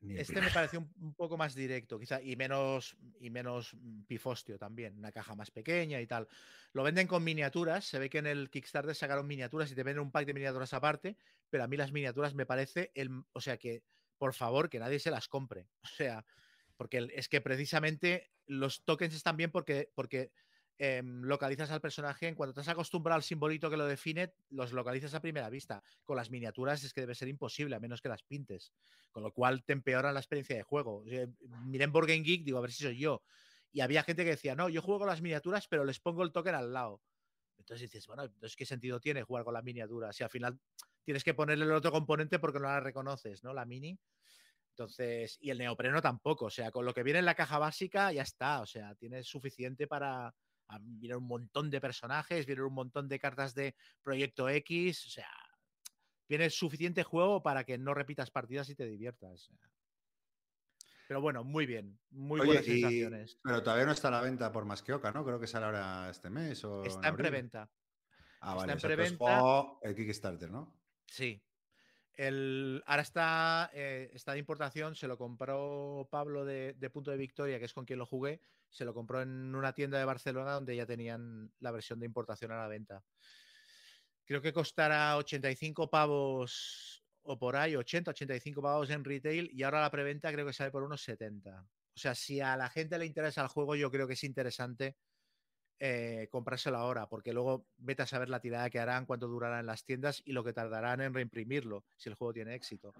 ni Este me pareció un, un poco más directo, quizá, y menos, y menos mm, pifostio también, una caja más pequeña y tal. Lo venden con miniaturas, se ve que en el Kickstarter sacaron miniaturas y te venden un pack de miniaturas aparte, pero a mí las miniaturas me parece, el, o sea que, por favor, que nadie se las compre. O sea, porque es que precisamente los tokens están bien porque, porque em, localizas al personaje, en cuanto te has acostumbrado al simbolito que lo define, los localizas a primera vista. Con las miniaturas es que debe ser imposible, a menos que las pintes con lo cual te empeoran la experiencia de juego. O sea, miré en Board Game Geek, digo, a ver si soy yo. Y había gente que decía, no, yo juego con las miniaturas, pero les pongo el token al lado. Entonces dices, bueno, entonces ¿qué sentido tiene jugar con las miniaturas? Si al final tienes que ponerle el otro componente porque no la reconoces, ¿no? La mini. Entonces, y el neopreno tampoco. O sea, con lo que viene en la caja básica ya está. O sea, tienes suficiente para. a- Vienen un montón de personajes, vienen un montón de cartas de Proyecto X. O sea, viene suficiente juego para que no repitas partidas y te diviertas. Pero bueno, muy bien. Muy Oye, buenas y- sensaciones. pero todavía no está a la venta por más que Oca, ¿no? Creo que sale ahora este mes o. Está en preventa. Ah, está vale. en preventa. el Kickstarter, ¿no? Sí. El, ahora está, eh, está de importación, se lo compró Pablo de, de Punto de Victoria, que es con quien lo jugué, se lo compró en una tienda de Barcelona donde ya tenían la versión de importación a la venta. Creo que costará 85 pavos o por ahí, 80, 85 pavos en retail y ahora la preventa creo que sale por unos 70. O sea, si a la gente le interesa el juego, yo creo que es interesante eh, comprárselo ahora, porque luego vete a saber la tirada que harán, cuánto durará en las tiendas y lo que tardarán en reimprimirlo si el juego tiene éxito.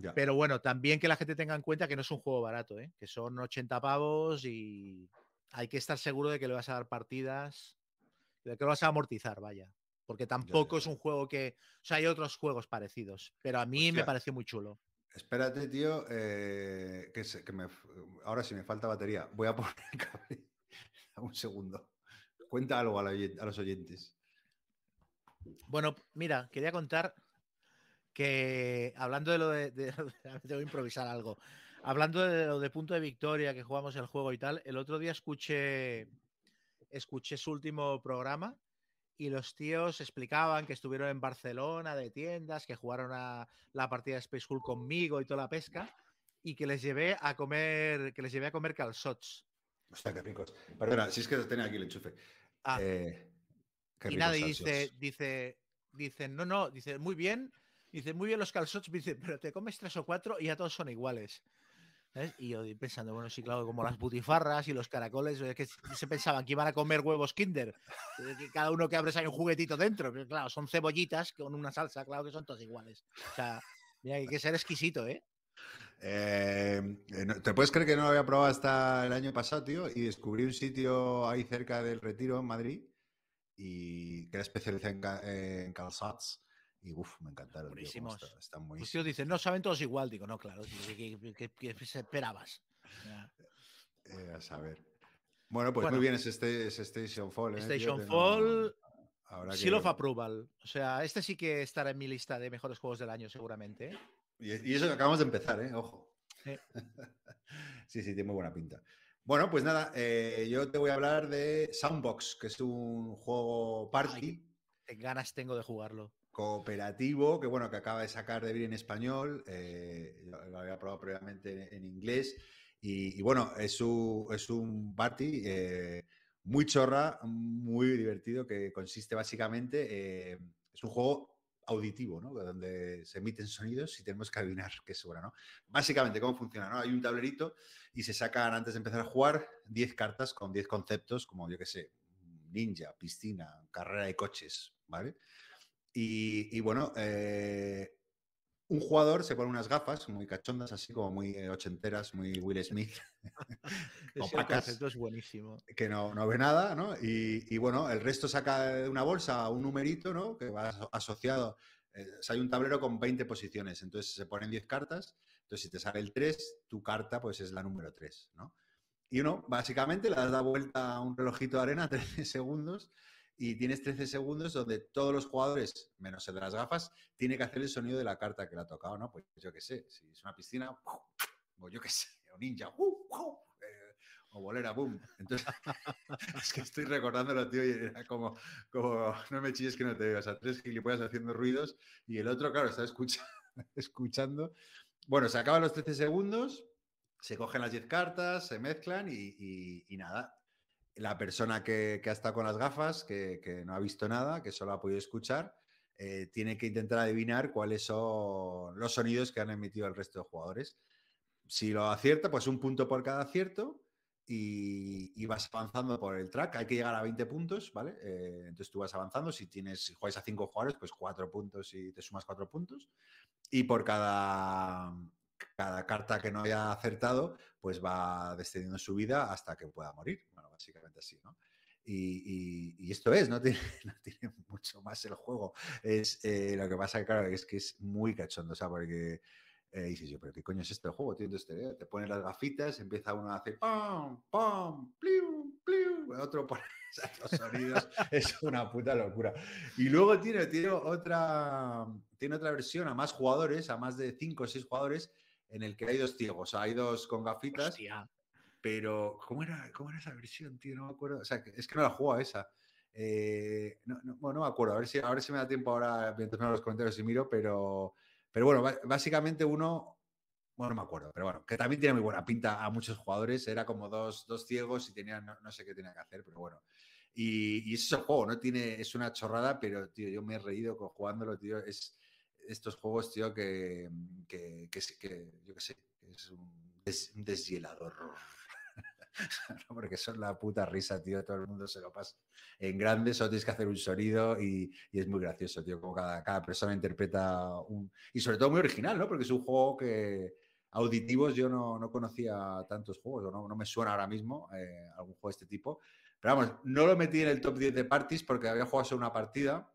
Ya. Pero bueno, también que la gente tenga en cuenta que no es un juego barato, ¿eh? que son 80 pavos y hay que estar seguro de que le vas a dar partidas, de que lo vas a amortizar, vaya. Porque tampoco ya, es un juego que. O sea, hay otros juegos parecidos, pero a mí me pareció muy chulo. Espérate, tío, eh, que, se- que me, ahora sí me falta batería. Voy a poner el cable. Un segundo. Cuenta algo a, la oyen- a los oyentes. Bueno, mira, quería contar que hablando de lo de, de- tengo que improvisar algo. Hablando de lo de punto de victoria que jugamos el juego y tal, el otro día escuché escuché su último programa y los tíos explicaban que estuvieron en Barcelona de tiendas, que jugaron a la partida de Space Hulk conmigo y toda la pesca, y que les llevé a comer, que les llevé a comer calzots. Hostia, qué ricos. Perdona, si es que tenía aquí el enchufe. Ah. Eh, y nadie dice, dice, dice, no, no, dice, muy bien, dice, muy bien los calzots, dice, pero te comes tres o cuatro y ya todos son iguales. ¿sabes? Y yo pensando, bueno, sí, claro, como las butifarras y los caracoles, es que se pensaban que iban a comer huevos Kinder, eh, que cada uno que abres hay un juguetito dentro, pero claro, son cebollitas con una salsa, claro que son todos iguales. O sea, mira, hay que ser exquisito, ¿eh? Eh, eh, ¿Te puedes creer que no lo había probado hasta el año pasado, tío? Y descubrí un sitio ahí cerca del Retiro, en Madrid, y que era especializado en, en calzots. Y uff, me encantaron. tío, cómo Buenísimos. está- están Los buenísimos. tíos dicen, no, saben todos igual. Digo, no, claro, ¿qué, qué- qué- qué- qué esperabas? Eh, a saber. Bueno, pues Bueno. muy bien, es, este, es Station Fall. ¿eh, tío? Station Fall, habrá Seal of que- Approval. O sea, este sí que estará en mi lista de mejores juegos del año, seguramente. Y, eso que acabamos de empezar, ¿eh? Ojo. Sí. sí, sí, tiene muy buena pinta. Bueno, pues nada, eh, yo te voy a hablar de Soundbox, que es un juego party Qué ganas tengo de jugarlo. cooperativo que bueno que acaba de sacar de bien en español eh, lo, había probado previamente en, en inglés y, y bueno es un, es un party eh, muy chorra muy divertido que consiste básicamente es un juego auditivo ¿no? donde se emiten sonidos y tenemos que adivinar qué suena ¿no? básicamente cómo funciona ¿no? hay un tablerito y se sacan antes de empezar a jugar 10 cartas con 10 conceptos como yo que sé ninja piscina carrera de coches vale y, y bueno, eh, un jugador se pone unas gafas muy cachondas, así como muy eh, ochenteras, muy Will Smith, el Opacas. es buenísimo. que no, no ve nada, ¿no? Y, y bueno, el resto saca de una bolsa un numerito, ¿no? Que va aso- asociado. eh, o sea, hay un tablero con 20 posiciones, entonces se ponen 10 cartas. Entonces, si te sale el 3, tu carta pues es la número 3, ¿no? Y uno, básicamente, le das la vuelta a un relojito de arena, 13 segundos, y tienes 13 segundos donde todos los jugadores, menos el de las gafas, tiene que hacer el sonido de la carta que le ha tocado, ¿no? Pues yo qué sé, si es una piscina, o yo qué sé, o ninja, ¡uh! eh, o bolera, boom. Entonces, es que estoy recordándolo, tío, y era como, no me chilles que no te veo, o sea, tres gilipollas haciendo ruidos y el otro, claro, está escucha- escuchando. Bueno, se acaban los 13 segundos, se cogen las 10 cartas, se mezclan y- y nada. La persona que, ha estado con las gafas, que, no ha visto nada, que solo ha podido escuchar, eh, tiene que intentar adivinar cuáles son los sonidos que han emitido el resto de jugadores. Si lo acierta, pues un punto por cada acierto y, vas avanzando por el track. Hay que llegar a 20 puntos, ¿vale? Eh, entonces tú vas avanzando. Si tienes, juegas a 5 jugadores, pues 4 puntos y te sumas 4 puntos. Y por cada carta que no haya acertado, pues va descendiendo su vida hasta que pueda morir. Básicamente así, ¿no? Y, y- y esto es, no tiene, no tiene mucho más el juego. Es eh, lo que pasa claro, es que es muy cachondo, o sea, porque eh, dices yo, pero ¿qué coño es este juego? Tío? Entonces te, te pones las gafitas, empieza uno a hacer pam, pam, pliu, pliu, otro pone los sonidos, es una puta locura. Y luego tiene, tiene, otra, tiene otra versión a más jugadores, a más de 5 o 6 jugadores, en el que hay dos ciegos, o sea, hay dos con gafitas, Hostia. Pero ¿cómo era, ¿cómo era esa versión, tío? No me acuerdo, o sea, es que no la juego esa. Eh, no, no, bueno, no me acuerdo, a ver, si, a ver si me da tiempo ahora mientras me los comentarios y miro, pero, pero bueno, básicamente uno, bueno, no me acuerdo, pero bueno, que también tiene muy buena pinta a muchos jugadores, era como dos, dos ciegos y tenían, no, no sé qué tenía que hacer, pero bueno. Y, y ese juego, ¿no? Tiene, es una chorrada, pero, tío, yo me he reído con, jugándolo, tío, es estos juegos, tío, que, que, que, que yo qué sé, es un, des- un deshielador. Porque son la puta risa, tío, todo el mundo se lo pasa en grande, solo tienes que hacer un sonido y, es muy gracioso, tío, como cada, persona interpreta un... Y sobre todo muy original, ¿no? Porque es un juego que auditivos yo no, no conocía tantos juegos, no, no me suena ahora mismo eh, algún juego de este tipo. Pero vamos, no lo metí en el top 10 de parties porque había jugado solo una partida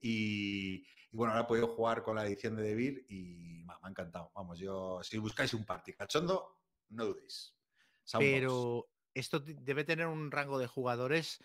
y, bueno, ahora he podido jugar con la edición de Devir y me ha encantado. Vamos, yo, si buscáis un party cachondo, no dudéis. Soundbox. Pero esto debe tener un rango de jugadores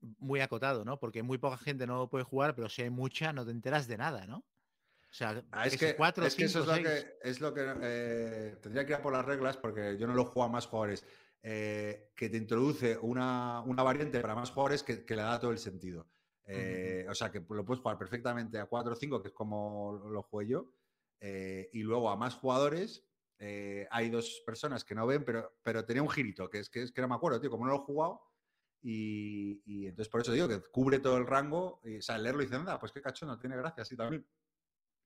muy acotado, ¿no? Porque muy poca gente no puede jugar, pero si hay mucha, no te enteras de nada, ¿no? O sea, Ah, es que, cuatro, es que eso es lo que, es lo que eh, tendría que ir a por las reglas porque yo no lo juego a más jugadores. eh, que te introduce una, una variante para más jugadores que, que le da todo el sentido. Eh, O sea que lo puedes jugar perfectamente a 4 o 5, que es como lo jugué yo. eh, y luego a más jugadores. Eh, hay dos personas que no ven, pero, pero tenía un girito, que es que, es que no me acuerdo, tío, como no lo he jugado. Y, y entonces por eso digo que cubre todo el rango. Y, o sea, leerlo y dicen, anda, pues qué cachondo, tiene gracia así también.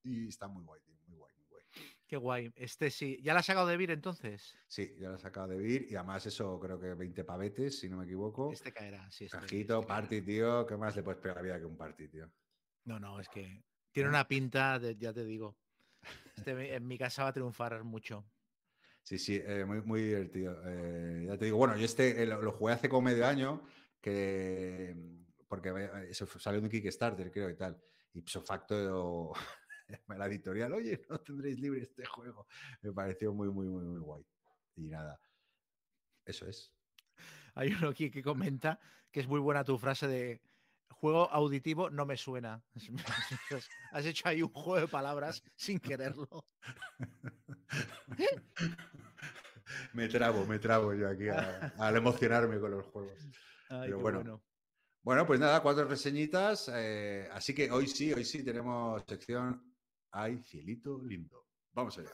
Y está muy guay, tío, muy guay, muy guay. Qué guay. Este sí. ¿Ya la has sacado de Vir entonces? Sí, ya lo he sacado de Vir y además eso creo que 20 pavetes, si no me equivoco. Este caerá, sí. este- Cajito, este party, tío. ¿Qué más le puedes pegar a la vida que un party, tío? No, no, es que tiene una pinta, de- ya te digo. Este en mi casa va a triunfar mucho. Sí, sí, eh, muy, muy divertido. Eh, ya te digo, bueno, yo este eh, lo, lo jugué hace como medio año, que porque eso salió de un Kickstarter, creo, y tal. Ipso facto, la editorial, oye, no tendréis libre este juego. Me pareció muy, muy, muy, muy guay. Y nada, eso es. Hay uno aquí que comenta que es muy buena tu frase de juego auditivo no me suena. Has hecho ahí un juego de palabras sin quererlo. me trabo, me trabo yo aquí a- al emocionarme con los juegos. Ay, Pero qué bueno. Bueno, pues nada, cuatro reseñitas. eh, así que hoy sí, hoy sí tenemos sección Ay, cielito lindo. Vamos allá.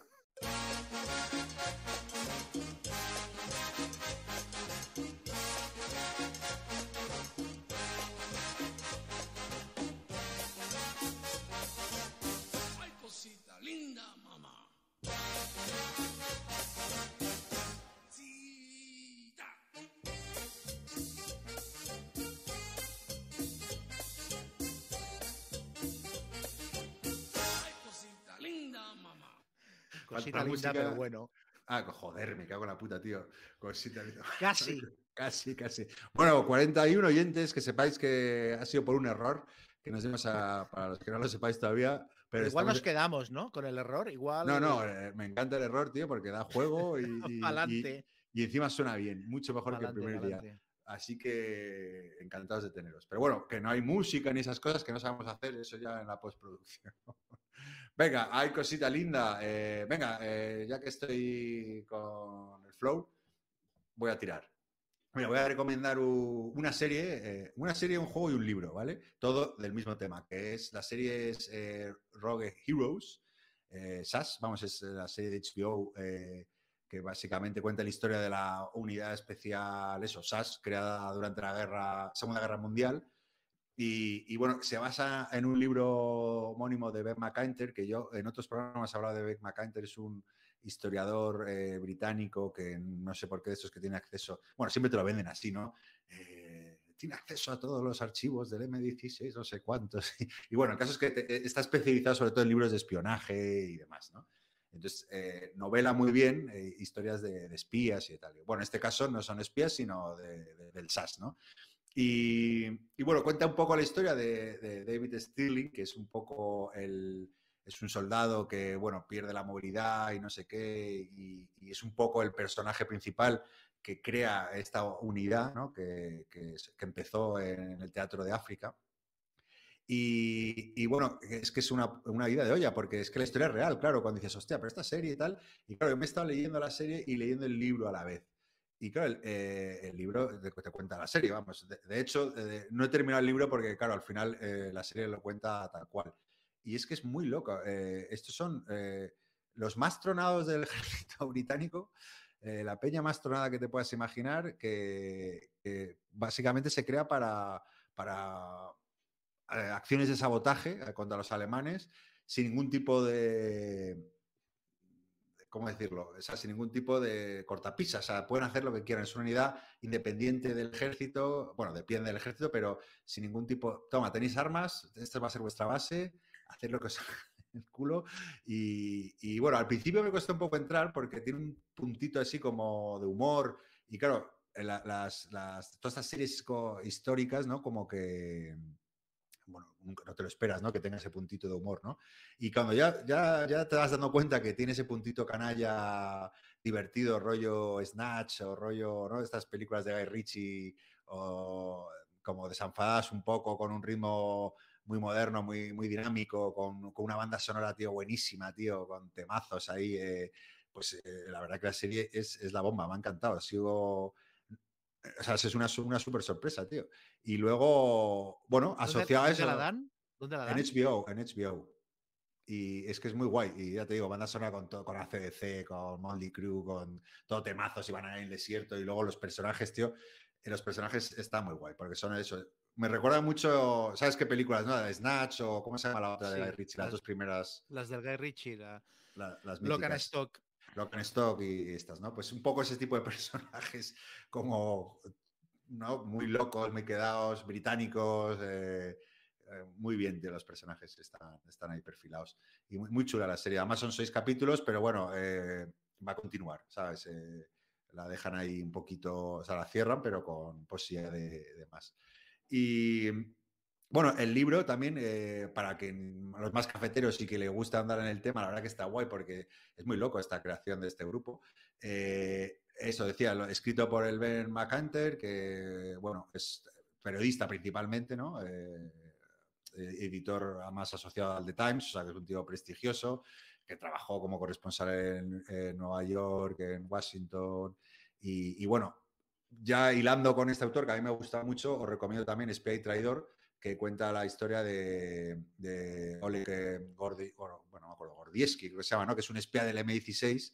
Cosita linda, linda, pero música. bueno. Ah, joder, me cago en la puta, tío. Cosita linda. Casi. Casi, casi. Bueno, 41 oyentes, que sepáis que ha sido por un error, que nos dimos a, para los que no lo sepáis todavía. Pero Igual nos quedamos, ¿no? Con el error. Igual. No, no, eh, me encanta el error, tío, porque da juego y, y- y- encima suena bien, mucho mejor que el pa'lante, primer día. Así que encantados de teneros. Pero bueno, que no hay música ni esas cosas que no sabemos hacer, eso ya en la postproducción. venga, hay cosita linda. eh, venga, eh, ya que estoy con el flow, voy a tirar. Mira, voy a recomendar una serie, eh, una serie, un juego y un libro, ¿vale? Todo del mismo tema, que es la serie es eh, Rogue Heroes, eh, SAS, vamos, es la serie de HBO eh, que básicamente cuenta la historia de la unidad especial, eso, SAS, creada durante la guerra, Segunda Guerra Mundial. Y, y, bueno, se basa en un libro homónimo de Beck McIntyre, que yo en otros programas he hablado de Beck McIntyre, es un historiador eh, británico que no sé por qué de estos que tiene acceso, bueno, siempre te lo venden así, ¿no? Eh, tiene acceso a todos los archivos del M16, no sé cuántos. Y, bueno, el caso es que te- está especializado sobre todo en libros de espionaje y demás, ¿no? Entonces, eh, novela muy bien eh, historias de, espías y tal. Bueno, en este caso no son espías, sino de- de- del SAS, ¿no? Y, bueno, cuenta un poco la historia de David Stirling, que es un poco el, es un soldado que, bueno, pierde la movilidad y no sé qué, y, es un poco el personaje principal que crea esta unidad, ¿no? que, que empezó en el Teatro de África. Y, y bueno, es que es una, una ida de olla, porque es que la historia es real, claro, cuando dices, hostia, pero esta serie y tal, y claro, yo me he estado leyendo la serie y leyendo el libro a la vez. Y claro, el, eh, libro te, te cuenta la serie, vamos. De, de hecho, eh, no he terminado el libro porque, claro, al final eh, la serie lo cuenta tal cual. Y es que es muy loco. eh, estos son eh, los más tronados del ejército británico, eh, la peña más tronada que te puedas imaginar, que, básicamente se crea para, para eh, acciones de sabotaje contra los alemanes sin ningún tipo de, ¿cómo decirlo? O sea, sin ningún tipo de cortapisa. O sea, pueden hacer lo que quieran. Es una unidad independiente del ejército. Bueno, depende del ejército, pero sin ningún tipo. Toma, tenéis armas, esta va a ser vuestra base, haced lo que os el culo. Y, bueno, al principio me costó un poco entrar porque tiene un puntito así como de humor. Y claro, la, las, todas estas series históricas, ¿no? Como que bueno, no te lo esperas, ¿no? Que tenga ese puntito de humor, ¿no? Y cuando ya, ya, ya te vas dando cuenta que tiene ese puntito canalla divertido, rollo Snatch o rollo, ¿no? Estas películas de Guy Ritchie o como desanfadadas un poco con un ritmo muy moderno, muy, muy dinámico, con, con una banda sonora, tío, buenísima, tío, con temazos ahí. Eh, pues eh, la verdad que la serie es, es, la bomba, me ha encantado. Sigo... O sea, es una, una súper sorpresa, tío. Y luego, bueno, ¿Dónde- asociado a dónde eso. la dan? ¿Dónde la dan? En HBO, en HBO. Y es que es muy guay. Y ya te digo, banda sonora con todo, con ACDC, con Motley Crue, con todo temazos y van a ir en el desierto. Y luego los personajes, tío. eh, los personajes están muy guay, porque son eso. Me recuerda mucho, ¿sabes qué películas? No? La de Snatch o ¿cómo se llama la otra de Sí, Guy Ritchie? Las las- dos primeras, Las del Guy Ritchie, la la- las Lock and. Stock. Lock and Stock y estas, ¿no? Pues un poco ese tipo de personajes como, ¿no? Muy locos, muy quedados, británicos, eh, eh, muy bien de los personajes, están, están ahí perfilados. Y muy, muy chula la serie. Además son seis capítulos, pero bueno, eh, va a continuar, ¿sabes? La dejan ahí un poquito, o sea, la cierran, pero con posibilidad de, de más. Y bueno, el libro también, eh, para que los más cafeteros y que le gusta andar en el tema, la verdad que está guay porque es muy loco esta creación de este grupo. Eh, eso decía, lo, escrito por el Ben McHunter, que bueno, es periodista principalmente, ¿no? Eh, editor más asociado al The Times, o sea que es un tío prestigioso, que trabajó como corresponsal en, Nueva York, en Washington, y, bueno, ya hilando con este autor que a mí me gusta mucho, os recomiendo también Espía y Traidor, que cuenta la historia de, de Oleg Gordi, bueno, no me acuerdo, Gordieski, que se llama, ¿no? que es un espía del M16.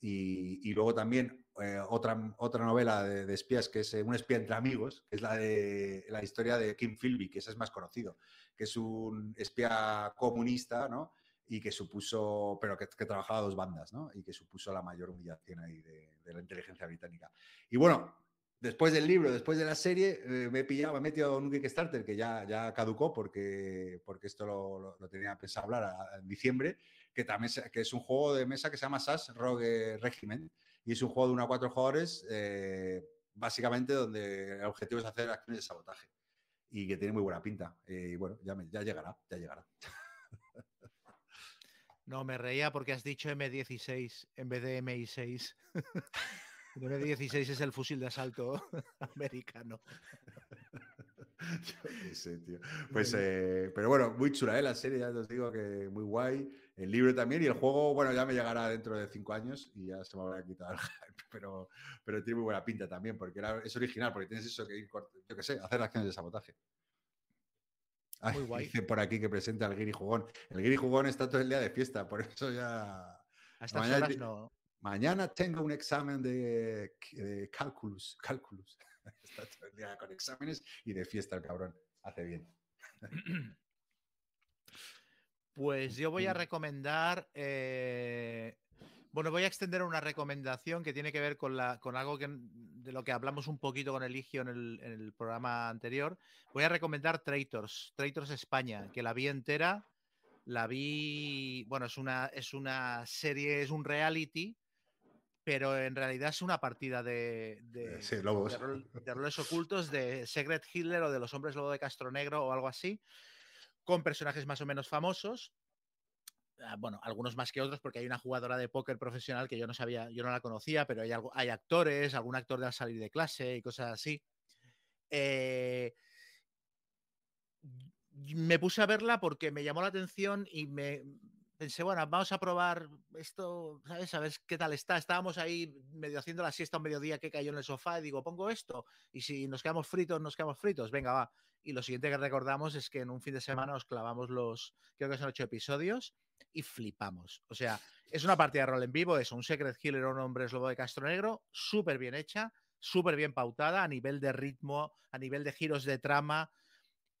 Y, y luego también eh, otra, otra novela de, espías que es eh, Un espía entre amigos, que es la de la historia de Kim Philby, que ese es más conocido, que es un espía comunista, ¿no? Y que supuso, pero que, trabajaba dos bandas, ¿no? Y que supuso la mayor humillación ahí de, de la inteligencia británica. Y bueno, después del libro, después de la serie, eh, me he pillado, me he metido en un Kickstarter que ya, ya caducó porque, porque esto lo, lo, lo tenía pensado hablar a, en diciembre, que también que es un juego de mesa que se llama SAS Rogue Regiment y es un juego de 1 a 4 jugadores, eh, básicamente donde el objetivo es hacer acciones de sabotaje y que tiene muy buena pinta. Eh, y bueno, ya, me, ya llegará, ya llegará. No, me reía porque has dicho M16 en vez de MI6. El M16 es el fusil de asalto americano. Yo qué sé, tío. Pues, eh, pero bueno, muy chula, ¿eh? La serie, ya os digo que muy guay. El libro también y el juego, bueno, ya me llegará dentro de cinco años y ya se me habrá quitado el hype, pero, pero tiene muy buena pinta también, porque era, es original, porque tienes eso que ir, yo qué sé, hacer acciones de sabotaje. Ay, Muy guay. Dice por aquí que presenta el Guiri Jugón. El Guiri Jugón está todo el día de fiesta, por eso ya. A estas Mañana horas no. Mañana tengo un examen de, de cálculos. cálculos. Está todo el día con exámenes y de fiesta el cabrón. Hace bien. Pues yo voy a recomendar. eh, bueno, voy a extender una recomendación que tiene que ver con, la, con algo que, de lo que hablamos un poquito con Eligio en el, en el programa anterior. Voy a recomendar Traitors, Traitors España, que la vi entera. La vi. Bueno, es una, es una serie, es un reality, pero en realidad es una partida de, de, Eh, Sí, lobos. de, rol- de roles ocultos de Secret Hitler o de los hombres lobo de Castro Negro o algo así, con personajes más o menos famosos. Ah, Bueno, algunos más que otros, porque hay una jugadora de póker profesional que yo no sabía, yo no la conocía, pero hay, algo, hay actores, algún actor de al salir de clase y cosas así. Eh, me puse a verla porque me llamó la atención y me pensé, bueno, vamos a probar esto, ¿sabes? A ver qué tal está. Estábamos ahí medio haciendo la siesta un mediodía que cayó en el sofá y digo, pongo esto y si nos quedamos fritos, nos quedamos fritos, venga, va. Y lo siguiente que recordamos es que en un fin de semana nos clavamos los, creo que son ocho episodios y flipamos. O sea, es una partida de rol en vivo, es un Secret Killer, un hombre lobo de Castro Negro, súper bien hecha, súper bien pautada a nivel de ritmo, a nivel de giros de trama,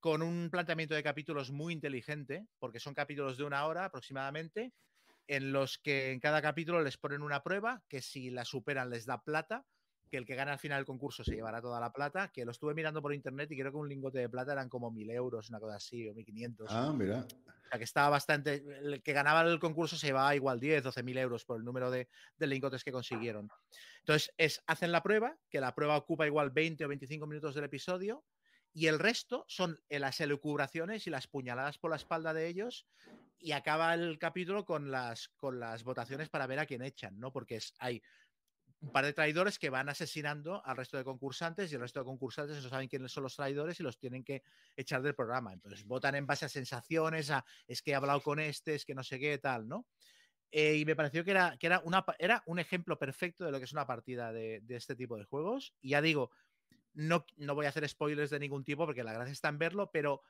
con un planteamiento de capítulos muy inteligente, porque son capítulos de una hora aproximadamente, en los que en cada capítulo les ponen una prueba que si la superan les da plata, que el que gana al final del concurso se llevará toda la plata, que lo estuve mirando por internet y creo que un lingote de plata eran como mil euros, una cosa así, o 1500. Ah, mira. O sea, que estaba bastante. El que ganaba el concurso se llevaba igual 10, 12 mil euros por el número de, de lingotes que consiguieron. Entonces, es, hacen la prueba, que la prueba ocupa igual 20 o 25 minutos del episodio, y el resto son las elucubraciones y las puñaladas por la espalda de ellos, y acaba el capítulo con las, con las votaciones para ver a quién echan, ¿no? Porque es, hay un par de traidores que van asesinando al resto de concursantes y el resto de concursantes no saben quiénes son los traidores y los tienen que echar del programa. Entonces votan en base a sensaciones, a es que he hablado con este, es que no sé qué, tal, ¿no? Eh, y me pareció que, era, que era, una, era un ejemplo perfecto de lo que es una partida de, de este tipo de juegos. Y ya digo, No, no voy a hacer spoilers de ningún tipo porque la gracia está en verlo, pero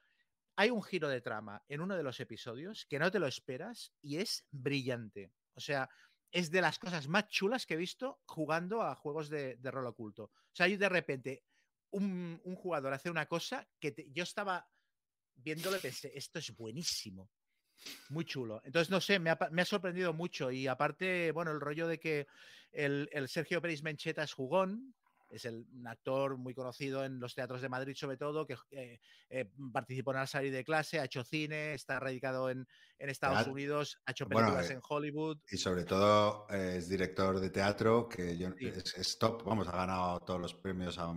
hay un giro de trama en uno de los episodios que no te lo esperas y es brillante. O sea, es de las cosas más chulas que he visto jugando a juegos de, rol oculto. O sea, yo de repente un, un jugador hace una cosa que yo estaba viéndolo y pensé, esto es buenísimo. Muy chulo. Entonces, no sé, me ha, me ha sorprendido mucho. Y aparte, bueno, el rollo de que el, el Sergio Pérez Mencheta es jugón, es el, un actor muy conocido en los teatros de Madrid, sobre todo, que eh, eh, participó en la serie de clase, ha hecho cine, está radicado en, en Estados. Unidos, ha hecho películas eh, en Hollywood. Y sobre todo es director de teatro, que yo, Sí. es, es top, vamos, ha ganado todos los premios. a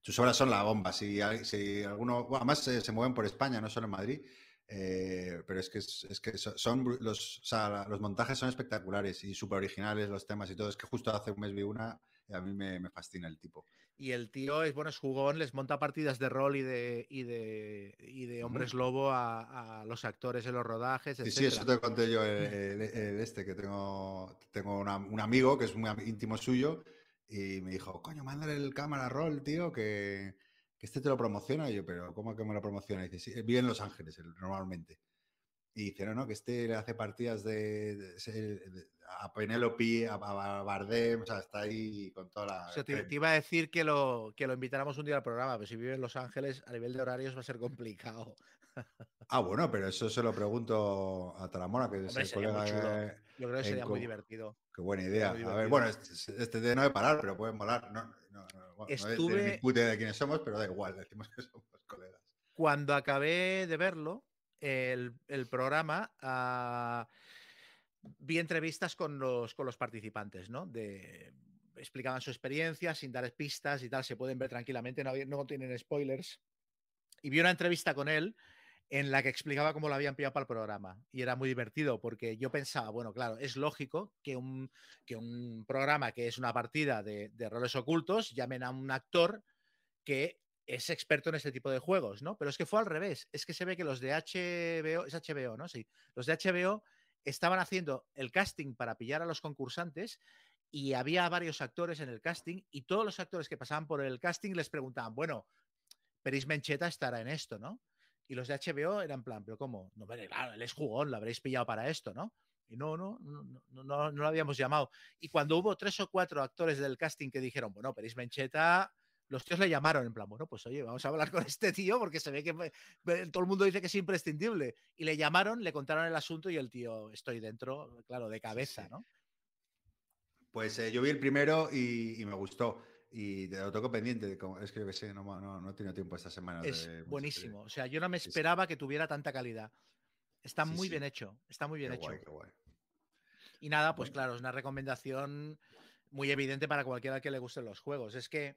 sus obras son la bomba. Si, si alguno, bueno, además se, se mueven por España, no solo en Madrid, eh, pero es que, es, que so- son los, o sea, la- los montajes son espectaculares y súper originales los temas y todo. Es que justo hace un mes vi una a mí me, me fascina el tipo. Y el tío es, bueno, es jugón, les monta partidas de rol y de, y de, y de hombres lobo a, a los actores en los rodajes, Y sí, eso te conté yo, el, el- el este, que tengo, tengo una- un amigo que es muy íntimo suyo y me dijo, coño, mándale el cámara roll, tío, que, que este te lo promociona. Y yo, pero ¿cómo que me lo promociona? Y dice, sí, vive en Los Ángeles normalmente. Y dice, no, no, que este le hace partidas de, de- se- de- a Penélope, a, a Bardem, o sea, está ahí con toda la... O sea, te, iba a decir que lo, que lo invitáramos un día al programa, pero si vive en Los Ángeles, a nivel de horarios va a ser complicado. Ah, bueno, pero eso se lo pregunto a Taramona, que es el sería muy colega... chulo. Yo creo que sería muy divertido. Qué buena idea. A ver, bueno, este, este de no de parar, pero pueden molar. No, no, no, bueno, no de Estuve- quiénes somos, pero da igual, decimos que somos colegas. Cuando acabé de verlo, el, el programa, ah, vi entrevistas con los, con los participantes, ¿no? De, explicaban su experiencia sin dar pistas y tal, se pueden ver tranquilamente, no, no tienen spoilers. Y vi una entrevista con él en la que explicaba cómo lo habían pillado para el programa. Y era muy divertido porque yo pensaba, bueno, claro, es lógico que un, que un programa que es una partida de, de roles ocultos llamen a un actor que es experto en este tipo de juegos, ¿no? Pero es que fue al revés. Es que se ve que los de HBO, es HBO, ¿no? Sí. Los de HBO estaban haciendo el casting para pillar a los concursantes y había varios actores en el casting y todos los actores que pasaban por el casting les preguntaban, bueno, Peris Mencheta estará en esto, ¿no? Y los de HBO eran plan, pero ¿cómo? No, pero claro, él es jugón, lo habréis pillado para esto, ¿no? Y no, no, no, no, no, no lo habíamos llamado. Y cuando hubo tres o cuatro actores del casting que dijeron, bueno, Peris Mencheta, los tíos le llamaron en plan, bueno, pues oye, vamos a hablar con este tío porque se ve que todo el mundo dice que es imprescindible. Y le llamaron, le contaron el asunto y el tío, estoy dentro, claro, de cabeza. ¿no? Pues eh, yo vi el primero y, y me gustó. Y te lo toco pendiente. de es que yo que sé, no, no, no he tenido tiempo esta semana. de Es mucha buenísimo. O sea, yo no me esperaba que tuviera tanta calidad. Está Sí, muy sí. bien hecho, está muy bien Qué hecho. guay, qué guay. Y nada, pues Bueno. claro, es una recomendación muy evidente para cualquiera que le gusten los juegos. Es que,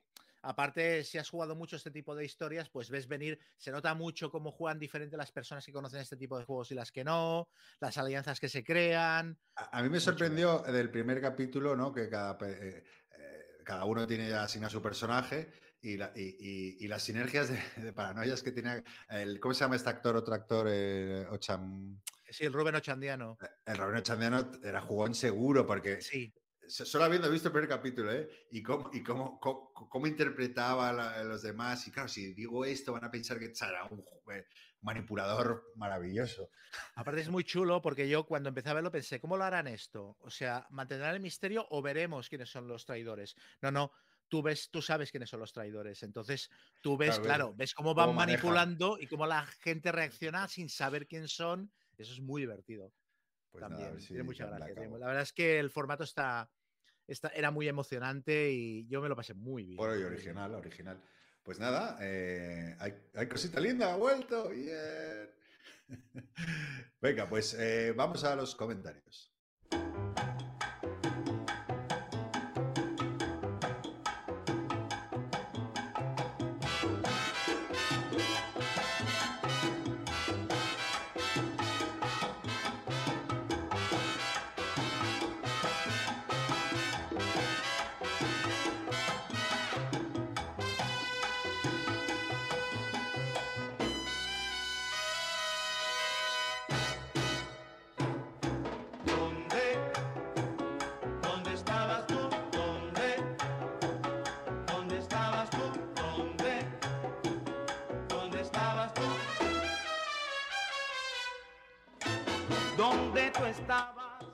aparte, si has jugado mucho este tipo de historias, pues ves venir, se nota mucho cómo juegan diferente las personas que conocen este tipo de juegos y las que no, las alianzas que se crean. A, a mí me sorprendió del primer capítulo, ¿no? Que cada, eh, eh, cada uno tiene ya asignado su personaje y, la- y- y- y las sinergias de, de paranoias que tenía el. ¿Cómo se llama este actor? Otro actor, eh, Ocham- Sí, el Rubén Ochandiano. El Robin Ochandiano era jugón seguro porque Sí, solo habiendo visto el primer capítulo, ¿eh? Y cómo, y cómo, cómo, cómo interpretaba a los demás. Y claro, si digo esto, van a pensar que será un eh, manipulador maravilloso. aparte es muy chulo porque yo cuando empecé a verlo pensé, ¿cómo lo harán esto? O sea, ¿mantendrán el misterio o veremos quiénes son los traidores? No, no. Tú ves, tú sabes quiénes son los traidores. Entonces, tú ves, Claro, ves claro, ves cómo van cómo manipulando y cómo la gente reacciona sin saber quién son. Eso es muy divertido. Pues también. tiene mucha gracia. La verdad es que el formato está, está, era muy emocionante y yo me lo pasé muy bien. Bueno, y original, original. Pues nada, eh, hay, hay cosita linda, ha vuelto. Bien. Venga, pues eh, vamos a los comentarios.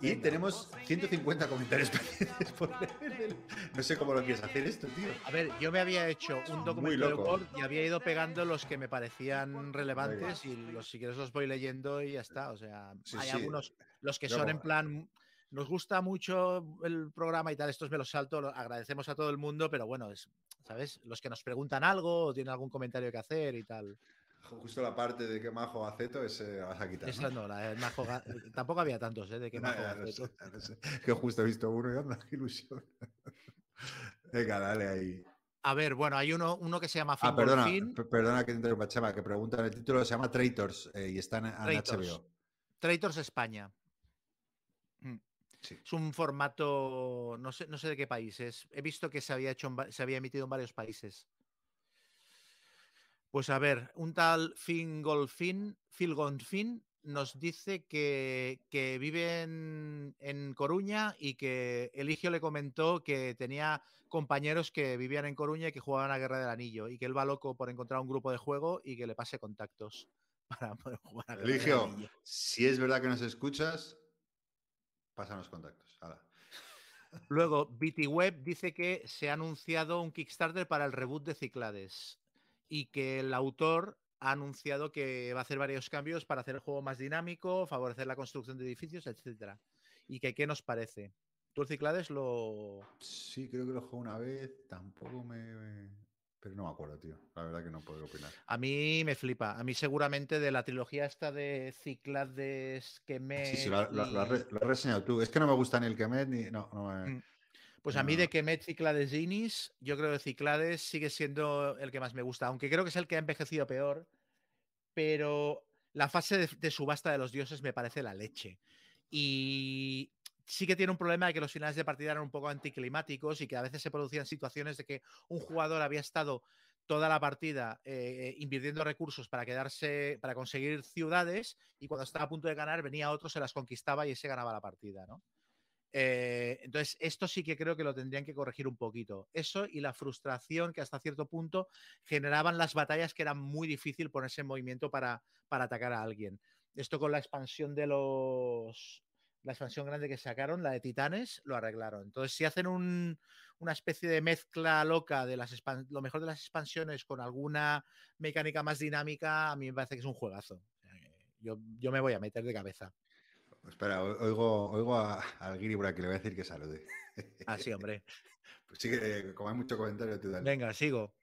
Y tenemos 150 comentarios por leer. No sé cómo lo quieres hacer esto, tío. A ver, yo me había hecho un documento de. Word y había ido pegando los que me parecían relevantes y los, si quieres los voy leyendo y ya está. O sea, Sí, hay sí. algunos, los que son en plan, nos gusta mucho el programa y tal, estos me los salto, lo- agradecemos a todo el mundo, pero bueno, es, ¿sabes? Los que nos preguntan algo o tienen algún comentario que hacer y tal. Justo la parte de que majo aceto ese la vas a quitar. Esa no, la de Majo tampoco había tantos, ¿eh? De que Majo Gaceto. sé, sé. Que justo he visto uno y anda, qué ilusión. Venga, dale ahí. A ver, bueno, hay uno, uno que se llama Ah, perdona, per- perdona que te interrumpa, Chema, que preguntan el título, se llama Traitors eh, y está en, Traitors. HBO. Traitors España. Mm. Sí. Es un formato, no sé, no sé de qué país es. He visto que se había hecho, se había emitido en varios países. Pues a ver, un tal Fingolfin, Filgonfin nos dice que, que vive en, en Coruña y que Eligio le comentó que tenía compañeros que vivían en Coruña y que jugaban a Guerra del Anillo y que él va loco por encontrar un grupo de juego y que le pase contactos para poder jugar a Guerra del Eligio, Anillo. si es verdad que nos escuchas, pásanos contactos. Hala. Luego, BT Web dice que se ha anunciado un Kickstarter para el reboot de Ciclades y que el autor ha anunciado que va a hacer varios cambios para hacer el juego más dinámico, favorecer la construcción de edificios, etcétera. Y que qué nos parece. ¿Tú el Ciclades lo Sí, creo que lo jugué una vez, tampoco me... Pero no me acuerdo, tío. La verdad que no puedo opinar. a mí me flipa. A mí seguramente de la trilogía esta de Ciclades me Sí, sí, lo has reseñado tú. Es que no me gusta ni el Kemet ni... No, no me... Mm. Pues a mí de Kemet Ciclades Inis, yo creo que Ciclades sigue siendo el que más me gusta, aunque creo que es el que ha envejecido peor, pero la fase de, de subasta de los dioses me parece la leche. Y sí que tiene un problema de que los finales de partida eran un poco anticlimáticos y que a veces se producían situaciones de que un jugador había estado toda la partida eh, invirtiendo recursos para quedarse, para conseguir ciudades y cuando estaba a punto de ganar venía otro, se las conquistaba y ese ganaba la partida, ¿no? Eh, entonces, esto sí que creo que lo tendrían que corregir un poquito. Eso y la frustración que hasta cierto punto generaban las batallas que era muy difícil ponerse en movimiento para, para atacar a alguien. Esto con la expansión de los. La expansión grande que sacaron, la de Titanes, lo arreglaron. Entonces, si hacen un- una especie de mezcla loca de las lo mejor de las expansiones con alguna mecánica más dinámica, a mí me parece que es un juegazo. Yo, yo me voy a meter de cabeza. Espera, oigo, oigo a- al Giri por aquí, le voy a decir que salude. Ah, sí, hombre. Pues sí que, eh, como hay mucho comentario, tú dale. Venga, sigo.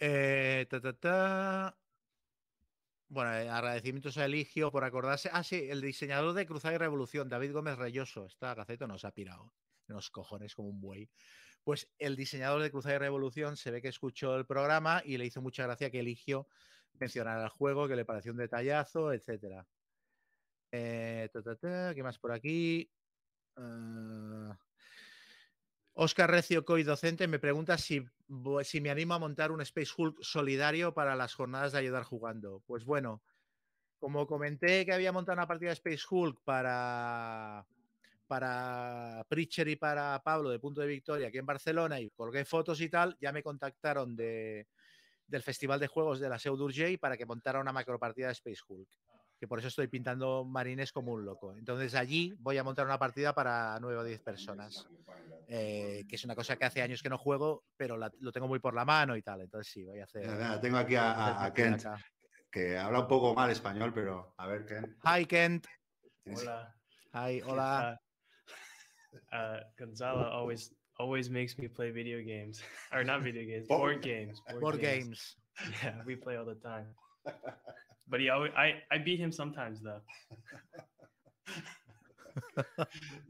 Eh, ta, ta, ta. Bueno, eh, agradecimientos a Eligio por acordarse. Ah, sí, el diseñador de Cruzada y Revolución, David Gómez Reyoso. Esta gaceto nos ha pirado. en Los cojones como un buey. Pues el diseñador de Cruzada y Revolución se ve que escuchó el programa y le hizo mucha gracia que Eligio mencionara el juego, que le pareció un detallazo, etcétera. Eh, ¿Qué más por aquí? Ah, Oscar Recio Coy Docente me pregunta si, si me animo a montar un Space Hulk solidario para las jornadas de ayudar jugando. Pues bueno, como comenté que había montado una partida de Space Hulk para, para y para Pablo de Punto de Victoria aquí en Barcelona y colgué fotos y tal, ya me contactaron de, del Festival de Juegos de la Seu d'Urgell para que montara una macropartida de Space Hulk. Que por eso estoy pintando marines como un loco. Entonces allí voy a montar una partida para 9 o 10 personas eh, que es una cosa que hace años que no juego, pero la- lo tengo muy por la mano y tal. Entonces sí, voy a hacer. Tengo aquí a, Kent, acá. que habla un poco mal español, pero a ver, Kent. Hi Kent. tienes- Hola. Hi, ¿qué hola. tal? Uh, Gonzalo always always makes me play video games, or not video games, Board- board games. Board games. Yeah, we play all the time. But he always, I I beat him sometimes though.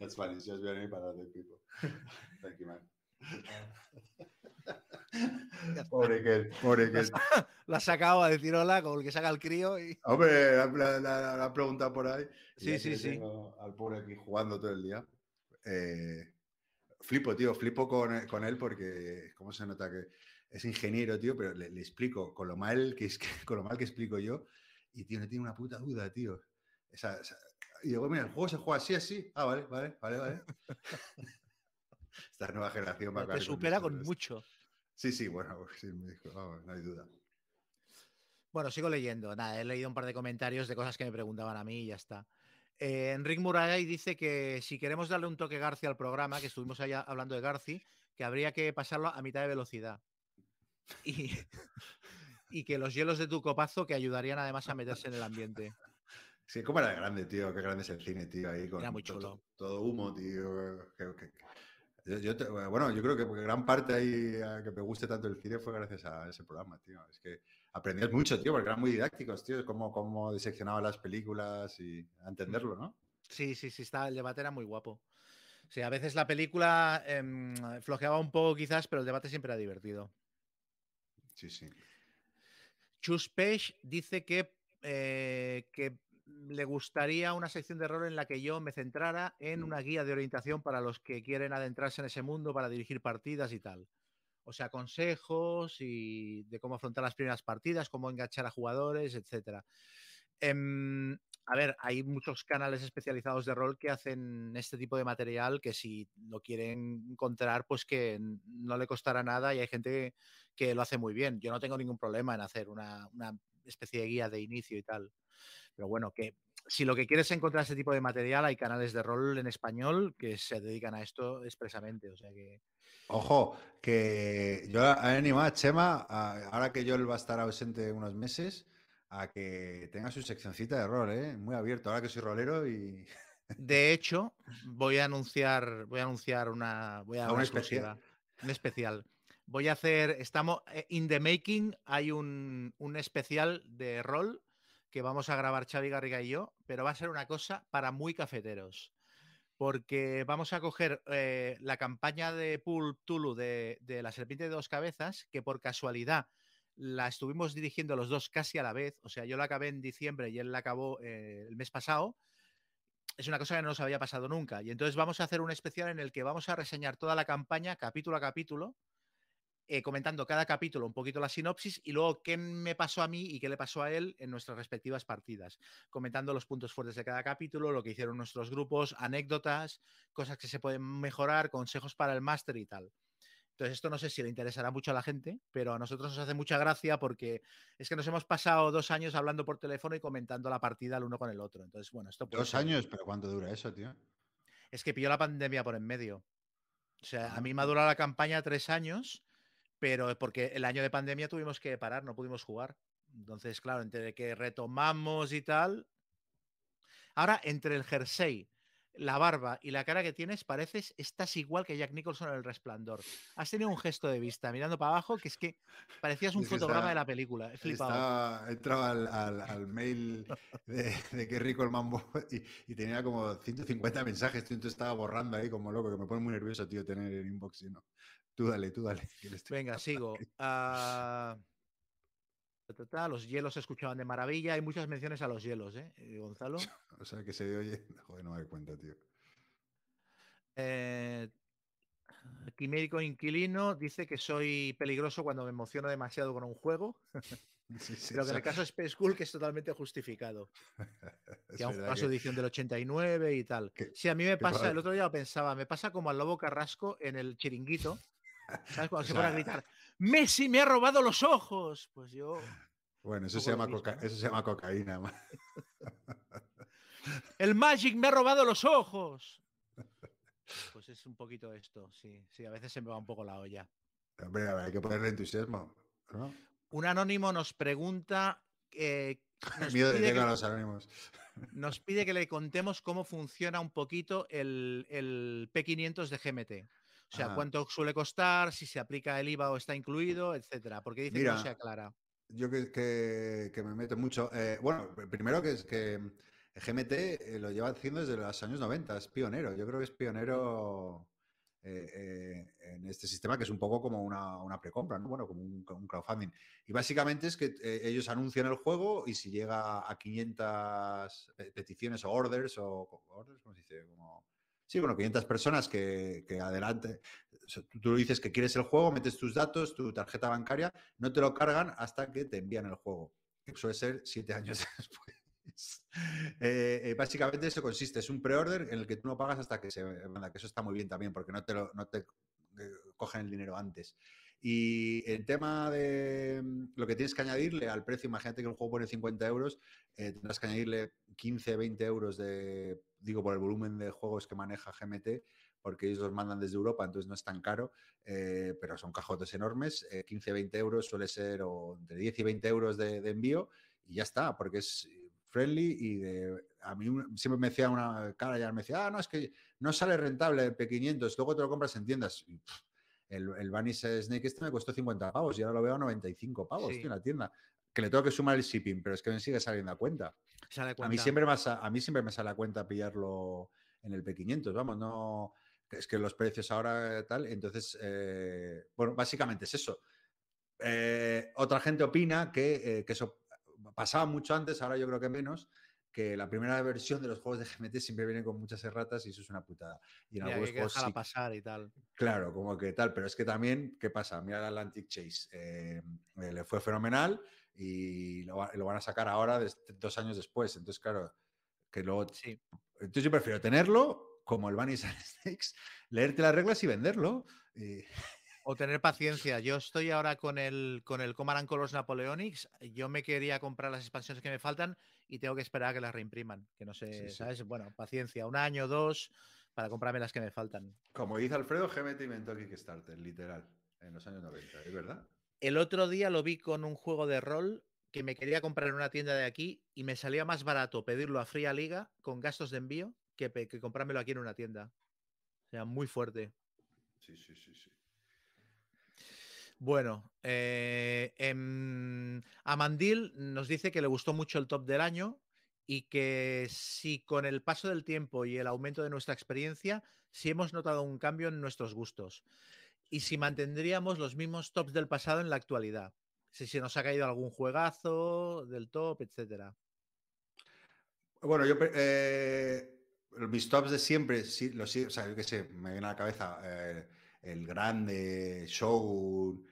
That's funny. It's just very para other people. Thank you, man. Pobre Kent, pobre Kent. La has sacado a decir hola con el que saca el crío y. Hombre, la, la- la- preguntado por ahí. Sí, sí, que sí. Al pobre aquí jugando todo el día. Eh, flipo, tío, flipo con, con él porque, ¿cómo se nota que es ingeniero, tío? Pero le, le explico con lo mal que es con lo mal que explico yo. Y, tío, no tiene una puta duda, tío. Esa- esa- y digo, mira, el juego se juega así, así. Ah, vale, vale, vale, vale. Esta nueva generación va a Te supera con mucho. Sí, sí, bueno, pues sí, me dijo, vamos, no hay duda. Bueno, sigo leyendo. Nada, he leído un par de comentarios de cosas que me preguntaban a mí y ya está. Eh, Enric Murray dice que si queremos darle un toque Garci al programa, que estuvimos allá hablando de Garci, que habría que pasarlo a mitad de velocidad. Y, y que los hielos de tu copazo que ayudarían además a meterse en el ambiente. Sí, cómo era de grande, tío. Qué grande es el cine, tío. Ahí con Era muy chulo. to- Todo, humo, tío. que- que- yo- yo te- bueno, yo creo que gran parte ahí a que me guste tanto el cine fue gracias a ese programa, tío. Es que aprendías mucho, tío, porque eran muy didácticos, tío. Cómo, cómo diseccionaban las películas y a entenderlo, ¿no? Sí, sí, sí, está, el debate era muy guapo. Sí, a veces la película em, flojeaba un poco quizás, pero el debate siempre era divertido. Sí, sí. Chus Page dice que, eh, que le gustaría una sección de rol en la que yo me centrara en una guía de orientación para los que quieren adentrarse en ese mundo para dirigir partidas y tal. O sea, consejos y de cómo afrontar las primeras partidas, cómo enganchar a jugadores, etcétera. Em, a ver, hay muchos canales especializados de rol que hacen este tipo de material que si lo quieren encontrar, pues que no le costará nada y hay gente que lo hace muy bien. Yo no tengo ningún problema en hacer una, una especie de guía de inicio y tal. Pero bueno, que si lo que quieres es encontrar ese tipo de material, hay canales de rol en español que se dedican a esto expresamente. O sea que Ojo, que yo he animado a Chema, a- ahora que Joel va a estar ausente unos meses, a que tenga su seccioncita de rol, ¿eh? Muy abierto, ahora que soy rolero y De hecho, voy a anunciar, voy a anunciar una, voy a una especial. un especial. Voy a hacer, estamos eh, in the making, hay un, un especial de rol que vamos a grabar Xavi Garriga y yo, pero va a ser una cosa para muy cafeteros. Porque vamos a coger eh, la campaña de Pool Tulu de, de la serpiente de dos cabezas, que por casualidad la estuvimos dirigiendo los dos casi a la vez. O sea, yo la acabé en diciembre y él la acabó eh, el mes pasado es una cosa que no nos había pasado nunca. Y entonces vamos a hacer un especial en el que vamos a reseñar toda la campaña, capítulo a capítulo, eh, comentando cada capítulo un poquito la sinopsis y luego qué me pasó a mí y qué le pasó a él en nuestras respectivas partidas, comentando los puntos fuertes de cada capítulo, lo que hicieron nuestros grupos, anécdotas, cosas que se pueden mejorar, consejos para el máster y tal. Entonces, esto no sé si le interesará mucho a la gente, pero a nosotros nos hace mucha gracia porque es que nos hemos pasado dos años hablando por teléfono y comentando la partida el uno con el otro. Entonces, bueno, esto puede dos ser- años, pero ¿cuánto dura eso, tío? es que pilló la pandemia por en medio. O sea, a Ah. mí me ha durado la campaña tres años, pero porque el año de pandemia tuvimos que parar, no pudimos jugar. Entonces, claro, entre que retomamos y tal. Ahora, entre el jersey, la barba y la cara que tienes, pareces, estás igual que Jack Nicholson en El Resplandor. Has tenido un gesto de vista mirando para abajo que es que parecías un Es fotograma está- de la película. He flipado. Entrado al, al- al mail de, de qué rico el mambo y, y tenía como 150 mensajes, tío, entonces estaba borrando ahí como loco, que me pone muy nervioso, tío, tener el inbox lleno. Tú dale, tú dale. Venga, sigo. Ah, ta, ta, ta, Los hielos se escuchaban de maravilla. Hay muchas menciones a los hielos, ¿eh? Eh, Gonzalo. O sea, que se oye. Joder, no me doy cuenta, tío. Eh, Quimérico Inquilino dice que soy peligroso cuando me emociono demasiado con un juego, Sí, sí, pero que en el caso de Space Cool que es totalmente justificado. es Que aún su edición del 89 y tal. que- Sí, a mí me pasa, el otro día lo pensaba, me pasa como al lobo Carrasco en el chiringuito. ¿Sabes? Cuando O se pone a gritar, ¡Messi me ha robado los ojos! Pues yo. Bueno, eso se, llama coca- eso se llama cocaína. ¡El Magic me ha robado los ojos! Pues es un poquito esto, sí. Sí, a veces se me va un poco la olla. Hombre, a ver, hay que ponerle entusiasmo. ¿no? Un anónimo nos pregunta. eh, nos, Miedo de que, a los anónimos. nos pide que le contemos cómo funciona un poquito el, el P500 de GMT. O sea, Ah. cuánto suele costar, si se aplica el IVA o está incluido, etcétera. Porque dice que no Mira, se aclara. Yo que, que- que me meto mucho. eh, bueno, primero que es que GMT eh, lo lleva haciendo desde los años 90, es pionero. Yo creo que es pionero eh, eh, en este sistema que es un poco como una, una precompra, ¿no? Bueno, como un, un crowdfunding. Y básicamente es que eh, ellos anuncian el juego y si llega a 500 pe- peticiones o orders o orders, ¿cómo se dice? Como, sí, bueno, 500 personas que, adelante. tú dices que quieres el juego, metes tus datos, tu tarjeta bancaria, no te lo cargan hasta que te envían el juego, que suele ser siete años después. Eh, eh, básicamente eso consiste, es un pre-order en el que tú no pagas hasta que se manda, que eso está muy bien también, porque no te, lo, no te eh, cogen el dinero antes. Y el tema de mm, lo que tienes que añadirle al precio, imagínate que el juego pone 50 euros, eh, tendrás que añadirle 15, 20 euros de, digo, por el volumen de juegos que maneja GMT, porque ellos los mandan desde Europa, entonces no es tan caro, eh, pero son cajotes enormes. eh, 15, 20 euros suele ser o entre 10 y 20 euros de, envío y ya está, porque es friendly y de, a mí un- siempre me decía una cara ya me decía, ah, no, es que no sale rentable el P500, luego te lo compras en tiendas. Y, el, el Vanish Snake este me costó 50 pavos y ahora lo veo a 95 pavos Sí. tío, en la tienda. Que le tengo que sumar el shipping, pero es que me sigue saliendo a cuenta. Sale A mí, siempre me a mí siempre me sale a cuenta pillarlo en el P500, vamos, no... Es que los precios ahora eh, tal, entonces, eh, bueno, básicamente es eso. Eh, otra gente opina que, eh, que eso pasaba mucho antes, ahora yo creo que menos, que la primera versión de los juegos de GMT siempre viene con muchas erratas y eso es una putada. Y en que algunos que juegos sí, pasar y tal. Claro, como que tal, pero es que también, ¿qué pasa? Mira el Atlantic Chase, eh, le fue fenomenal y lo, lo van a sacar ahora dos años después. Entonces, claro, que luego... Sí. Entonces yo prefiero tenerlo como el Bunny Snakes, leerte las reglas y venderlo. y- O tener paciencia. Yo estoy ahora con el con el Command and Colors Napoleonics. Yo me quería comprar las expansiones que me faltan y tengo que esperar a que las reimpriman. Que no sé, Sí, sí. ¿sabes? Bueno, paciencia, un año, dos, para comprarme las que me faltan. Como dice Alfredo, GMT inventó Kickstarter, literal, en los años 90, ¿es verdad? El otro día lo vi con un juego de rol que me quería comprar en una tienda de aquí y me salía más barato pedirlo a Fría Liga con gastos de envío que, que comprármelo aquí en una tienda. O sea, muy fuerte. Sí, sí, sí, sí. Bueno, eh, em, Amandil nos dice que le gustó mucho el top del año y que si con el paso del tiempo y el aumento de nuestra experiencia, si hemos notado un cambio en nuestros gustos y si mantendríamos los mismos tops del pasado en la actualidad. Si se nos ha caído algún juegazo del top, etcétera. Bueno, yo, eh, mis tops de siempre, sí, los, o sea, yo qué sé, me viene a la cabeza eh, el grande, Show,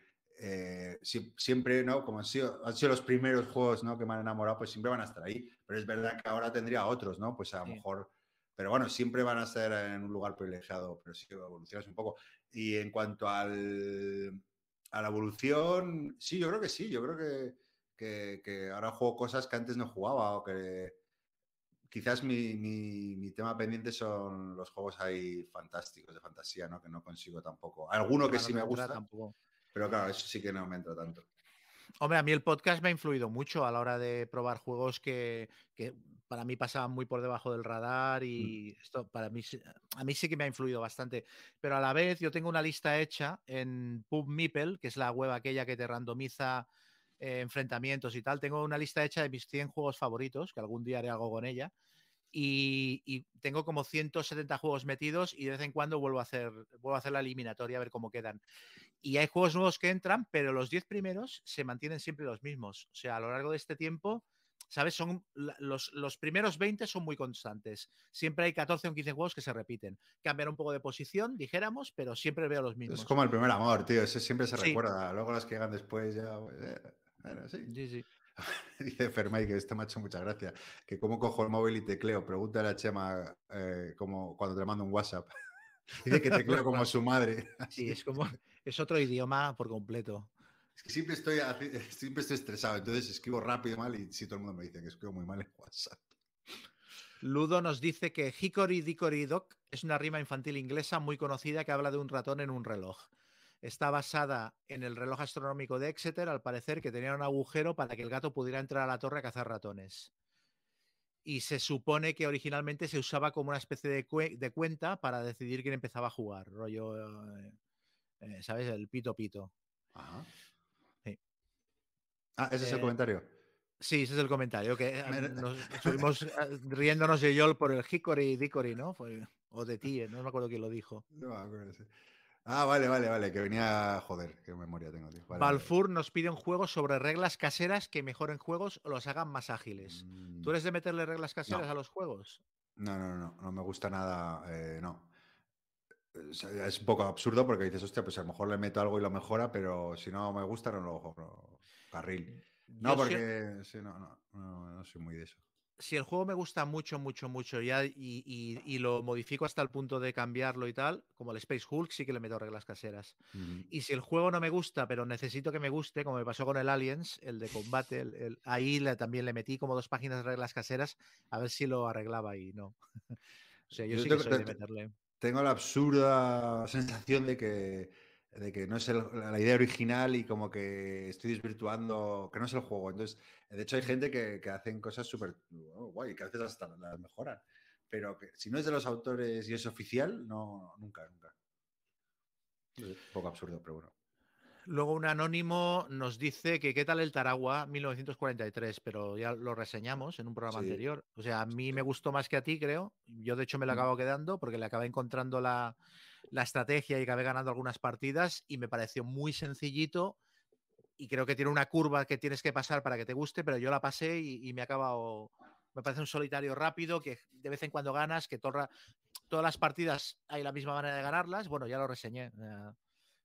eh, sie- siempre, ¿no? Como han sido, han sido los primeros juegos, ¿no? Que me han enamorado, pues siempre van a estar ahí. Pero es verdad que ahora tendría otros, ¿no? Pues a lo Sí. mejor, pero bueno, siempre van a estar en un lugar privilegiado, pero sí que evolucionas un poco. Y en cuanto al, a la evolución, sí, yo creo que sí, yo creo que, que, que ahora juego cosas que antes no jugaba o que quizás mi, mi- mi tema pendiente son los juegos ahí fantásticos, de fantasía, ¿no? Que no consigo tampoco. Alguno que sí me gusta, tampoco. Pero claro, eso sí que no me entra tanto. Hombre, a mí el podcast me ha influido mucho a la hora de probar juegos que, que para mí pasaban muy por debajo del radar y esto para mí sí- a mí sí que me ha influido bastante. Pero a la vez yo tengo una lista hecha en PubMeeple, que es la web aquella que te randomiza eh, enfrentamientos y tal. Tengo una lista hecha de mis 100 juegos favoritos, que algún día haré algo con ella. Y, y tengo como 170 juegos metidos y de vez en cuando vuelvo a hacer, vuelvo a hacer la eliminatoria a ver cómo quedan y hay juegos nuevos que entran, pero los 10 primeros se mantienen siempre los mismos. O sea, a lo largo de este tiempo, ¿sabes? Son los, los primeros 20 son muy constantes. Siempre hay 14 o 15 juegos que se repiten. Cambian un poco de posición, dijéramos, pero siempre veo los mismos. Es como el primer amor, tío, ese siempre se Sí. recuerda. Luego los que llegan después ya... pues, eh, bueno, sí. Sí, sí. Dice Fermay que este me ha hecho mucha gracia. Que cómo cojo el móvil y tecleo. Pregúntale a Chema eh, como cuando te mando un WhatsApp. Dice que tecleo como su madre. Sí, es como es otro idioma por completo. Es que siempre estoy, siempre estoy estresado, entonces escribo rápido y mal y sí, todo el mundo me dice que escribo muy mal en WhatsApp. Ludo nos dice que Hickory Dickory Dock es una rima infantil inglesa muy conocida que habla de un ratón en un reloj. Está basada en el reloj astronómico de Exeter, al parecer que tenía un agujero para que el gato pudiera entrar a la torre a cazar ratones. Y se supone que originalmente se usaba como una especie de, cue- de cuenta para decidir quién empezaba a jugar, rollo, eh, eh, ¿sabes? El pito pito. Ajá. Sí. Ah, ese es el Eh, comentario. Sí, ese es el comentario, que nos estuvimos riéndonos de Yol por el Hickory Dickory, ¿no? O de ti, no me acuerdo quién lo dijo. No me acuerdo, sí. Ah, vale, vale, vale, que venía, joder, qué memoria tengo, tío. Vale, vale. Balfour nos pide un juego sobre reglas caseras que mejoren juegos o los hagan más ágiles. Mm, ¿Tú eres de meterle reglas caseras No. a los juegos? No, no, no, no me gusta nada, eh, no. Es un poco absurdo porque dices, hostia, pues a lo mejor le meto algo y lo mejora, pero si no me gusta, no lo juego. Carril. No, Yo sie- porque sí, no, no, no, no soy muy de eso. Si el juego me gusta mucho, mucho, mucho ya y, y- y lo modifico hasta el punto de cambiarlo y tal, como el Space Hulk, sí que le meto reglas caseras. Y si el juego no me gusta, pero necesito que me guste, como me pasó con el Aliens, el de combate, el- el- ahí le- también le metí como dos páginas de reglas caseras a ver si lo arreglaba y no. O sea, yo, Yo sí que soy de te- te- meterle. Tengo la absurda sensación de que, de que no es el- la idea original y como que estoy desvirtuando, que no es el juego. Entonces, de hecho hay gente que, que hacen cosas súper oh, guay, que a veces hasta las mejoran. Pero que si no es de los autores y es oficial, no, nunca, nunca. Sé, Un poco absurdo, pero bueno. Luego un anónimo nos dice que qué tal el Taragua 1943, pero ya lo reseñamos en un programa Sí. anterior. O sea, a mí me gustó más que a ti, creo. Yo de hecho me lo Mm. acabo quedando porque le acabé encontrando la, la estrategia y acabé ganando algunas partidas y me pareció muy sencillito y creo que tiene una curva que tienes que pasar para que te guste, pero yo la pasé y, y me ha acabado... Me parece un solitario rápido que de vez en cuando ganas, que todo ra- todas las partidas hay la misma manera de ganarlas. Bueno, ya lo reseñé. eh,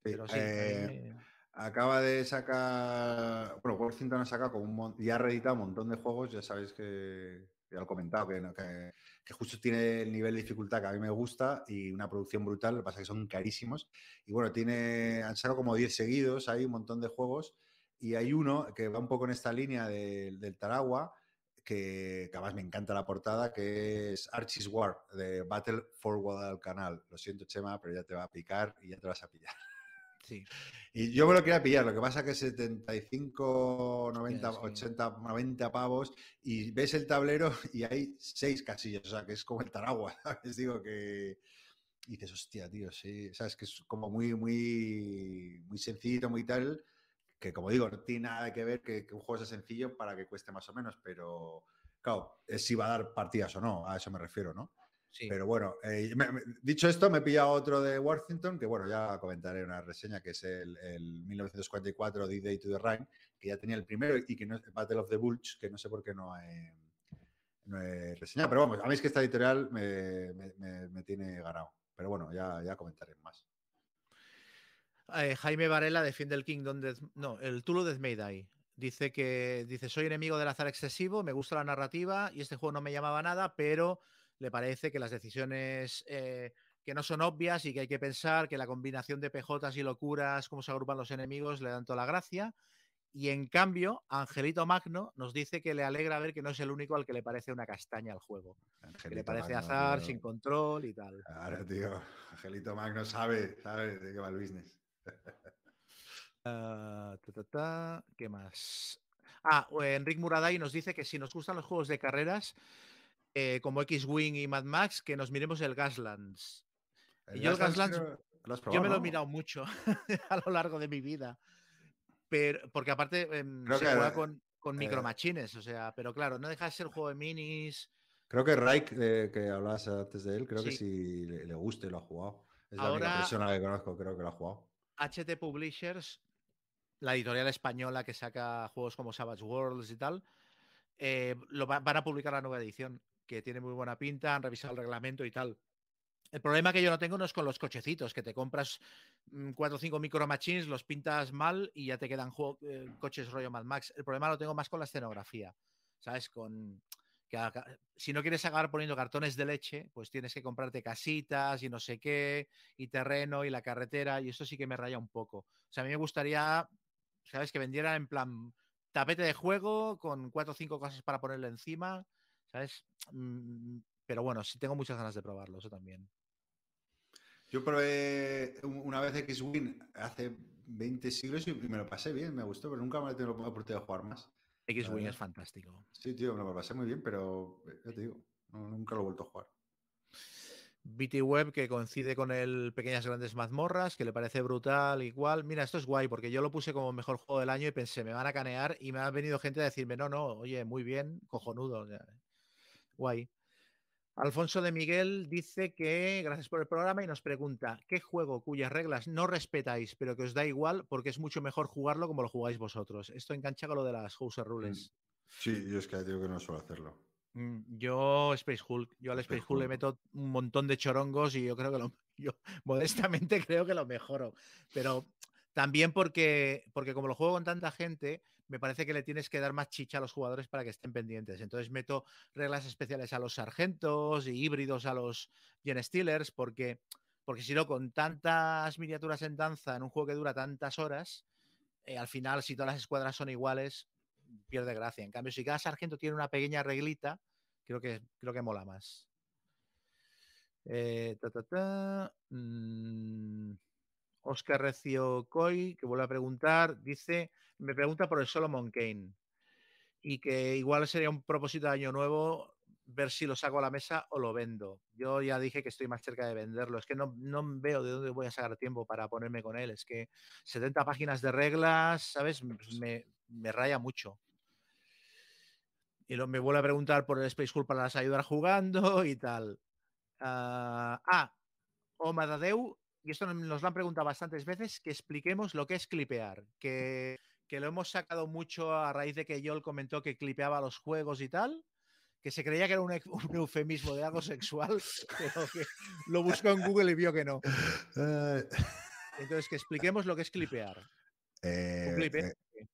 pero sí, eh, Acaba de sacar. Bueno, Worthington ha sacado como un mon- y ha reeditado un montón de juegos. Ya sabéis que ya lo he comentado, que, que- que justo tiene el nivel de dificultad que a mí me gusta y una producción brutal. Lo que pasa es que son carísimos. Y bueno, tiene, han sacado como 10 seguidos, hay un montón de juegos. Y hay uno que va un poco en esta línea del- del Taragua, que, que además me encanta la portada, que es Archie's War, de Battle for Guadalcanal. Lo siento, Chema, pero ya te va a picar y ya te vas a pillar. Sí. Y yo me lo quería pillar, lo que pasa que 75, 90, sí. 80, 90 pavos y ves el tablero y hay seis casillas, o sea, que es como el Taragua, ¿sabes? Digo que... Y dices, hostia, tío, sí, sabes que es como muy, muy, muy sencillito, muy tal, que como digo, no tiene nada que ver que, que un juego sea sencillo para que cueste más o menos, pero claro, es si va a dar partidas o no, a eso me refiero, ¿no? Sí. Pero bueno, eh, me- me- dicho esto, me he pillado otro de Worthington, que bueno, ya comentaré una reseña, que es el, el 1944 The Day to the Rhine, que ya tenía el primero y que no es Battle of the Bulge, que no sé por qué no he, no he reseñado. Pero vamos, a mí es que esta editorial me, tiene ganado. Pero bueno, ya, ya comentaré más. Eh, Jaime Varela defiende el Kingdom Death, no, el Tulu Death Mayday. Dice que dice soy enemigo del azar excesivo, me gusta la narrativa y este juego no me llamaba nada, pero le parece que las decisiones eh, que no son obvias y que hay que pensar que la combinación de PJs y locuras, cómo se agrupan los enemigos, le dan toda la gracia. Y en cambio, Angelito Magno nos dice que le alegra ver que no es el único al que le parece una castaña al juego. Que le parece Magno, azar, tío. sin control y tal. Claro, tío. Angelito Magno sabe, sabe de qué va el business. Ah, ta, ta, ta, ¿Qué más? Ah, Enric Muraday nos dice que si nos gustan los juegos de carreras, eh, como X-Wing y Mad Max, que nos miremos el Gaslands. Y yo el Gaslands- creo- ¿lo has Yo me lo he mirado mucho a lo largo de mi vida. Pero, porque aparte em, Creo se que, juega con, con eh, micromachines, o sea, pero claro, no deja de ser juego de minis. Creo que Raik, eh, que hablabas antes de él, creo que Sí. sí le, le gusta y lo ha jugado. Es la única persona que conozco, creo que lo ha jugado. HT Publishers, la editorial española que saca juegos como Savage Worlds y tal, eh, lo va- van a publicar la nueva edición, que tiene muy buena pinta, han revisado el reglamento y tal. El problema que yo no tengo no es con los cochecitos, que te compras mm, cuatro o cinco micro machines, los pintas mal y ya te quedan eh, coches rollo Mad Max. El problema lo tengo más con la escenografía, ¿sabes? Con que si no quieres acabar poniendo cartones de leche, pues tienes que comprarte casitas y no sé qué, y terreno y la carretera, y eso sí que me raya un poco. O sea, a mí me gustaría, ¿sabes? Que vendieran en plan tapete de juego con cuatro o cinco cosas para ponerle encima, ¿sabes? Mm, Pero bueno, sí tengo muchas ganas de probarlo, eso también. Yo probé un- una vez X-Wing hace 20 siglos y me lo pasé bien, me gustó, pero nunca me he tenido la oportunidad de jugar más. X-Wing es fantástico. Sí, tío, me lo pasé muy bien, pero eh, ya te digo, nunca lo he vuelto a jugar. BT Web que coincide con el Pequeñas Grandes Mazmorras, que le parece brutal, igual. Mira, esto es guay, porque yo lo puse como mejor juego del año y pensé, me van a canear y me ha venido gente a decirme, no, no, oye, muy bien, cojonudo. Guay. Alfonso de Miguel dice que gracias por el programa y nos pregunta, ¿qué juego cuyas reglas no respetáis, pero que os da igual porque es mucho mejor jugarlo como lo jugáis vosotros? Esto engancha con lo de las Houser Rules. Sí, yo es que digo que no suelo hacerlo. Mm, Yo Space Hulk, yo al Space Hulk le meto un montón de chorongos y yo creo que lo, yo modestamente creo que lo mejoro. Pero También porque, porque como lo juego con tanta gente, me parece que le tienes que dar más chicha a los jugadores para que estén pendientes. Entonces meto reglas especiales a los sargentos y híbridos a los Gen Stealers, porque, porque si no, con tantas miniaturas en danza en un juego que dura tantas horas, eh, al final, si todas las escuadras son iguales, pierde gracia. En cambio, si cada sargento tiene una pequeña reglita, creo que, creo que mola más. Eh, mm, Oscar Recio Coy, que vuelve a preguntar, dice, me pregunta por el Solomon Kane y que igual sería un propósito de año nuevo ver si lo saco a la mesa o lo vendo. Yo ya dije que estoy más cerca de venderlo. Es que no, no veo de dónde voy a sacar tiempo para ponerme con él. Es que 70 páginas de reglas, ¿sabes? Me, me raya mucho. Y lo, me vuelve a preguntar por el Space Hulk para las ayudar jugando y tal. Ah, ah, o Madadeu, y esto nos lo han preguntado bastantes veces, que expliquemos lo que es clipear, que, que lo hemos sacado mucho a raíz de que Joel comentó que clipeaba los juegos y tal, que se creía que era un, un eufemismo de algo sexual, pero que lo buscó en Google y vio que no. Eh, Entonces, que expliquemos lo que es clipear. eh, Un clipe. eh,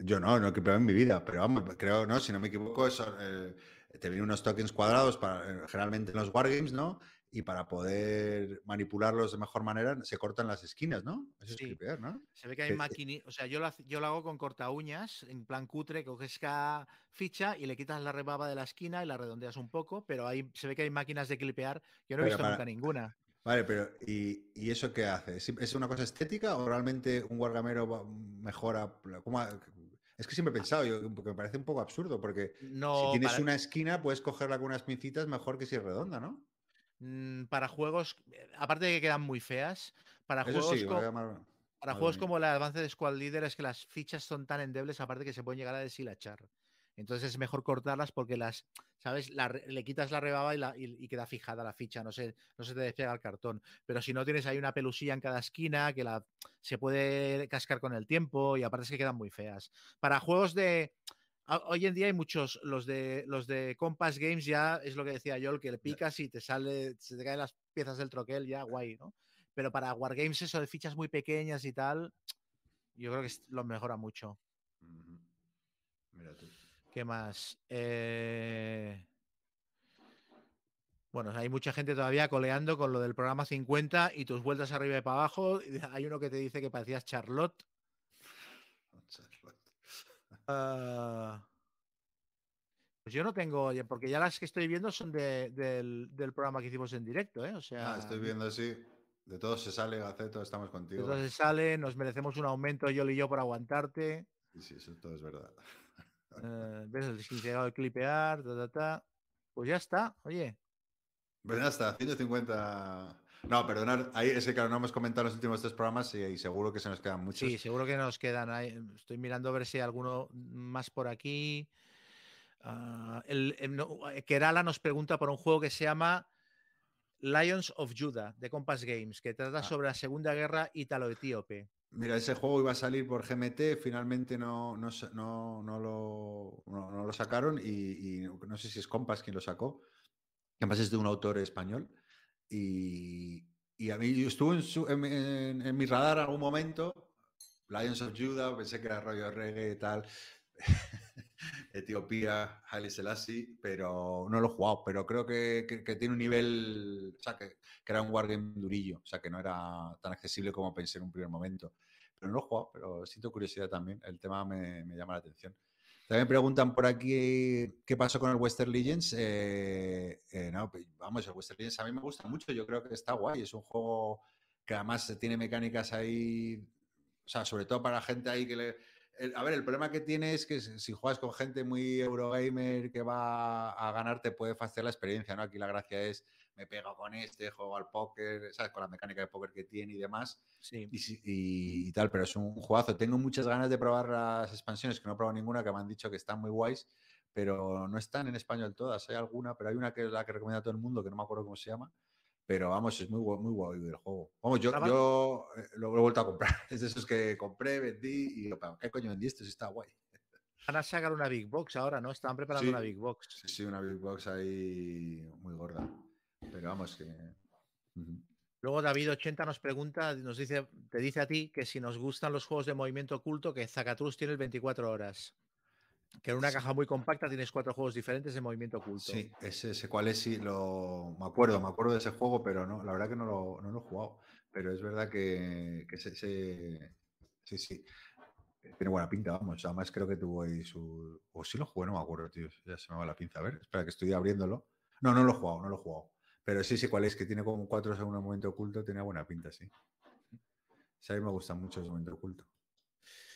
yo no, no he clipeado en mi vida, pero vamos, creo, no, si no me equivoco, eso, eh, te vienen unos tokens cuadrados para, eh, generalmente en los wargames, ¿no? Y para poder manipularlos de mejor manera se cortan las esquinas, ¿no? Eso Sí. es clipear, ¿no? Se ve que hay Que- maquini, o sea, yo lo, hace- yo lo hago con corta uñas, en plan cutre, coges cada ficha y le quitas la rebaba de la esquina y la redondeas un poco, pero ahí se ve que hay máquinas de clipear. Yo no he Pero visto para- nunca ninguna. Vale, pero ¿y, y eso qué hace? ¿Es, una cosa estética o realmente un wargamero va- mejora? la- ¿cómo ha- es que siempre he pensado, yo, porque me parece un poco absurdo, porque No, si tienes para, una esquina puedes cogerla con unas pincitas mejor que si es redonda, ¿no? Mm, para juegos, eh, aparte de que quedan muy feas, para Eso juegos, sí, co- voy a llamar- para juegos como el avance de Squad Leader es que las fichas son tan endebles, aparte que se pueden llegar a deshilachar. Entonces es mejor cortarlas porque las, ¿sabes? La le quitas la rebaba y, la, y, y queda fijada la ficha, no se, no se te despega el cartón. Pero si no tienes ahí una pelusilla en cada esquina que la, se puede cascar con el tiempo y aparte es que quedan muy feas. Para juegos de... a- Hoy en día hay muchos, los de los de Compass Games ya es lo que decía yo, el que le picas y te sale, se te caen las piezas del troquel, ya guay, ¿no? Pero para Wargames eso de fichas muy pequeñas y tal, yo creo que lo mejora mucho. Mira tú. ¿Qué más? Eh, Bueno, hay mucha gente todavía coleando con lo del programa 50 y tus vueltas arriba y para abajo. Hay uno que te dice que parecías Charlotte. Ah, Pues yo no tengo, porque ya las que estoy viendo son de- del, del programa que hicimos en directo, ¿eh? O sea, Ah, estoy viendo así. De todos se sale, Gaceto, estamos contigo. entonces sale, nos merecemos un aumento yo y yo por aguantarte. Sí, sí, eso todo es verdad. eh, ¿Ves el significado de clipear? Ta, ta, ta. Pues ya está, oye. Pues ya está, 150. No, perdonad, ahí es que claro, no hemos comentado los últimos tres programas y, y seguro que se nos quedan muchos. Sí, seguro que nos quedan. ahí. Estoy mirando a ver si hay alguno más por aquí. Ah, el, el- no, Kerala nos pregunta por un juego que se llama Lions of Judah de Compass Games, que trata Ah. sobre la Segunda Guerra Ítalo-Etíope. Mira, ese juego iba a salir por GMT, finalmente no, no, no, no lo, lo sacaron y, y no sé si es Compass quien lo sacó. que Además es de un autor español. Y, y a mí en, su- en, mi- radar algún momento, Lions of Judah, pensé que era rollo reggae y tal. Etiopía, Haile Selassie, pero no lo he jugado, pero creo que, que- tiene un nivel, o sea, que, que era un wargame durillo, o sea, que no era tan accesible como pensé en un primer momento. Pero no lo he jugado, pero siento curiosidad también, el tema me, me llama la atención. También preguntan por aquí qué pasó con el Western Legends. Eh, eh, pues, vamos, el Western Legends a mí me gusta mucho, yo creo que está guay, es un juego que además tiene mecánicas ahí, o sea, sobre todo para gente ahí que le, a ver, el problema que tiene es que si si juegas con gente muy Eurogamer que va a ganar, te puede fastidiar la experiencia, ¿no? Aquí la gracia es, me pego con este, juego al póker, ¿sabes? Con la mecánica de póker que tiene y demás, Sí. y, si- y- y tal, pero es un juegazo. Tengo muchas ganas de probar las expansiones, que no he probado ninguna, que me han dicho que están muy guays, pero no están en español todas. Hay alguna, pero hay una que es la que recomienda a todo el mundo, que no me acuerdo cómo se llama. Pero vamos, es muy, guay- muy guay el juego. Vamos, yo, yo eh, lo, lo he vuelto a comprar. Es de esos que compré, vendí y digo, "¿Pero ¿qué coño vendí esto? Si está guay. Van a sacar una Big Box ahora, ¿no? Estaban preparando Sí. una Big Box. Sí, una Big Box ahí muy gorda. Pero vamos, que. Luego David80 nos pregunta, nos dice, te dice a ti que si nos gustan los juegos de movimiento oculto, que Zacatrus tiene el 24 horas. Que en una caja muy compacta tienes cuatro juegos diferentes de movimiento oculto. Sí, ese, ese cuál es, sí, lo, me acuerdo, me acuerdo de ese juego, pero no, la verdad que no lo, no lo he jugado. Pero es verdad que, que ese, ese- sí, sí, tiene buena pinta, vamos. Además creo que tuvo ahí su... O sí lo jugué, no me acuerdo, tío. Ya se me va la pinza. A ver, espera que estoy abriéndolo. No, no lo he jugado, no lo he jugado. Pero sí sé cuál es, que tiene como cuatro segundos de movimiento oculto, tenía buena pinta, sí. Sí, a mí me gusta mucho ese momento oculto.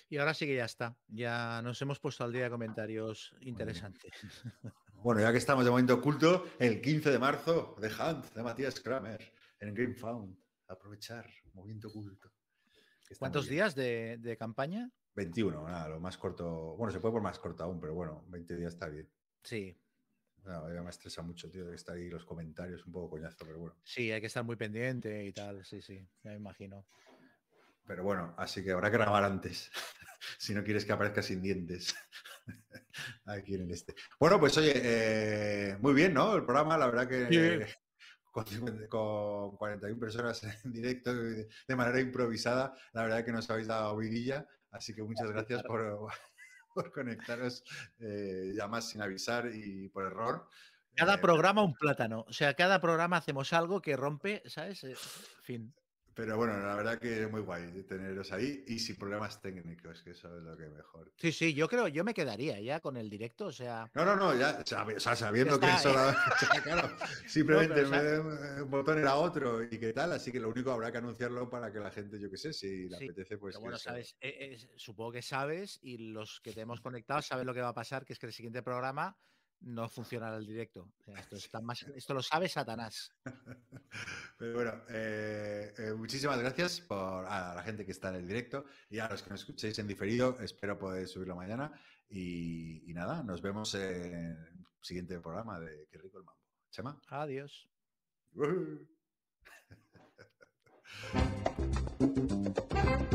Y ahora sí que ya está. Ya nos hemos puesto al día de comentarios interesantes. Bueno, ya que estamos de momento oculto, el 15 de marzo, The Hunt de Matías Kramer en Game Found. Aprovechar, movimiento oculto. ¿Cuántos días de, de campaña? 21, nada, lo más corto. Bueno, se puede por más corto aún, pero bueno, 20 días está bien. Sí, No, ya me estresa mucho, tío, que está ahí los comentarios, un poco coñazo, pero bueno. sí, hay que estar muy pendiente y tal. Sí, sí, ya me imagino. Pero bueno, así que habrá que grabar antes, si no quieres que aparezca sin dientes. Aquí en el este. Bueno, pues oye, eh, muy bien, ¿no? El programa, la verdad que eh, con, 50 con 41 personas en directo de manera improvisada, la verdad que nos habéis dado vidilla, así que muchas gracias por, por conectaros eh, ya más sin avisar y por error. Cada Eh, programa un plátano. O sea, cada programa hacemos algo que rompe, ¿sabes? Eh, fin. Pero bueno, la verdad que es muy guay teneros ahí y sin problemas técnicos, que eso es lo que mejor. Sí, sí, yo creo, yo me quedaría ya con el directo. O sea, No, no, no, ya o sea, sabiendo que eso, eh. la- claro, simplemente de un botón era otro y qué tal, así que lo único habrá que anunciarlo para que la gente, yo qué sé, si le Sí, apetece, pues pero bueno, sabes, eh, eh, supongo que sabes y los que te hemos conectado saben lo que va a pasar, que es que el siguiente programa no funcionará el directo. O sea, esto, está más, esto lo sabe Satanás. Pero bueno, eh, eh, muchísimas gracias por, a la gente que está en el directo y a los que nos escuchéis en diferido. Espero poder subirlo mañana. Y, y nada, nos vemos en el siguiente programa de Qué rico el mambo. Chema. Adiós.